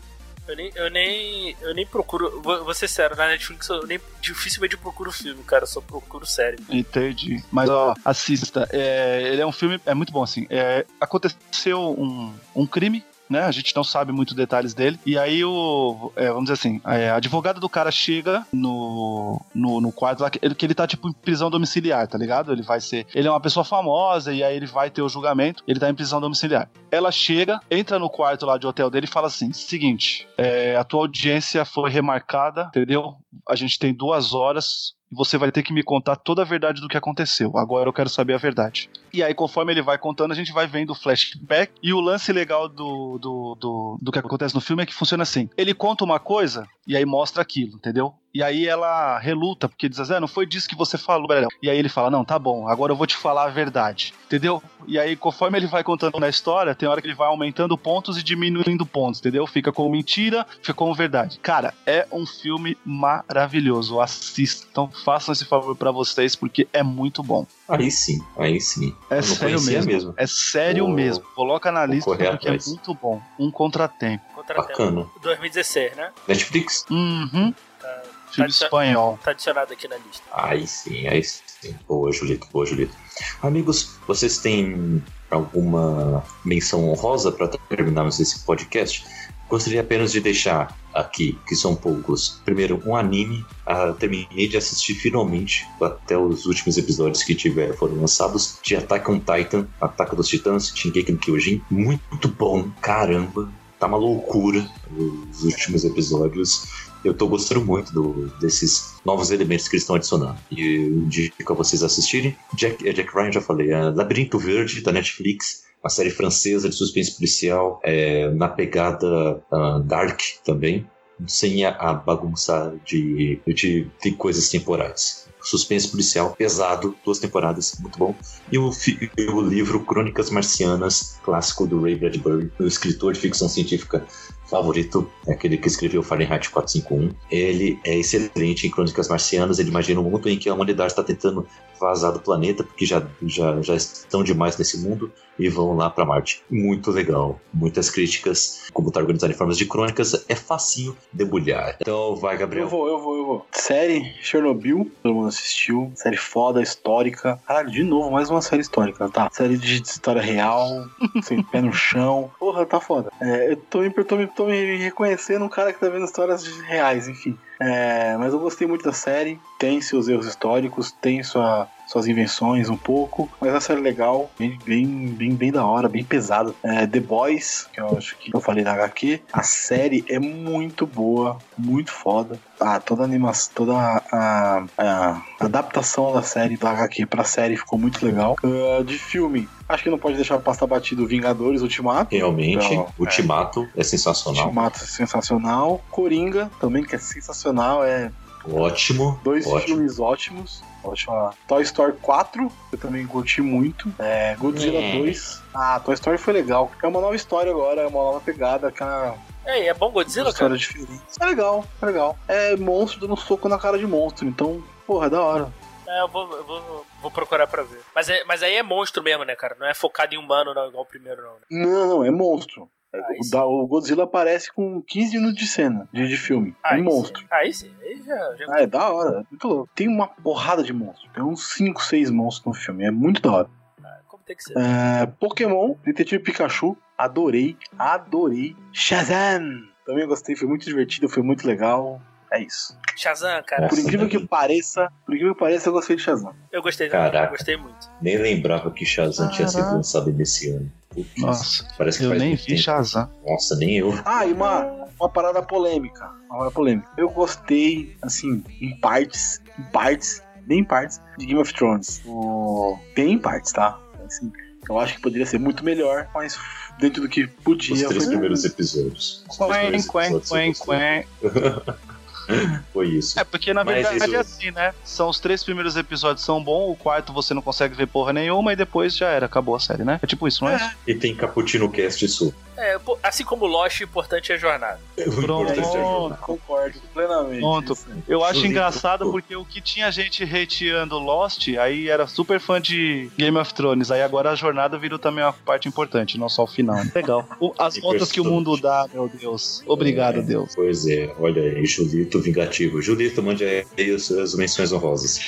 Speaker 6: Eu nem, eu nem, eu nem procuro. Vou, vou ser sério, na Netflix eu nem dificilmente procuro filme, cara. Eu só procuro série.
Speaker 4: Entendi. Mas ó, assista. É, ele é um filme. É muito bom, assim. É, aconteceu um, um crime né? A gente não sabe muito detalhes dele. E aí o. É, vamos dizer assim, a advogada do cara chega no, no, no quarto lá, que ele, que ele tá tipo em prisão domiciliar, tá ligado? Ele vai ser. Ele é uma pessoa famosa e aí ele vai ter o julgamento. Ele tá em prisão domiciliar. Ela chega, entra no quarto lá de hotel dele e fala assim: seguinte, é, a tua audiência foi remarcada, entendeu? A gente tem duas horas e você vai ter que me contar toda a verdade do que aconteceu. Agora eu quero saber a verdade. E aí, conforme ele vai contando, a gente vai vendo o flashback. E o lance legal do, do, do, do que acontece no filme é que funciona assim: ele conta uma coisa e aí mostra aquilo, entendeu? E aí ela reluta, porque diz assim, ah, não foi disso que você falou, Brelão. E aí ele fala, não, tá bom, agora eu vou te falar a verdade. Entendeu? E aí, conforme ele vai contando na história, tem hora que ele vai aumentando pontos e diminuindo pontos, entendeu? Fica com mentira, fica com verdade. Cara, é um filme maravilhoso. Assistam, façam esse favor para vocês, porque é muito bom.
Speaker 3: Aí sim, aí sim.
Speaker 4: É sério mesmo.
Speaker 3: mesmo.
Speaker 4: É sério
Speaker 3: Vou-
Speaker 4: mesmo. Coloca na lista porque é muito bom. Um contratempo.
Speaker 6: Contratempo.
Speaker 3: Bacana.
Speaker 6: 2016, né?
Speaker 3: Netflix?
Speaker 4: Uhum.
Speaker 6: Tá,
Speaker 4: Filme
Speaker 6: Tá-
Speaker 4: espanhol.
Speaker 6: tá adicionado aqui na lista.
Speaker 3: Aí sim, aí sim. Boa, Julito, boa, Julito. Amigos, vocês têm alguma menção honrosa para terminarmos esse podcast? Gostaria apenas de deixar aqui, que são poucos. Primeiro, um anime. Ah, terminei de assistir finalmente, até os últimos episódios que tiveram foram lançados, de Attack on Titan, Ataque dos Titãs, Shingeki no Kyojin. Muito bom, caramba. Tá uma loucura os últimos episódios. Eu tô gostando muito do- desses novos elementos que eles estão adicionando. E eu indico a vocês assistirem. Jack, é, Jack Ryan, já falei. É Labirinto Verde, da Netflix. Uma série francesa de suspense policial. é, na pegada ah, Dark também. Sem a, a bagunça de, de, de coisas temporais. Suspense policial pesado, duas temporadas, muito bom. E o, o livro Crônicas Marcianas, clássico do Ray Bradbury, o escritor de ficção científica favorito, é aquele que escreveu Fahrenheit 451. Ele é excelente em Crônicas Marcianas, ele imagina um mundo em que a humanidade está tentando vazar do planeta, porque já, já, já estão demais nesse mundo, e vão lá para Marte. Muito legal, muitas críticas, como está organizado em formas de crônicas, é facinho debulhar. Então vai,
Speaker 5: Eu
Speaker 3: Gabriel.
Speaker 5: vou, eu vou, eu vou. Série Chernobyl, pelo assistiu. Série foda, histórica. Caralho, de novo, mais uma série histórica, tá? Série de história real, sem pé no chão. Porra, tá foda. É, eu tô, me- tô, me, tô me reconhecendo um cara que tá vendo histórias reais, enfim. É, mas eu gostei muito da série. Tem seus erros históricos, tem sua, suas invenções um pouco, mas é uma série legal, bem, bem, bem, bem da hora, bem pesada. É, The Boys, que eu acho que eu falei da HQ, a série é muito boa, muito foda. Ah, toda a animação, toda a, a- a adaptação da série da HQ pra série ficou muito legal. Ah, de filme, acho que não pode deixar passar batido Vingadores Ultimato.
Speaker 3: Realmente,
Speaker 5: Legal.
Speaker 3: Ultimato é sensacional.
Speaker 5: Ultimato é sensacional. Coringa também, que é sensacional. É
Speaker 3: Ótimo.
Speaker 5: dois
Speaker 3: ótimo.
Speaker 5: filmes ótimos. Ótima. Toy Story 4, eu também curti muito. É, Godzilla
Speaker 3: É.
Speaker 5: 2. Ah, Toy Story foi legal. É uma nova história agora, é uma nova pegada, que é uma
Speaker 6: É, bom Godzilla,
Speaker 5: história
Speaker 6: cara?
Speaker 5: diferente. É legal, é legal. É monstro dando soco na cara de monstro, então, porra, é da hora.
Speaker 6: É, eu vou, eu vou, vou procurar pra ver. Mas, é, mas aí é monstro mesmo, né, cara? Não é focado em humano, não, igual o primeiro, não. Né?
Speaker 5: Não, não, é monstro. O, da- o Godzilla aparece com 15 minutos de cena, de, de filme.
Speaker 6: Aí
Speaker 5: um monstro.
Speaker 6: Sim. Aí sim, aí já. já...
Speaker 5: Ah, é da hora, é muito louco. Tem uma porrada de monstros. Tem uns 5, 6 monstros no filme. É muito da hora.
Speaker 6: Como tem que ser.
Speaker 5: É, Pokémon, Detetive Pikachu. Adorei, adorei. Shazam! Também gostei, foi muito divertido, foi muito legal. É isso.
Speaker 6: Shazam, cara.
Speaker 5: Por incrível que pareça, por incrível que pareça, eu gostei de Shazam.
Speaker 6: Eu gostei
Speaker 3: Caraca.
Speaker 6: eu gostei muito.
Speaker 3: Nem lembrava que Shazam tinha sido
Speaker 4: Caraca.
Speaker 3: lançado nesse ano. Putz,
Speaker 4: Nossa,
Speaker 3: parece que
Speaker 4: eu
Speaker 3: faz
Speaker 4: nem vi
Speaker 3: tempo.
Speaker 4: Shazam.
Speaker 3: Nossa, nem eu.
Speaker 5: Ah, e uma, uma parada polêmica. Uma parada polêmica. Eu gostei, assim, em partes, em partes, bem em partes, de Game of Thrones. O... Bem em partes, tá? Assim, eu acho que poderia ser muito melhor, mas dentro do que podia.
Speaker 3: Os três
Speaker 5: foi-
Speaker 3: primeiros episódios.
Speaker 4: Quen, quen, quen, quen.
Speaker 3: Foi isso.
Speaker 4: É, porque na
Speaker 3: Mas
Speaker 4: verdade
Speaker 3: isso-
Speaker 4: é assim, né? São os três primeiros episódios são bons, o quarto você não consegue ver porra nenhuma e depois já era, acabou a série, né? É tipo isso, não é? isso?
Speaker 3: E tem Caputino Cast isso.
Speaker 6: É, assim como Lost, o importante é a jornada.
Speaker 3: É
Speaker 5: Pronto,
Speaker 3: jornada.
Speaker 5: concordo plenamente.
Speaker 4: Pronto.
Speaker 5: Isso aí.
Speaker 4: Eu acho engraçado porque o que tinha gente hateando Lost, aí era super fã de Game of Thrones, aí agora a jornada virou também uma parte importante, não só o final. Legal. O- As voltas que o mundo dá, meu Deus. Obrigado,
Speaker 3: É,
Speaker 4: Deus.
Speaker 3: Pois é, olha aí, Julito vingativo. Julito, mande aí as suas menções honrosas.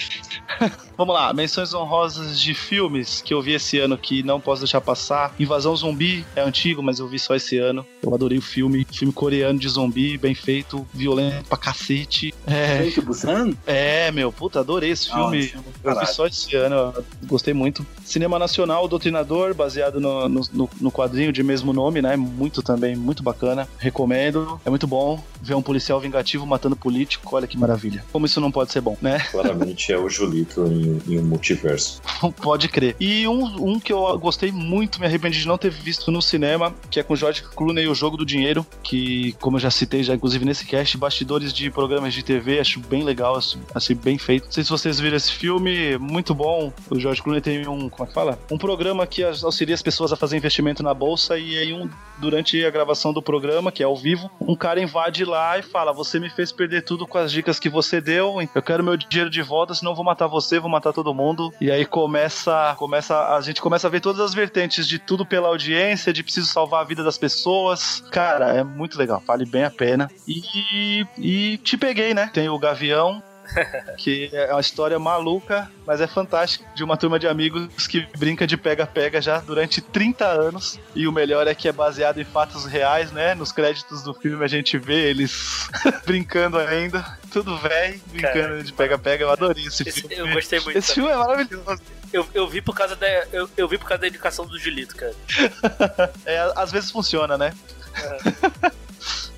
Speaker 4: Vamos lá, menções honrosas de filmes que eu vi esse ano que não posso deixar passar. Invasão Zumbi é antigo, mas eu vi só esse ano. Eu adorei o filme. Filme coreano de zumbi, bem feito, violento pra cacete. É,
Speaker 5: Busan?
Speaker 4: é meu, puta, adorei esse filme.
Speaker 5: Filme,
Speaker 4: Eu vi só esse ano, eu gostei muito. Cinema Nacional, Doutrinador, baseado no, no, no- no quadrinho de mesmo nome, né? Muito também, muito bacana. Recomendo, é muito bom ver um policial vingativo matando político, olha que maravilha. Como isso não pode ser bom, né?
Speaker 3: Claramente é o Julito em, um multiverso.
Speaker 4: Pode crer. E um, um que eu gostei muito, me arrependi de não ter visto no cinema, que é com George Clooney, O Jogo do Dinheiro, que, como eu já citei, já inclusive nesse cast, bastidores de programas de TV, acho bem legal, acho, achei bem feito. Não sei se vocês viram esse filme, muito bom. O George Clooney tem um, como é que fala? Um programa que auxilia as pessoas a fazer investimento na bolsa e aí um, durante a gravação do programa, que é ao vivo, um cara invade lá e fala: Você me fez perder tudo com as dicas que você deu, eu quero meu dinheiro de volta, senão eu vou matar você, vou matar todo mundo. E aí começa, começa a gente começa a ver todas as vertentes de tudo pela audiência, de preciso salvar a vida das pessoas. Cara, é muito legal, vale bem a pena. E, e te peguei, né? Tem o Gavião, que é uma história maluca, mas é fantástica, de uma turma de amigos que brinca de pega-pega já durante 30 anos. E o melhor é que é baseado em fatos reais, né? Nos créditos do filme a gente vê eles brincando ainda, tudo velho, brincando
Speaker 6: Cara.
Speaker 4: de pega-pega. Eu adorei esse,
Speaker 6: Esse-
Speaker 4: filme.
Speaker 6: eu gostei muito.
Speaker 4: Esse filme é maravilhoso.
Speaker 6: Eu, eu vi por causa da. Eu, eu vi por causa da indicação do Julito, cara.
Speaker 4: É, às vezes funciona, né?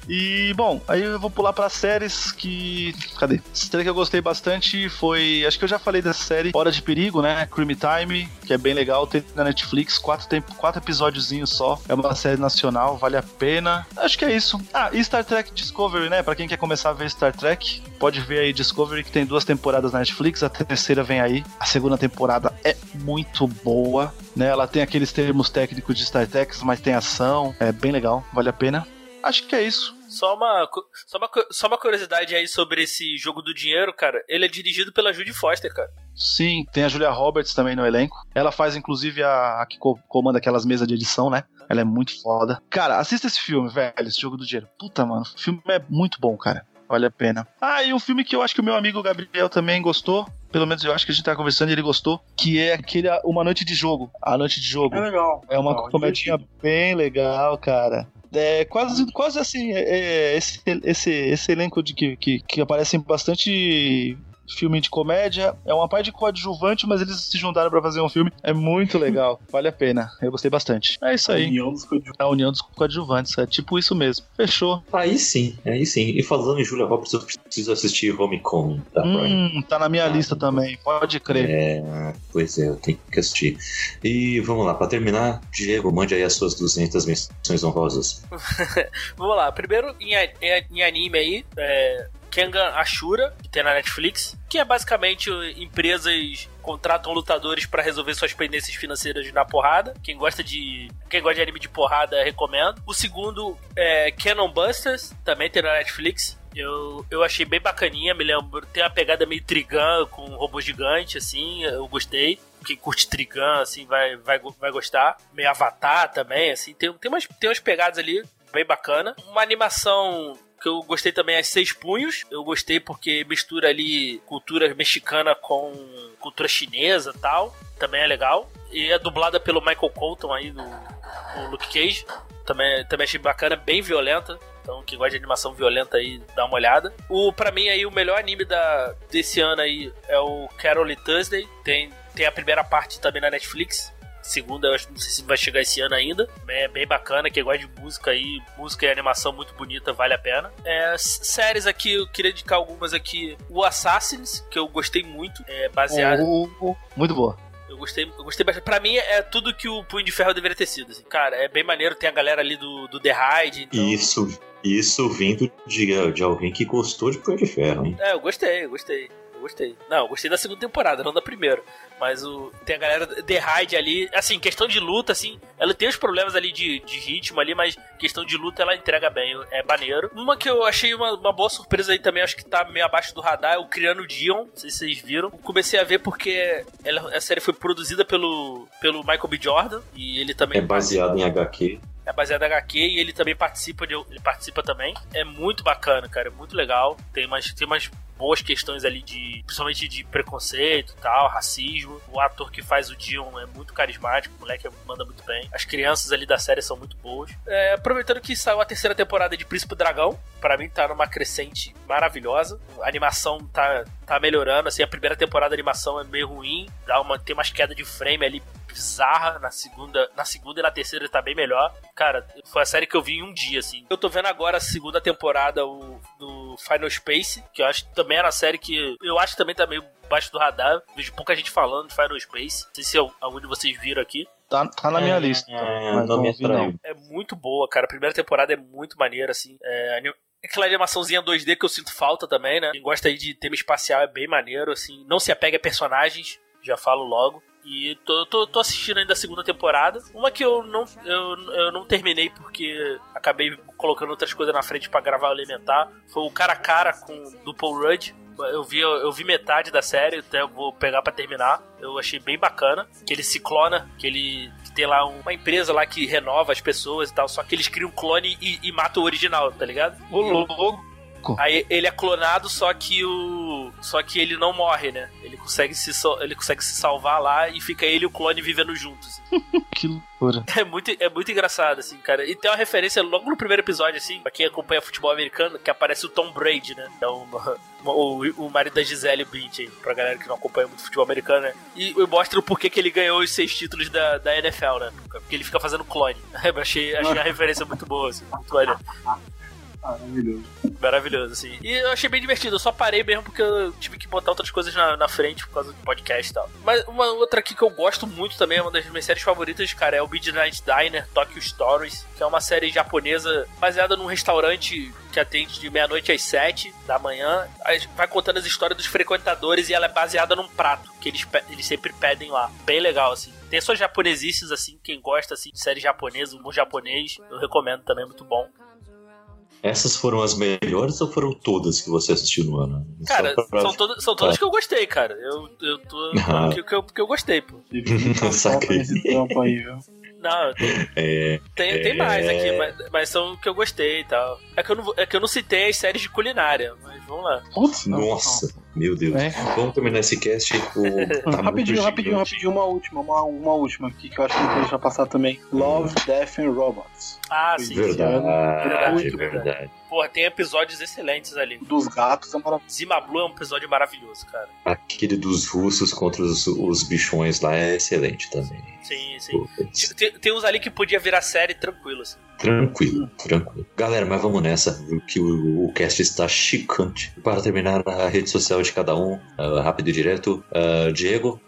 Speaker 4: E, bom, aí eu vou pular pra séries que. Cadê? Série que eu gostei bastante foi. Acho que eu já falei dessa série, Hora de Perigo, né? Crime Time, que é bem legal. Tem na Netflix, quatro, tem, quatro episódiozinhos só. É uma série nacional, vale a pena. Acho que é isso. Ah, e Star Trek Discovery, né? Pra quem quer começar a ver Star Trek, pode ver aí Discovery, que tem duas temporadas na Netflix. A terceira vem aí. A segunda temporada é muito boa, né? Ela tem aqueles termos técnicos de Star Trek, mas tem ação. É bem legal, vale a pena. Acho que é isso.
Speaker 6: Só uma, só, uma, só uma curiosidade aí sobre esse jogo do dinheiro, cara. Ele é dirigido pela Judy Foster, cara.
Speaker 4: Sim, tem a Julia Roberts também no elenco. Ela faz, inclusive, a, a que co- comanda aquelas mesas de edição, né? Ela é muito foda. Cara, assista esse filme, velho, esse jogo do dinheiro. Puta, mano, o filme é muito bom, cara. Vale a pena. Ah, e um filme que eu acho que o meu amigo Gabriel também gostou, pelo menos eu acho que a gente tá conversando e ele gostou, que é aquele Uma Noite de Jogo. A Noite de Jogo.
Speaker 5: É legal.
Speaker 4: É uma
Speaker 5: legal,
Speaker 4: comedinha
Speaker 5: divertido.
Speaker 4: bem legal, cara. É quase, quase assim, é, é, esse, esse, esse elenco de que, que, que aparecem bastante filme de comédia. É uma parte de coadjuvante, mas eles se juntaram pra fazer um filme. É muito legal. Vale a pena. Eu gostei bastante. É isso aí.
Speaker 5: União dos coadjuvantes.
Speaker 4: A união dos coadjuvantes. É tipo isso mesmo. Fechou.
Speaker 3: Aí sim, aí sim. E falando em Julia Roberts, eu preciso assistir Homecoming da Prime.
Speaker 4: Hum, tá na minha lista também. Pode crer.
Speaker 3: É, pois é, eu tenho que assistir. E vamos lá, pra terminar, Diego, mande aí as suas 200 menções honrosas.
Speaker 6: Vamos lá, primeiro em, a- em- em anime aí, é, Kengan Ashura, que tem na Netflix, que é basicamente empresas contratam lutadores pra resolver suas pendências financeiras na porrada. Quem gosta de quem gosta de anime de porrada, recomendo. O segundo é Cannon Busters, também tem na Netflix. Eu, eu achei bem bacaninha, me lembro, tem uma pegada meio Trigun com um robô gigante, assim, eu gostei. Quem curte Trigun, assim, vai, vai, vai gostar. Meio Avatar também, assim, tem, tem, umas, tem umas pegadas ali bem bacana. Uma animação que eu gostei também é Seis Punhos. Eu gostei porque mistura ali cultura mexicana com cultura chinesa e tal. Também é legal. E é dublada pelo Michael Colton aí no, no Luke Cage. Também, também achei bacana, bem violenta. Então, quem gosta de animação violenta aí, dá uma olhada. O, pra mim aí, o melhor anime da, desse ano aí é o Carol Thursday. Tem, tem a primeira parte também na Netflix. Segunda, eu acho, não sei se vai chegar esse ano ainda. É bem bacana, quem gosta de música aí, música e animação muito bonita, vale a pena. É, séries aqui, eu queria indicar algumas aqui. O Assassins, que eu gostei muito, é baseado.
Speaker 4: Oh, oh, oh. Muito boa.
Speaker 6: Eu gostei, eu gostei bastante. Pra mim é tudo que o Punho de Ferro deveria ter sido. assim. Cara, é bem maneiro. Tem a galera ali do, do The Hide. Então...
Speaker 3: Isso, isso vindo de, de alguém que gostou de Punho de Ferro, hein?
Speaker 6: É, eu gostei, eu gostei. Gostei. Não, eu gostei da segunda temporada, não da primeira. Mas o tem a galera The Hide ali. Assim, questão de luta, assim, ela tem os problemas ali de, de ritmo ali, mas questão de luta ela entrega bem. É maneiro. Uma que eu achei uma, uma boa surpresa aí também, acho que tá meio abaixo do radar, é o Criano Dion. Não sei se vocês viram. Comecei a ver porque ela, a série foi produzida pelo, pelo Michael B. Jordan. E ele também
Speaker 3: É baseado em HQ.
Speaker 6: é baseado em HQ e ele também participa de, ele participa também. É muito bacana, cara, é muito legal. Tem umas, tem umas boas questões ali de principalmente de preconceito, e tal, racismo. O ator que faz o Dion é muito carismático, o moleque manda muito bem. As crianças ali da série são muito boas. É, aproveitando que saiu a terceira temporada de Príncipe Dragão, para mim tá numa crescente maravilhosa. A animação tá tá melhorando, assim, a primeira temporada da animação é meio ruim, dá uma tem umas quedas de frame ali bizarra na segunda, na segunda e na terceira tá bem melhor. Cara, foi a série que eu vi em um dia, assim. Eu tô vendo agora a segunda temporada o, do Final Space, que eu acho que também era uma série que eu acho que também tá meio baixo do radar. Vejo pouca gente falando de Final Space. Não sei se algum de vocês viram aqui.
Speaker 4: Tá, tá na minha lista.
Speaker 3: É,
Speaker 4: mas
Speaker 3: não
Speaker 4: vi, não.
Speaker 6: É muito boa, cara. A primeira temporada é muito maneira, assim. É, Aquela animaçãozinha 2D que eu sinto falta também, né? Quem gosta aí de tema espacial é bem maneiro, assim. Não se apega a personagens, já falo logo. E tô, tô, tô assistindo ainda a segunda temporada. Uma que eu não, eu, eu não terminei porque acabei colocando outras coisas na frente pra gravar o Elementar. Foi o cara a cara com do Paul Rudd. Eu vi, eu vi metade da série, até eu vou pegar pra terminar. Eu achei bem bacana. Que ele se clona, que ele tem lá uma empresa lá que renova as pessoas e tal. Só que eles criam um clone e, e matam o original, tá ligado?
Speaker 4: Ô, louco.
Speaker 6: Aí ele é clonado, só que o. Só que ele não morre, né? Ele consegue se, so- ele consegue se salvar lá e fica ele e o clone vivendo juntos.
Speaker 4: Que loucura.
Speaker 6: É muito, é muito engraçado, assim, cara. E tem uma referência logo no primeiro episódio, assim, pra quem acompanha futebol americano, que aparece o Tom Brady, né? É o, o, o marido da Gisele Bündchen, pra galera que não acompanha muito futebol americano, né? E eu mostro o porquê que ele ganhou os seis títulos da, da NFL, né? Porque ele fica fazendo clone. Eu achei, achei a referência muito boa, assim, muito maneiro.
Speaker 5: Maravilhoso.
Speaker 6: Maravilhoso, assim. E eu achei bem divertido. Eu só parei mesmo porque eu tive que botar outras coisas na, na frente por causa do podcast e tal. Mas uma outra aqui que eu gosto muito também, é uma das minhas séries favoritas, cara, é o Midnight Diner Tokyo Stories, que é uma série japonesa baseada num restaurante que atende de meia-noite às sete da manhã. Vai contando as histórias dos frequentadores e ela é baseada num prato que eles, eles sempre pedem lá. Bem legal, assim. Tem suas japonesices, assim, quem gosta assim, de série japonesa, humor japonês, eu recomendo também, muito bom.
Speaker 3: Essas foram as melhores ou foram todas que você assistiu no ano?
Speaker 6: Cara,
Speaker 3: pra-
Speaker 6: são, todas, são todas
Speaker 3: Tá.
Speaker 6: que eu gostei, cara. Eu, eu tô.
Speaker 3: Ah.
Speaker 6: Que, que eu, que eu gostei, pô.
Speaker 3: Saquei.
Speaker 5: aí, viu?
Speaker 6: Não,
Speaker 3: É,
Speaker 6: tem, tem mais aqui, mas, mas são que eu gostei e tal. É que eu, não, é que eu não citei as séries de culinária, mas vamos lá.
Speaker 5: Putz, não.
Speaker 3: nossa, Meu Deus.
Speaker 4: É.
Speaker 3: Vamos terminar esse cast. Tá
Speaker 5: rapidinho, rapidinho, rapidinho, uma última, uma, uma última aqui que eu acho que não deixar passar também. Love, Death and Robots.
Speaker 6: Ah, sim.
Speaker 3: Verdade,
Speaker 5: Muito
Speaker 3: verdade.
Speaker 6: Porra, tem episódios excelentes ali.
Speaker 5: Dos gatos é maravilhoso.
Speaker 6: Zima Blue é um episódio maravilhoso, cara.
Speaker 3: Aquele dos russos contra os, os bichões lá é excelente também.
Speaker 6: Sim, sim. Tem, tem uns ali que podia virar série tranquilo, assim.
Speaker 3: Tranquilo, tranquilo. Galera, mas vamos nessa, que o, o cast está chicante. Para terminar, a rede social de cada um, ah, rápido e direto. Ah, Diego,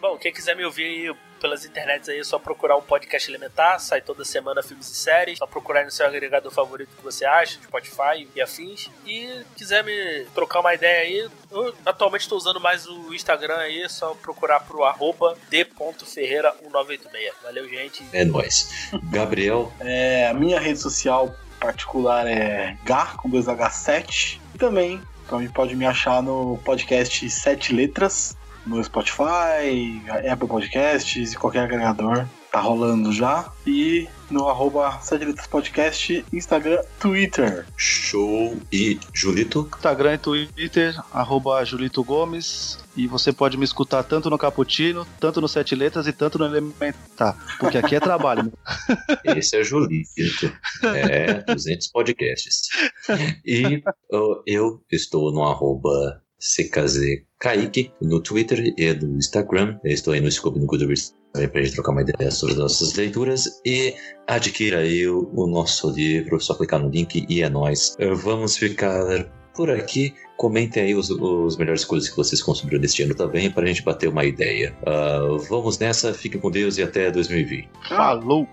Speaker 6: Bom, quem quiser me ouvir pelas internets aí, é só procurar um podcast elementar, sai toda semana filmes e séries, só procurar aí no seu agregador favorito que você acha, Spotify e afins. E quiser me trocar uma ideia aí, eu atualmente estou usando mais o Instagram aí, é só procurar pro arroba d.ferreira1986. Valeu, gente.
Speaker 3: é nóis. Gabriel,
Speaker 5: É, a minha rede social particular é Gar, com 2H7. E também também pode me achar no podcast Sete Letras, no Spotify, Apple Podcasts e qualquer agregador. Tá rolando já. E no arroba Sete Letras Podcast, Instagram, Twitter.
Speaker 3: show e Julito.
Speaker 4: Instagram e Twitter, arroba Julito Gomes. E você pode me escutar tanto no Caputino, tanto no Sete Letras e tanto no Elementar. Porque aqui é trabalho.
Speaker 3: Esse é Julito. É, 200 podcasts. E eu estou no arroba CKZ Kaique no Twitter e no Instagram. Eu estou aí no Scope no Goodreads também pra gente trocar uma ideia sobre as nossas leituras. E adquira aí o, o nosso livro, só clicar no link e é nóis. Eh, Vamos ficar por aqui. Comentem aí os, os melhores coisas que vocês consumiram deste ano também, para a gente bater uma ideia. Ah, vamos nessa, fiquem com Deus e até 2020.
Speaker 4: Falou!